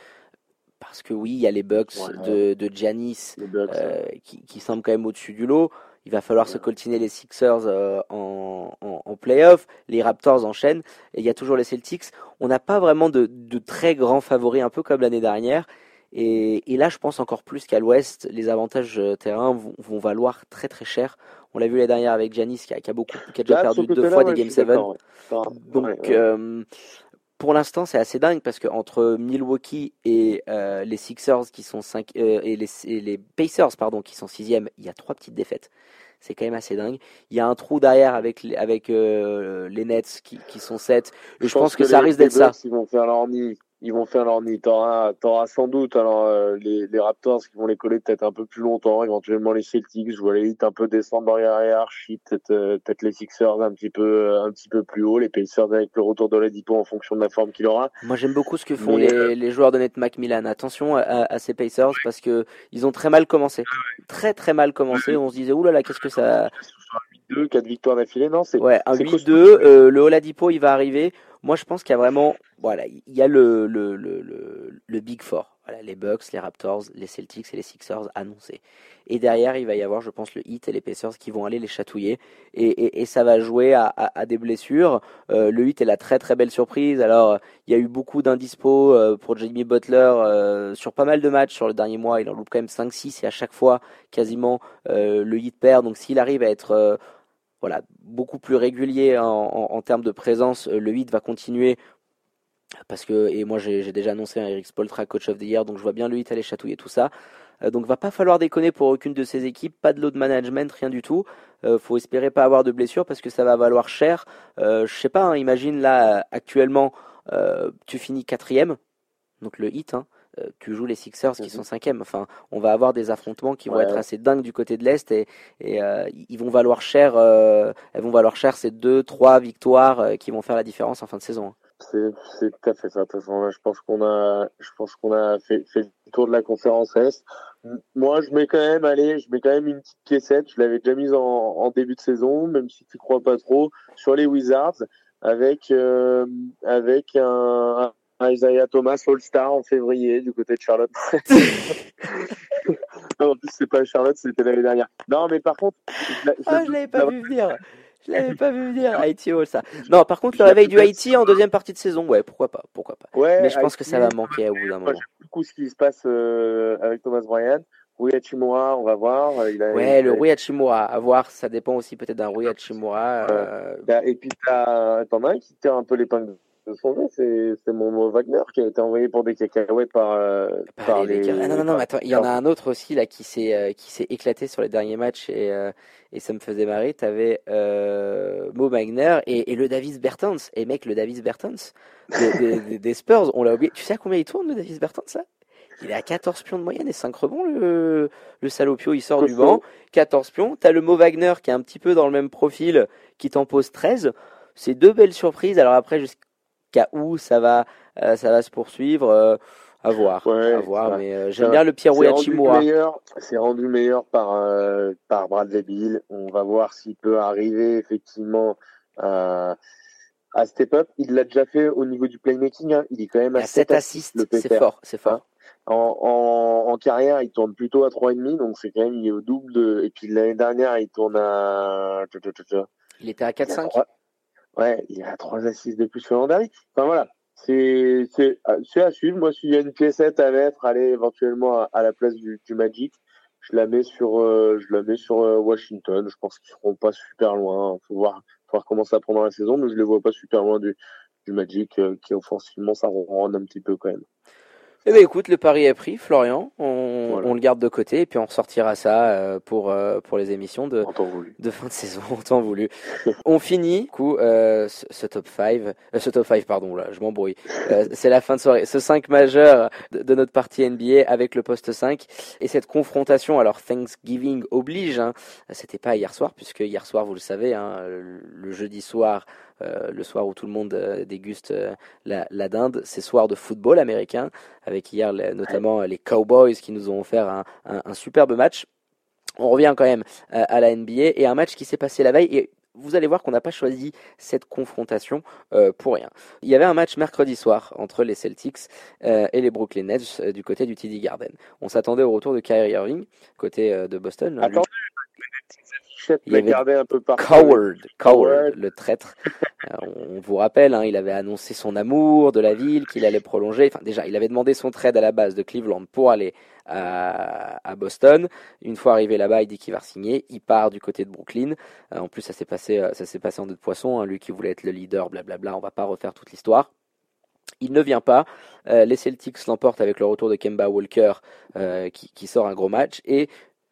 Parce que oui, il y a les Bucks de, de Giannis euh, qui, qui semblent quand même au-dessus du lot. Il va falloir se coltiner les Sixers euh, en, en, en playoff. Les Raptors enchaînent. Et il y a toujours les Celtics. On n'a pas vraiment de, de, très grands favoris, un peu comme l'année dernière. Et, là, je pense encore plus qu'à l'ouest, les avantages euh, terrain vont, vont, valoir très très cher. On l'a vu la dernière avec Janis qui a, qui a beaucoup, qui a déjà perdu deux fois des Game 7. Donc, euh, pour l'instant, c'est assez dingue parce que entre Milwaukee et euh, les Sixers qui sont 5 et, les, les, Pacers pardon qui sont sixième, il y a trois petites défaites. C'est quand même assez dingue. Il y a un trou derrière avec les, Nets qui, qui sont 7 Et je, pense, que, ça risque d'être ça. Ils vont faire leur nid ils vont faire leur nid. T'auras, t'auras sans doute alors euh, les, les, Raptors qui vont les coller peut-être un peu plus longtemps, éventuellement les Celtics. Je vois les un peu descendre dans la hiérarchie, peut-être euh, peut-être les Sixers un petit peu euh, un petit peu plus haut, les Pacers avec le retour de l'Edipo en fonction de la forme qu'il aura. Moi j'aime beaucoup ce que font les, les, joueurs de Net Macmillan. Attention à, à, ces Pacers parce que ils ont très mal commencé, très très mal commencé. On se disait oulala là là, qu'est-ce que ça 8-2, 4 victoires d'affilée, non c'est Ouais, un 8-2, euh, le Oladipo il va arriver. Moi, je pense qu'il y a vraiment, voilà, il y a le, le, le, le, Big Four. Voilà, les Bucks, les Raptors, les Celtics et les Sixers annoncés. Et derrière, il va y avoir, je pense, le Heat et les Pacers qui vont aller les chatouiller. Et, et, et ça va jouer à, à, des blessures. Euh, le Heat est la très très belle surprise. Alors, il y a eu beaucoup d'indispo euh, pour Jamie Butler euh, sur pas mal de matchs sur le dernier mois. Il en loupe quand même 5-6 et à chaque fois, quasiment, le Heat perd. Donc, s'il arrive à être voilà, beaucoup plus régulier en, termes de présence. Euh, le 8 va continuer parce que, et moi j'ai déjà annoncé un Eric Spoltra, coach of the year, donc je vois bien le 8 aller chatouiller tout ça. Euh, donc va pas falloir déconner pour aucune de ces équipes, pas de load management, rien du tout. Euh, faut espérer pas avoir de blessures parce que ça va valoir cher. Euh, je sais pas, hein, imagine là actuellement euh, tu finis quatrième, donc le hit, hein, euh, tu joues les Sixers qui mhm. sont cinquièmes. Enfin, on va avoir des affrontements qui vont être assez dingues du côté de l'est et, et euh, ils vont valoir cher. Euh, elles vont valoir cher ces deux, trois victoires qui vont faire la différence en fin de saison. C'est, c'est tout à fait ça. De toute façon, je pense qu'on a, je pense qu'on a fait, fait, le tour de la conférence Est. Moi, je mets quand même, allez, je mets quand même une petite piécette. Je l'avais déjà mise en, en début de saison, même si tu crois pas trop, sur les Wizards, avec euh, avec un, Isaiah Thomas All-Star en février du côté de Charlotte. non, en plus, c'est pas Charlotte, c'était l'année dernière. Non, mais par contre. Je, ah, je l'avais pas vu venir. Je l'avais pas vu venir, Haïti All Star. Non, par contre, le réveil du Haïti en deuxième partie de saison, ouais, pourquoi pas, pourquoi pas. Ouais, mais je pense que ça va manquer au bout d'un moment. Beaucoup ce qui se passe euh, avec Thomas Bryan. Rui Hachimura, on va voir. Il a, ouais, le Rui Hachimura, à voir, ça dépend aussi peut-être d'un Rui Hachimura. Euh... Et puis t'en as un qui tire un peu l'épingle son c'est mon Wagner qui a été envoyé pour des cacahuètes par, euh, par, les. Ah, non, non, non, attends, il y en a un autre aussi là qui s'est euh, qui s'est éclaté sur les derniers matchs et euh, et ça me faisait marrer. T'avais euh, Mo Wagner et, et le Davis Bertens. Et mec, le Davis Bertens des, des, des, Spurs, on l'a oublié. Tu sais à combien il tourne le Davis Bertens là? Il est à 14 pions de moyenne et 5 rebonds, le, le salopio, il sort du banc. 14 pions. T'as le Mo Wagner qui est un petit peu dans le même profil, qui t'en pose 13. C'est deux belles surprises. Alors après, cas où ça va, euh, ça va se poursuivre. Euh, à voir, à voir, mais euh, j'aime bien le Pierre Hachimura. C'est rendu meilleur par par Bradley Bill. On va voir s'il peut arriver effectivement à step up. Il l'a déjà fait au niveau du playmaking. Hein. Il est quand même à 7 assists. C'est fort, c'est fort. Hein. En, en, en, carrière, il tourne plutôt à 3,5, donc c'est quand même il est au double de. Et puis l'année dernière, il tourne à. Il était à 4,5. Ouais, il y a trois assises de plus que l'an dernier. Enfin voilà, c'est c'est à suivre. Moi, s'il y a une piécette à mettre, aller éventuellement à, la place du, du, Magic, je la mets sur euh, je la mets sur euh, Washington. Je pense qu'ils seront pas super loin. Faut voir faut voir comment ça prend la saison, mais je les vois pas super loin du du Magic euh, qui offensivement ça ronronne un petit peu quand même. Eh bien écoute, le pari est pris, Florian. On, Voilà. on le garde de côté et puis on ressortira ça euh, pour, euh, pour les émissions de, de fin de saison, en temps voulu. On finit, du coup, euh, ce, ce top 5, euh, ce top 5, pardon, là, je m'embrouille. Euh, c'est la fin de soirée. Ce 5 majeur de, de notre partie NBA avec le poste 5 et cette confrontation. Alors, Thanksgiving oblige, hein. C'était pas hier soir, puisque hier soir, vous le savez, hein, le, jeudi soir, le soir où tout le monde euh, déguste euh, la, dinde, c'est soir de football américain, avec hier notamment euh, les Cowboys qui nous ont offert un, superbe match. On revient quand même euh, à la NBA et un match qui s'est passé la veille et vous allez voir qu'on n'a pas choisi cette confrontation euh, pour rien. Il y avait un match mercredi soir entre les Celtics euh, et les Brooklyn Nets euh, du côté du TD Garden. On s'attendait au retour de Kyrie Irving côté euh, de Boston. hein, Attends, Il avait un peu partout. Coward, Coward, le traître. Euh, on vous rappelle, hein, il avait annoncé son amour de la ville, qu'il allait prolonger. Enfin, déjà, il avait demandé son trade à la base de Cleveland pour aller à, à Boston. Une fois arrivé là-bas, il dit qu'il va signer. Il part du côté de Brooklyn. Euh, en plus, ça s'est passé, euh, ça s'est passé en deux de poisson. hein, lui qui voulait être le leader, blablabla. On va pas refaire toute l'histoire. Il ne vient pas. Euh, les Celtics l'emportent avec le retour de Kemba Walker euh, qui, qui sort un gros match. Et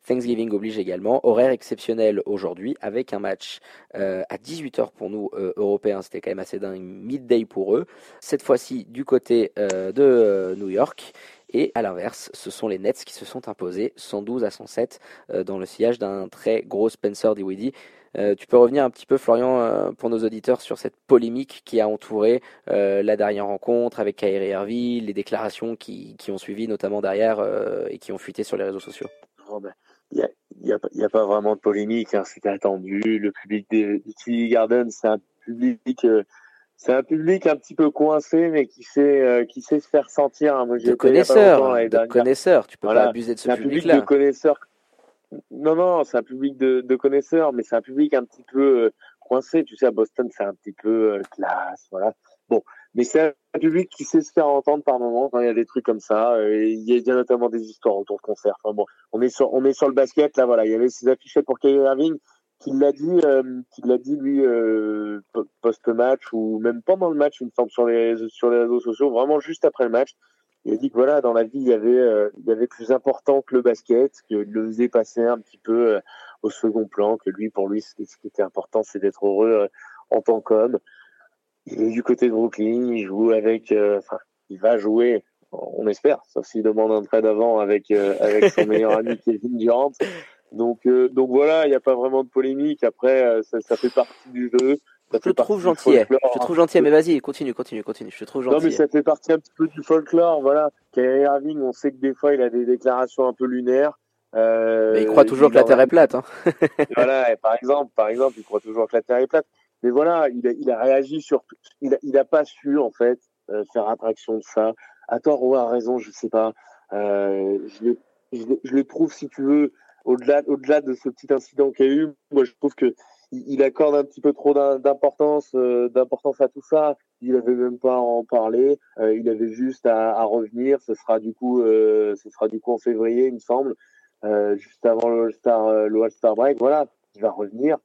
Thanksgiving oblige également. Horaire exceptionnel aujourd'hui avec un match euh, à 18h pour nous euh, Européens. C'était quand même assez dingue. Midday pour eux. Cette fois-ci du côté euh, de New York. Et à l'inverse, ce sont les Nets qui se sont imposés 112 à 107 euh, dans le sillage d'un très gros Spencer Dinwiddie. Euh, tu peux revenir un petit peu, Florian, pour nos auditeurs, sur cette polémique qui a entouré la dernière rencontre avec Kyrie Irving, les déclarations qui, qui ont suivi, notamment derrière, et qui ont fuité sur les réseaux sociaux. Il n'y a, a, a pas vraiment de polémique, hein, c'était attendu. Le public des, TD Garden, c'est un public, euh, c'est un public un petit peu coincé, mais qui sait, euh, qui sait se faire sentir. hein. Moi, De connaisseurs, de connaisseurs. Tu peux Voilà. pas abuser de ce un public de public-là. connaisseurs. Non, non, c'est un public de, de connaisseurs, mais c'est un public un petit peu euh, coincé. Tu sais, à Boston, c'est un petit peu euh, classe, voilà. Bon, mais c'est un public qui sait se faire entendre par moment quand il y a des trucs comme ça. euh, il y y a notamment des histoires autour de concerts. Enfin bon, on est sur, le basket là, voilà. Il y avait ces affichettes pour Kyrie Irving qui l'a dit, euh, qui l'a dit lui euh, po- post-match ou même pendant le match, il me semble sur les réseaux sociaux, vraiment juste après le match. Il a dit que voilà, dans la vie, il y avait, plus important que le basket, qu'il le faisait passer un petit peu au second plan, que lui, pour lui, ce qui était important, c'est d'être heureux en tant qu'homme. Il est du côté de Brooklyn, il joue avec, euh, enfin, il va jouer, on espère, sauf s'il demande un trade avant avec euh, avec son meilleur ami Kevin Durant. Donc, euh, donc voilà, il n'y a pas vraiment de polémique. Après, euh, ça, ça fait partie du jeu. Ça Je te trouve gentil. folklore, Je te trouve gentil, mais vas-y, continue, continue, continue. Je te trouve Non, mais gentil. ça fait partie un petit peu du folklore, voilà. Kyrie Irving, on sait que des fois, il a des déclarations un peu lunaires. Mais il croit toujours que la Terre est plate. Hein. Voilà, et par exemple, par exemple, il croit toujours que la Terre est plate. Mais voilà, il a, il a réagi sur, il a, il a pas su, en fait, euh, faire attraction de ça. À tort ou à raison, je sais pas. Euh, je, le, je, je le trouve, si tu veux, au-delà, au-delà de ce petit incident qu'il y a eu, moi, je trouve que il, accorde un petit peu trop d'im- d'importance, euh, d'importance à tout ça. Il avait même pas à en parler. Euh, il avait juste à, à revenir. Ce sera du coup, euh, ce sera du coup en février, il me semble, euh, juste avant le All-Star, euh, le All-Star break. Voilà, il va revenir.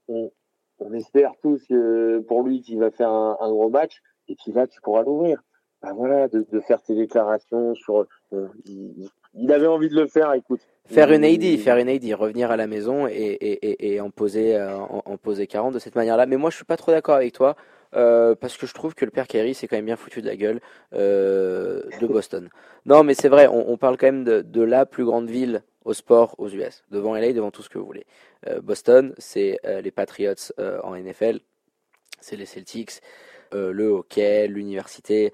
On espère tous que pour lui qu'il va faire un, un gros match et puis là tu pourras l'ouvrir. Ben voilà, de, de faire tes déclarations sur. bon, il, il avait envie de le faire. Écoute. Faire une AD, faire une AD, revenir à la maison et, et, et, et en, poser, euh, en, en poser 40 de cette manière-là. Mais moi, je suis pas trop d'accord avec toi. euh, parce que je trouve que le père Kyrie s'est quand même bien foutu de la gueule euh, de Boston. Non, mais c'est vrai, on, on parle quand même de, de la plus grande ville au sport aux US, devant LA, devant tout ce que vous voulez. Euh, Boston, c'est euh, les Patriots euh, en NFL, c'est les Celtics, le hockey, l'université.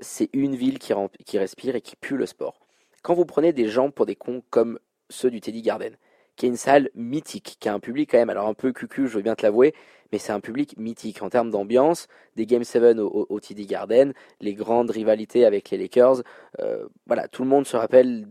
c'est une ville qui, respire et qui pue le sport. Quand vous prenez des gens pour des cons comme ceux du Teddy Garden, qui est une salle mythique, qui a un public quand même, alors un peu cucu, je veux bien te l'avouer, mais c'est un public mythique en termes d'ambiance, des Game 7 au, au, au TD Garden, les grandes rivalités avec les Lakers, voilà, tout le monde se rappelle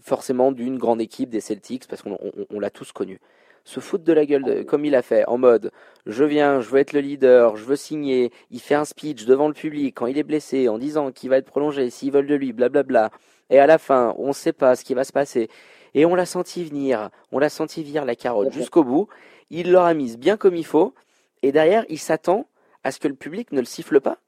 forcément d'une grande équipe des Celtics parce qu'on on, on l'a tous connu. Se foutre de la gueule comme il a fait, en mode je viens, je veux être le leader, je veux signer, il fait un speech devant le public quand il est blessé en disant qu'il va être prolongé s'ils veulent de lui, blablabla. Et à la fin, on ne sait pas ce qui va se passer. Et on l'a senti venir, on l'a senti venir la carotte jusqu'au bout. Il l'aura mise bien comme il faut. Et derrière, il s'attend à ce que le public ne le siffle pas.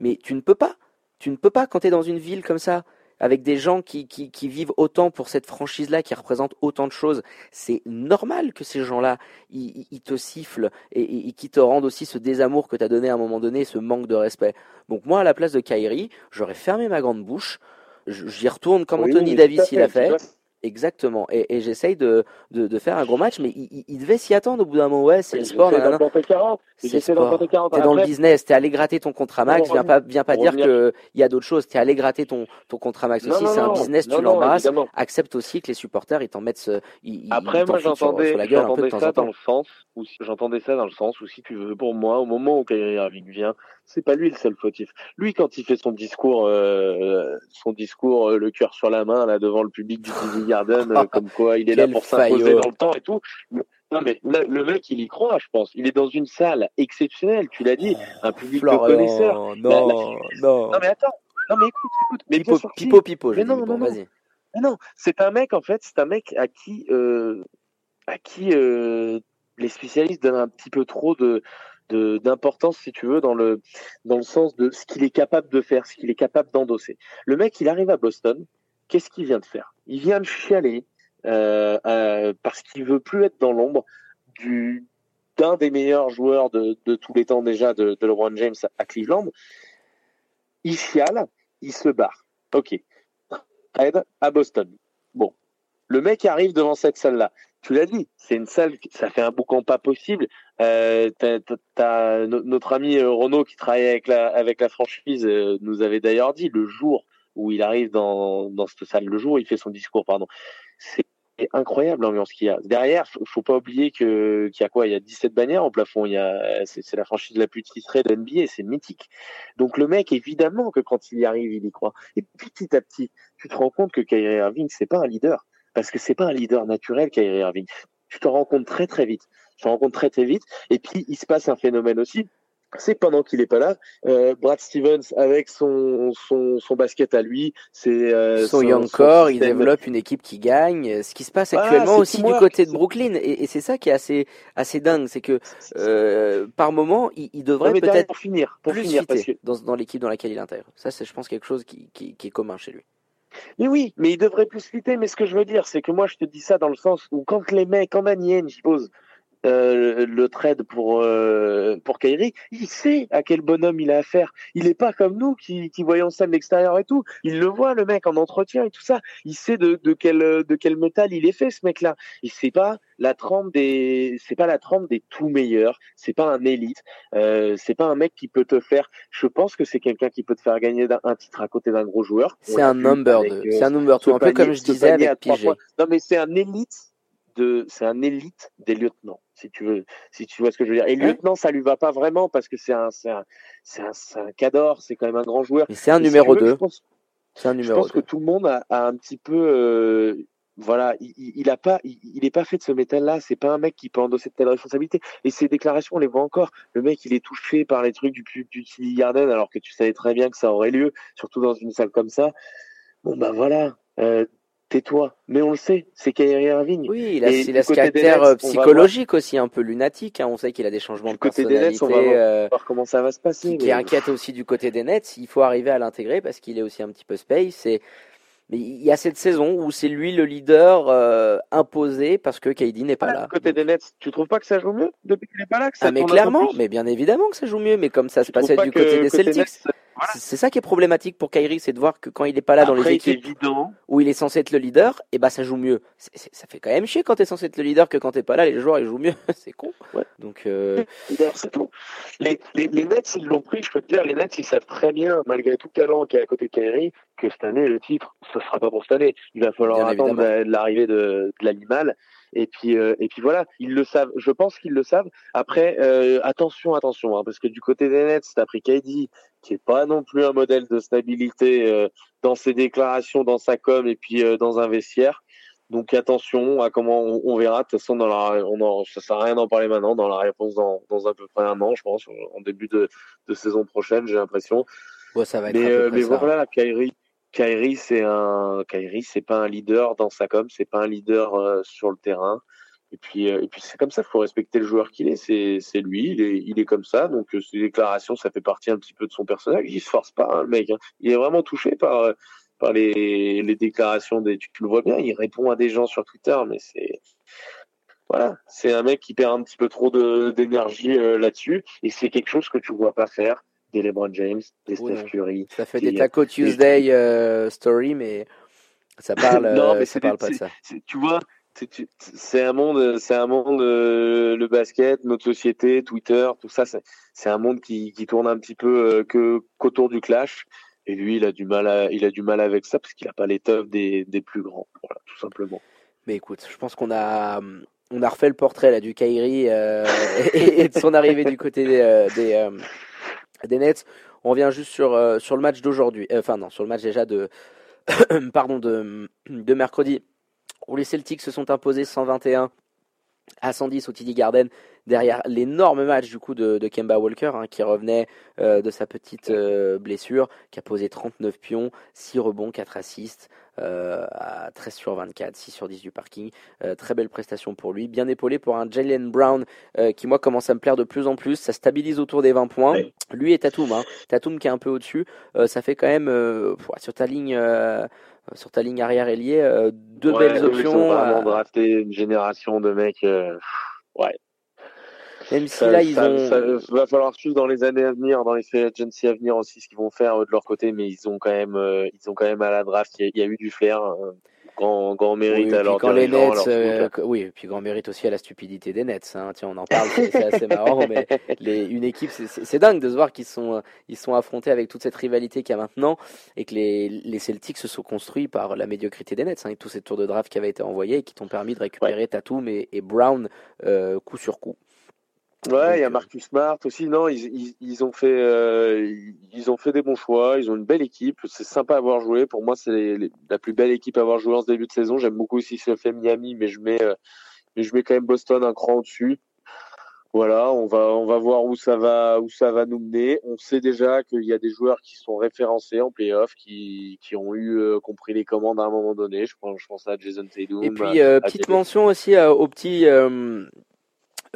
Mais tu ne peux pas. Tu ne peux pas quand tu es dans une ville comme ça. Avec des gens qui, qui, qui vivent autant pour cette franchise-là, qui représentent autant de choses. C'est normal que ces gens-là, ils, ils te sifflent et, et, qui te rendent aussi ce désamour que tu as donné à un moment donné, ce manque de respect. Donc moi, à la place de Kyrie, j'aurais fermé ma grande bouche, j'y retourne comme Anthony Davis il a fait. Exactement. Et, et j'essaye de, de, de, faire un gros match, mais il, il devait s'y attendre au bout d'un moment. Ouais, c'est le sport. C'est sport. T'es dans le business. T'es allé gratter ton contrat max. Viens pas, viens pas dire qu'il y a d'autres choses. T'es allé gratter ton, ton contrat max aussi. C'est un business, tu l'embrasses. Accepte aussi que les supporters, ils t'en mettent ce, ils, Après, moi, j'entendais ça dans le sens où, j'entendais ça dans le sens où, si tu veux, pour moi, au moment où Kyrie Irving vient, c'est pas lui le seul fautif. Lui, quand il fait son discours, euh, son discours, euh, le cœur sur la main, là, devant le public du TV Garden, euh, comme quoi il est là pour s'imposer dans le temps et tout. Non, mais le mec, il y croit, je pense. Il est dans une salle exceptionnelle, tu l'as dit, un public de connaisseurs. Non, non. Non, mais attends. Non, mais écoute, écoute. Mais pipo, pipo, pipo, mais non, non, non, vas-y. non, c'est un mec, en fait, c'est un mec à qui, à qui les spécialistes donnent un petit peu trop de, d'importance, si tu veux, dans le, dans le sens de ce qu'il est capable de faire, ce qu'il est capable d'endosser. Le mec, il arrive à Boston, qu'est-ce qu'il vient de faire? Il vient de chialer euh, euh, parce qu'il veut plus être dans l'ombre du d'un des meilleurs joueurs de, de, tous les temps déjà de, de LeBron James à Cleveland. Il chiale, il se barre. Ok. Red à Boston. Bon. Le mec arrive devant cette salle-là tu l'as dit, c'est une salle, ça fait un boucan pas possible. Euh, notre ami euh, Renaud qui travaille avec la, avec la franchise euh, nous avait d'ailleurs dit le jour où il arrive dans, dans cette salle, le jour où il fait son discours, pardon. C'est incroyable l'ambiance qu'il y a. Derrière, faut, faut pas oublier que qu'il y a quoi? Il y a 17 bannières en plafond. Il y a c'est, la franchise la plus titrée de NBA, c'est mythique. Donc le mec, évidemment que quand il y arrive, il y croit. Et petit à petit, tu te rends compte que Kyrie Irving, c'est pas un leader parce que c'est pas un leader naturel, Kyrie Irving. Tu t'en rends compte très très vite. T'en rends compte très très vite. Et puis il se passe un phénomène aussi. C'est pendant qu'il est pas là, euh, Brad Stevens avec son, son, son basket à lui, c'est euh, son, young core, il développe une équipe qui gagne. Ce qui se passe actuellement aussi du côté de Brooklyn, et, et c'est ça qui est assez assez dingue, c'est que euh, par moment, il, il devrait peut-être pour finir, pour plus finir, parce que... dans, dans l'équipe dans laquelle il intègre. Ça, c'est je pense quelque chose qui, qui, qui est commun chez lui. Mais oui, mais il devrait plus fitter. Mais ce que je veux dire, c'est que moi, je te dis ça dans le sens où quand les mecs, quand Manien, je pose euh, le trade pour euh, pour Kyrie, il sait à quel bonhomme il a affaire. Il est pas comme nous qui, qui voyons ça de l'extérieur et tout. Il le voit le mec en entretien et tout ça. Il sait de, de quel de quel métal il est fait ce mec-là. Il sait pas la trempe des c'est pas la trempe des tout meilleurs. C'est pas un élite. Euh, c'est pas un mec qui peut te faire. Je pense que c'est quelqu'un qui peut te faire gagner un, titre à côté d'un gros joueur. C'est un number de. C'est un number two, un peu comme je disais avec PG. Non mais c'est un élite de, c'est un élite des lieutenants, si tu veux, si tu vois ce que je veux dire. Et lieutenant, ça lui va pas vraiment parce que c'est un, c'est un, c'est un, c'est un cador, c'est quand même un grand joueur. c'est un numéro 2. C'est un numéro Je pense que tout le monde a, a un petit peu, euh, voilà, il, il, a pas, il, il, est pas fait de ce métal-là. C'est pas un mec qui peut endosser de telle responsabilité. Et ces déclarations, on les voit encore. Le mec, il est touché par les trucs du du TD Garden, alors que tu savais très bien que ça aurait lieu, surtout dans une salle comme ça. Bon ben voilà. Euh, tais-toi. Mais on le sait, c'est Kyrie Irving. Oui, il a, il a ce caractère euh, psychologique aussi, un peu lunatique. Hein. On sait qu'il a des changements du de côté personnalité. Des Nets, on va voir, euh, voir comment ça va se passer. Qui, mais... qui inquiète aussi du côté des Nets. Il faut arriver à l'intégrer parce qu'il est aussi un petit peu space. Et mais il y a cette saison où c'est lui le leader euh, imposé parce que KD n'est pas ah, là. Côté des Nets, tu trouves pas que ça joue mieux depuis qu'il n'est pas là que ça Ah mais clairement, mais bien évidemment que ça joue mieux, mais comme ça tu se passait du côté des côté Celtics. Nets, voilà. C'est ça qui est problématique pour Kyrie, c'est de voir que quand il n'est pas là Après, dans les équipes évident. où il est censé être le leader, et eh ben ça joue mieux. C est, c est, ça fait quand même chier quand tu es censé être le leader que quand t'es pas là, les joueurs ils jouent mieux. c'est con. Ouais. Donc euh... Les, les, les Nets ils l'ont pris, je peux te dire, les Nets ils savent très bien, malgré tout le talent qui est à côté de Kyrie, que cette année le titre, ce sera pas pour cette année. Il va falloir bien attendre évidemment. l'arrivée de, de l'animal. Et puis, euh, et puis voilà, ils le savent. Je pense qu'ils le savent. Après, euh, attention, attention, hein, parce que du côté des Nets, t'as pris KD, qui est pas non plus un modèle de stabilité euh, dans ses déclarations, dans sa com et puis dans un vestiaire. Donc attention à comment on, on verra. De toute façon, dans la, on en, ça sert à rien d'en parler maintenant. Dans la réponse dans, dans à peu près un an, je pense, en début de, de saison prochaine, j'ai l'impression. Ouais, ça va être mais, peu ça. voilà, Kyrie, Kyrie, c'est un, Kyrie, c'est pas un leader dans sa com, c'est pas un leader euh, sur le terrain. Et puis, euh, et puis c'est comme ça, il faut respecter le joueur qu'il est. C'est, c'est lui, il est, il est comme ça. Donc, euh, ses déclarations, ça fait partie un petit peu de son personnage. Il se force pas, hein, le mec. Hein. Il est vraiment touché par, par les, les déclarations des. Tu, le vois bien, il répond à des gens sur Twitter, mais c'est voilà, c'est un mec qui perd un petit peu trop d'énergie euh, là-dessus, et c'est quelque chose que tu vois pas faire des LeBron James, des Steph Curry. Ça fait des Taco Tuesday euh, story, mais ça parle. non, mais ça parle pas de ça. Tu vois, c'est un monde, c'est un monde, euh, le basket, notre société, Twitter, tout ça, c'est un monde qui, qui, tourne un petit peu que qu'autour du clash. Et lui, il a du mal, à, il a du mal avec ça parce qu'il n'a pas l'étoffe des, des plus grands, voilà, tout simplement. Mais écoute, je pense qu'on a, on a refait le portrait là du Kairi euh, et, de son arrivée du côté des, euh, euh, des, Nets. On revient juste sur, sur le match d'aujourd'hui. Enfin non, sur le match déjà de pardon de, de mercredi où les Celtics se sont imposés 121 à 110 au TD Garden derrière l'énorme match du coup de, Kemba Walker hein, qui revenait de sa petite blessure, qui a posé 39 pions, 6 rebonds, 4 assists, euh, à 13 sur 24, 6 sur 10 du parking. Euh, très belle prestation pour lui. Bien épaulé pour un Jalen Brown euh, qui, moi, commence à me plaire de plus en plus. Ça stabilise autour des 20 points. Lui et Tatum. Hein. Tatum qui est un peu au-dessus. ça fait quand même, sur ta ligne sur ta ligne arrière ailier, deux belles options. Ils ont drafté une génération de mecs. ouais, même si là, ils ont. Ça va falloir suivre dans les années à venir, dans les free agency à venir aussi, ce qu'ils vont faire de leur côté, mais ils ont quand même, euh, ils ont quand même à la draft, il y a, eu du flair. Euh, grand, grand mérite oui, à leur quand les Nets, euh, oui, et puis grand mérite aussi à la stupidité des Nets. Hein. Tiens, on en parle, c'est assez marrant, mais les, une équipe, c'est dingue de se voir qu'ils sont, ils sont affrontés avec toute cette rivalité qu'il y a maintenant, et que les, les Celtics se sont construits par la médiocrité des Nets, hein, et tous ces tours de draft qui avaient été envoyés et qui t'ont permis de récupérer Tatum et, et Brown coup sur coup. Ouais, il y a euh, Marcus Smart aussi. Non, ils, ils, ont fait, euh, ils ont fait des bons choix. Ils ont une belle équipe. C'est sympa à avoir joué. Pour moi, c'est la plus belle équipe à avoir joué en ce début de saison. J'aime beaucoup aussi ce fait Miami, mais je mets, euh, mais je mets quand même Boston un cran au-dessus. Voilà, on va, on va voir où ça va, où ça va nous mener. On sait déjà qu'il y a des joueurs qui sont référencés en playoff, qui, qui ont eu compris les commandes à un moment donné. Je pense, je pense à Jason Tatum. Et puis petite mention aussi au petit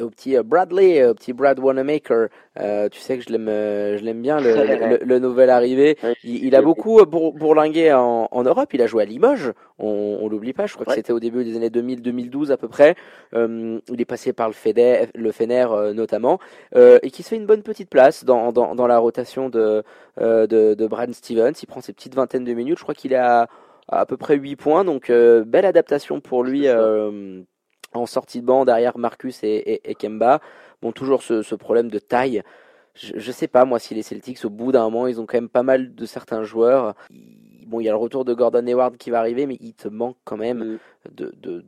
au petit euh, Bradley, au petit Brad Wanamaker. Euh, tu sais que je l'aime, euh, je l'aime bien, le, le, nouvel arrivé. Il, a beaucoup bourlingué en, en, Europe. Il a joué à Limoges. On, on l'oublie pas. Je crois que c'était au début des années 2000-2012 à peu près. il est passé par le Fener, le Fener notamment, et qui se fait une bonne petite place dans, dans, dans la rotation de, de, de Brad Stevens. Il prend ses petites vingtaines de minutes. Je crois qu'il a à, peu près 8 points. Donc belle adaptation pour lui en sortie de banc derrière Marcus et, Kemba. Bon, toujours ce, problème de taille. Je, ne sais pas, moi, si les Celtics, au bout d'un moment, ils ont quand même pas mal de certains joueurs. Bon, il y a le retour de Gordon Hayward qui va arriver, mais il te manque quand même mm. de,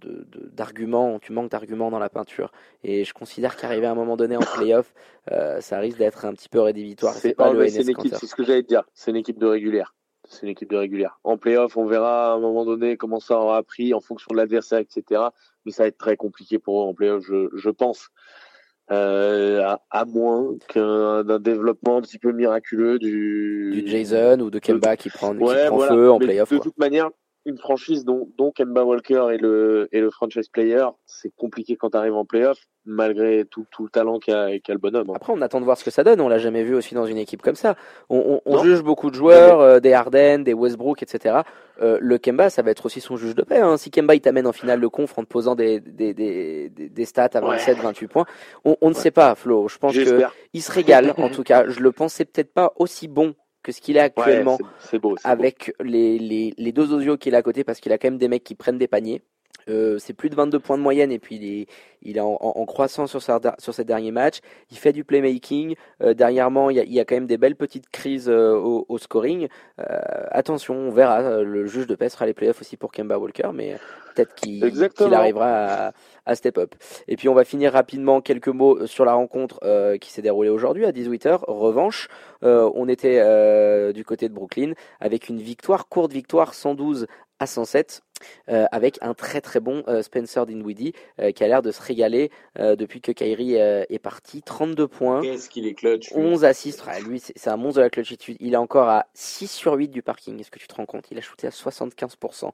d'arguments. Tu manques d'arguments dans la peinture. Et je considère qu'arriver à un moment donné en playoff, euh, ça risque d'être un petit peu rédhibitoire. C'est, pas le c'est ce que j'allais te dire. C'est une équipe de régulière c'est une équipe de régulière. En playoff, on verra à un moment donné comment ça aura pris en fonction de l'adversaire, etc. Mais ça va être très compliqué pour eux en playoff, je, je pense. Euh, à, moins qu'un développement un petit peu miraculeux du, du Jason ou de Kemba qui prend, qui prend feu en playoff. De toute manière, une franchise dont, dont Kemba Walker est le, est le franchise player, c'est compliqué quand tu arrives en playoff, malgré tout, tout le talent qu'a qu le bonhomme. Hein. Après, on attend de voir ce que ça donne. On l'a jamais vu aussi dans une équipe comme ça. On, on, on juge beaucoup de joueurs, euh, des Harden, des Westbrook, etc. Euh, le Kemba, ça va être aussi son juge de paix. Hein. Si Kemba il t'amène en finale le conf en te posant des, des, des, des stats à 27, 28 points, on, on ne sait pas, Flo. Je pense que il se régale. en tout cas, je le pensais peut-être pas aussi bon que ce qu'il est actuellement avec Les, les, les, deux osios qu'il a à côté parce qu'il a quand même des mecs qui prennent des paniers. Euh, c'est plus de 22 points de moyenne et puis il est, il est en, en, croissance sur, sa, sur ses derniers matchs. Il fait du playmaking. Euh, dernièrement, il y, a, il y, a, quand même des belles petites crises euh, au, au, scoring. Euh, attention, on verra. Le juge de paix sera les playoffs aussi pour Kemba Walker, mais peut-être qu'il arrivera à, à, step up. Et puis on va finir rapidement quelques mots sur la rencontre qui s'est déroulée aujourd'hui à 18h. Revanche, on était du côté de Brooklyn avec une victoire, courte victoire, 112 à 107 euh, avec un très très bon euh, Spencer Dinwiddie euh, qui a l'air de se régaler depuis que Kyrie est parti. 32 points. Qu'est-ce qu'il est clutch 11 assists. lui, c'est un monstre de la clutchitude. Il est encore à 6 sur 8 du parking. Est-ce que tu te rends compte? Il a shooté à 75%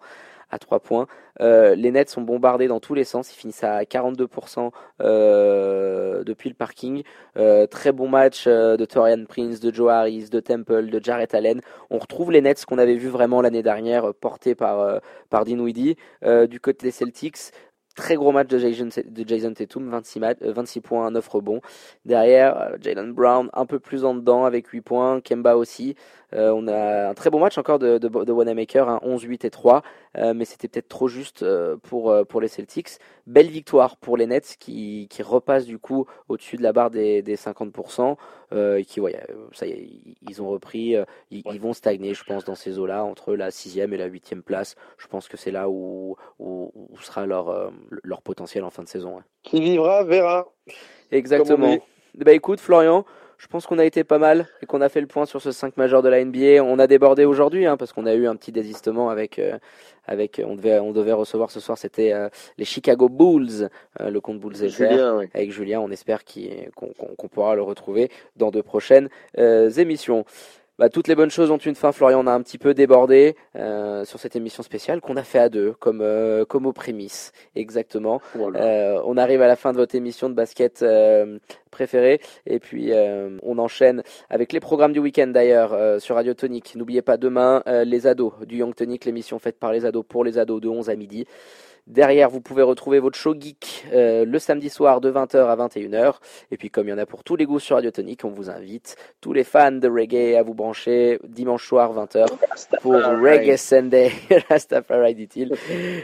à 3 points. Euh, les Nets sont bombardés dans tous les sens. Ils finissent à 42% euh, depuis le parking. Euh, très bon match de Torian Prince, de Joe Harris, de Temple, de Jarrett Allen. On retrouve les Nets qu'on avait vu vraiment l'année dernière, portés par, par Dinwiddie. du côté des Celtics, Très gros match de Jason, de Jason Tatum, 26, 26 points, 9 rebonds. Derrière, Jalen Brown un peu plus en dedans avec 8 points, Kemba aussi. Euh, on a un très bon match encore de, de, de Wanamaker, hein, 11, 8 et 3, euh, mais c'était peut-être trop juste euh, pour, pour les Celtics. Belle victoire pour les Nets qui, qui repassent du coup au-dessus de la barre des, des 50%. et qui, ouais, ça y est, ils ont repris, ils, vont stagner, je pense, dans ces eaux-là, entre la 6 et la 8 place. Je pense que c'est là où, où, sera leur, leur potentiel en fin de saison. Qui vivra verra. Exactement. Bah écoute, Florian, je pense qu'on a été pas mal et qu'on a fait le point sur ce 5 majeur de la NBA. On a débordé aujourd'hui hein, parce qu'on a eu un petit désistement avec, euh, avec on, devait, on devait recevoir ce soir, c'était euh, les Chicago Bulls, euh, le compte Bulls Julien, avec Julien. On espère qu'on pourra le retrouver dans de prochaines émissions. Bah, toutes les bonnes choses ont une fin. Florian, on a un petit peu débordé euh, sur cette émission spéciale qu'on a fait à deux, comme euh, comme aux prémices, exactement. Euh, on arrive à la fin de votre émission de basket préférée, et puis on enchaîne avec les programmes du week-end d'ailleurs sur Radio Tonic. N'oubliez pas demain les ados du Young Tonic, l'émission faite par les ados pour les ados de 11 à midi. Derrière, vous pouvez retrouver votre show geek euh, le samedi soir de 20h à 21h. Et puis, comme il y en a pour tous les goûts sur Radio Tonic, on vous invite, tous les fans de reggae, à vous brancher dimanche soir 20h pour Reggae Sunday. Rastafari, dit-il.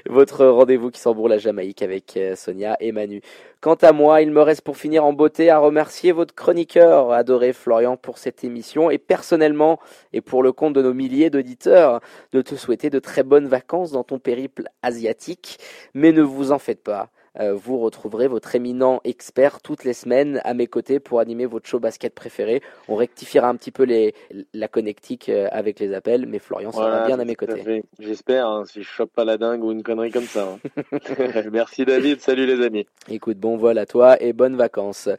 Votre rendez-vous qui s'embourre la Jamaïque avec euh, Sonia et Manu. Quant à moi, il me reste pour finir en beauté à remercier votre chroniqueur adoré Florian pour cette émission et personnellement et pour le compte de nos milliers d'auditeurs de te souhaiter de très bonnes vacances dans ton périple asiatique. Mais ne vous en faites pas. Euh, vous retrouverez votre éminent expert toutes les semaines à mes côtés pour animer votre show basket préféré. On rectifiera un petit peu les, la connectique euh, avec les appels, mais Florian sera bien à mes côtés. J'espère, hein, si je chope pas la dingue ou une connerie comme ça. Hein. Merci David, salut les amis. Écoute, bon vol à toi et bonnes vacances.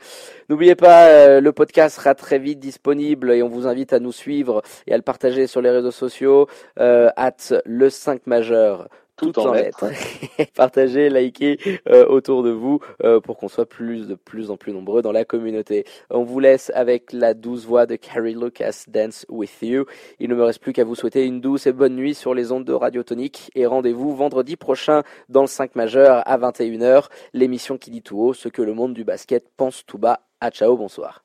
N'oubliez pas, euh, le podcast sera très vite disponible et on vous invite à nous suivre et à le partager sur les réseaux sociaux, at le 5 majeur tout, en lettres. Partagez, likez euh, autour de vous euh, pour qu'on soit plus de plus en plus nombreux dans la communauté. On vous laisse avec la douce voix de Carrie Lucas, Dance With You. Il ne me reste plus qu'à vous souhaiter une douce et bonne nuit sur les ondes de Radio Tonique et rendez-vous vendredi prochain dans le 5 majeur à 21h, l'émission qui dit tout haut ce que le monde du basket pense tout bas. À ciao, bonsoir.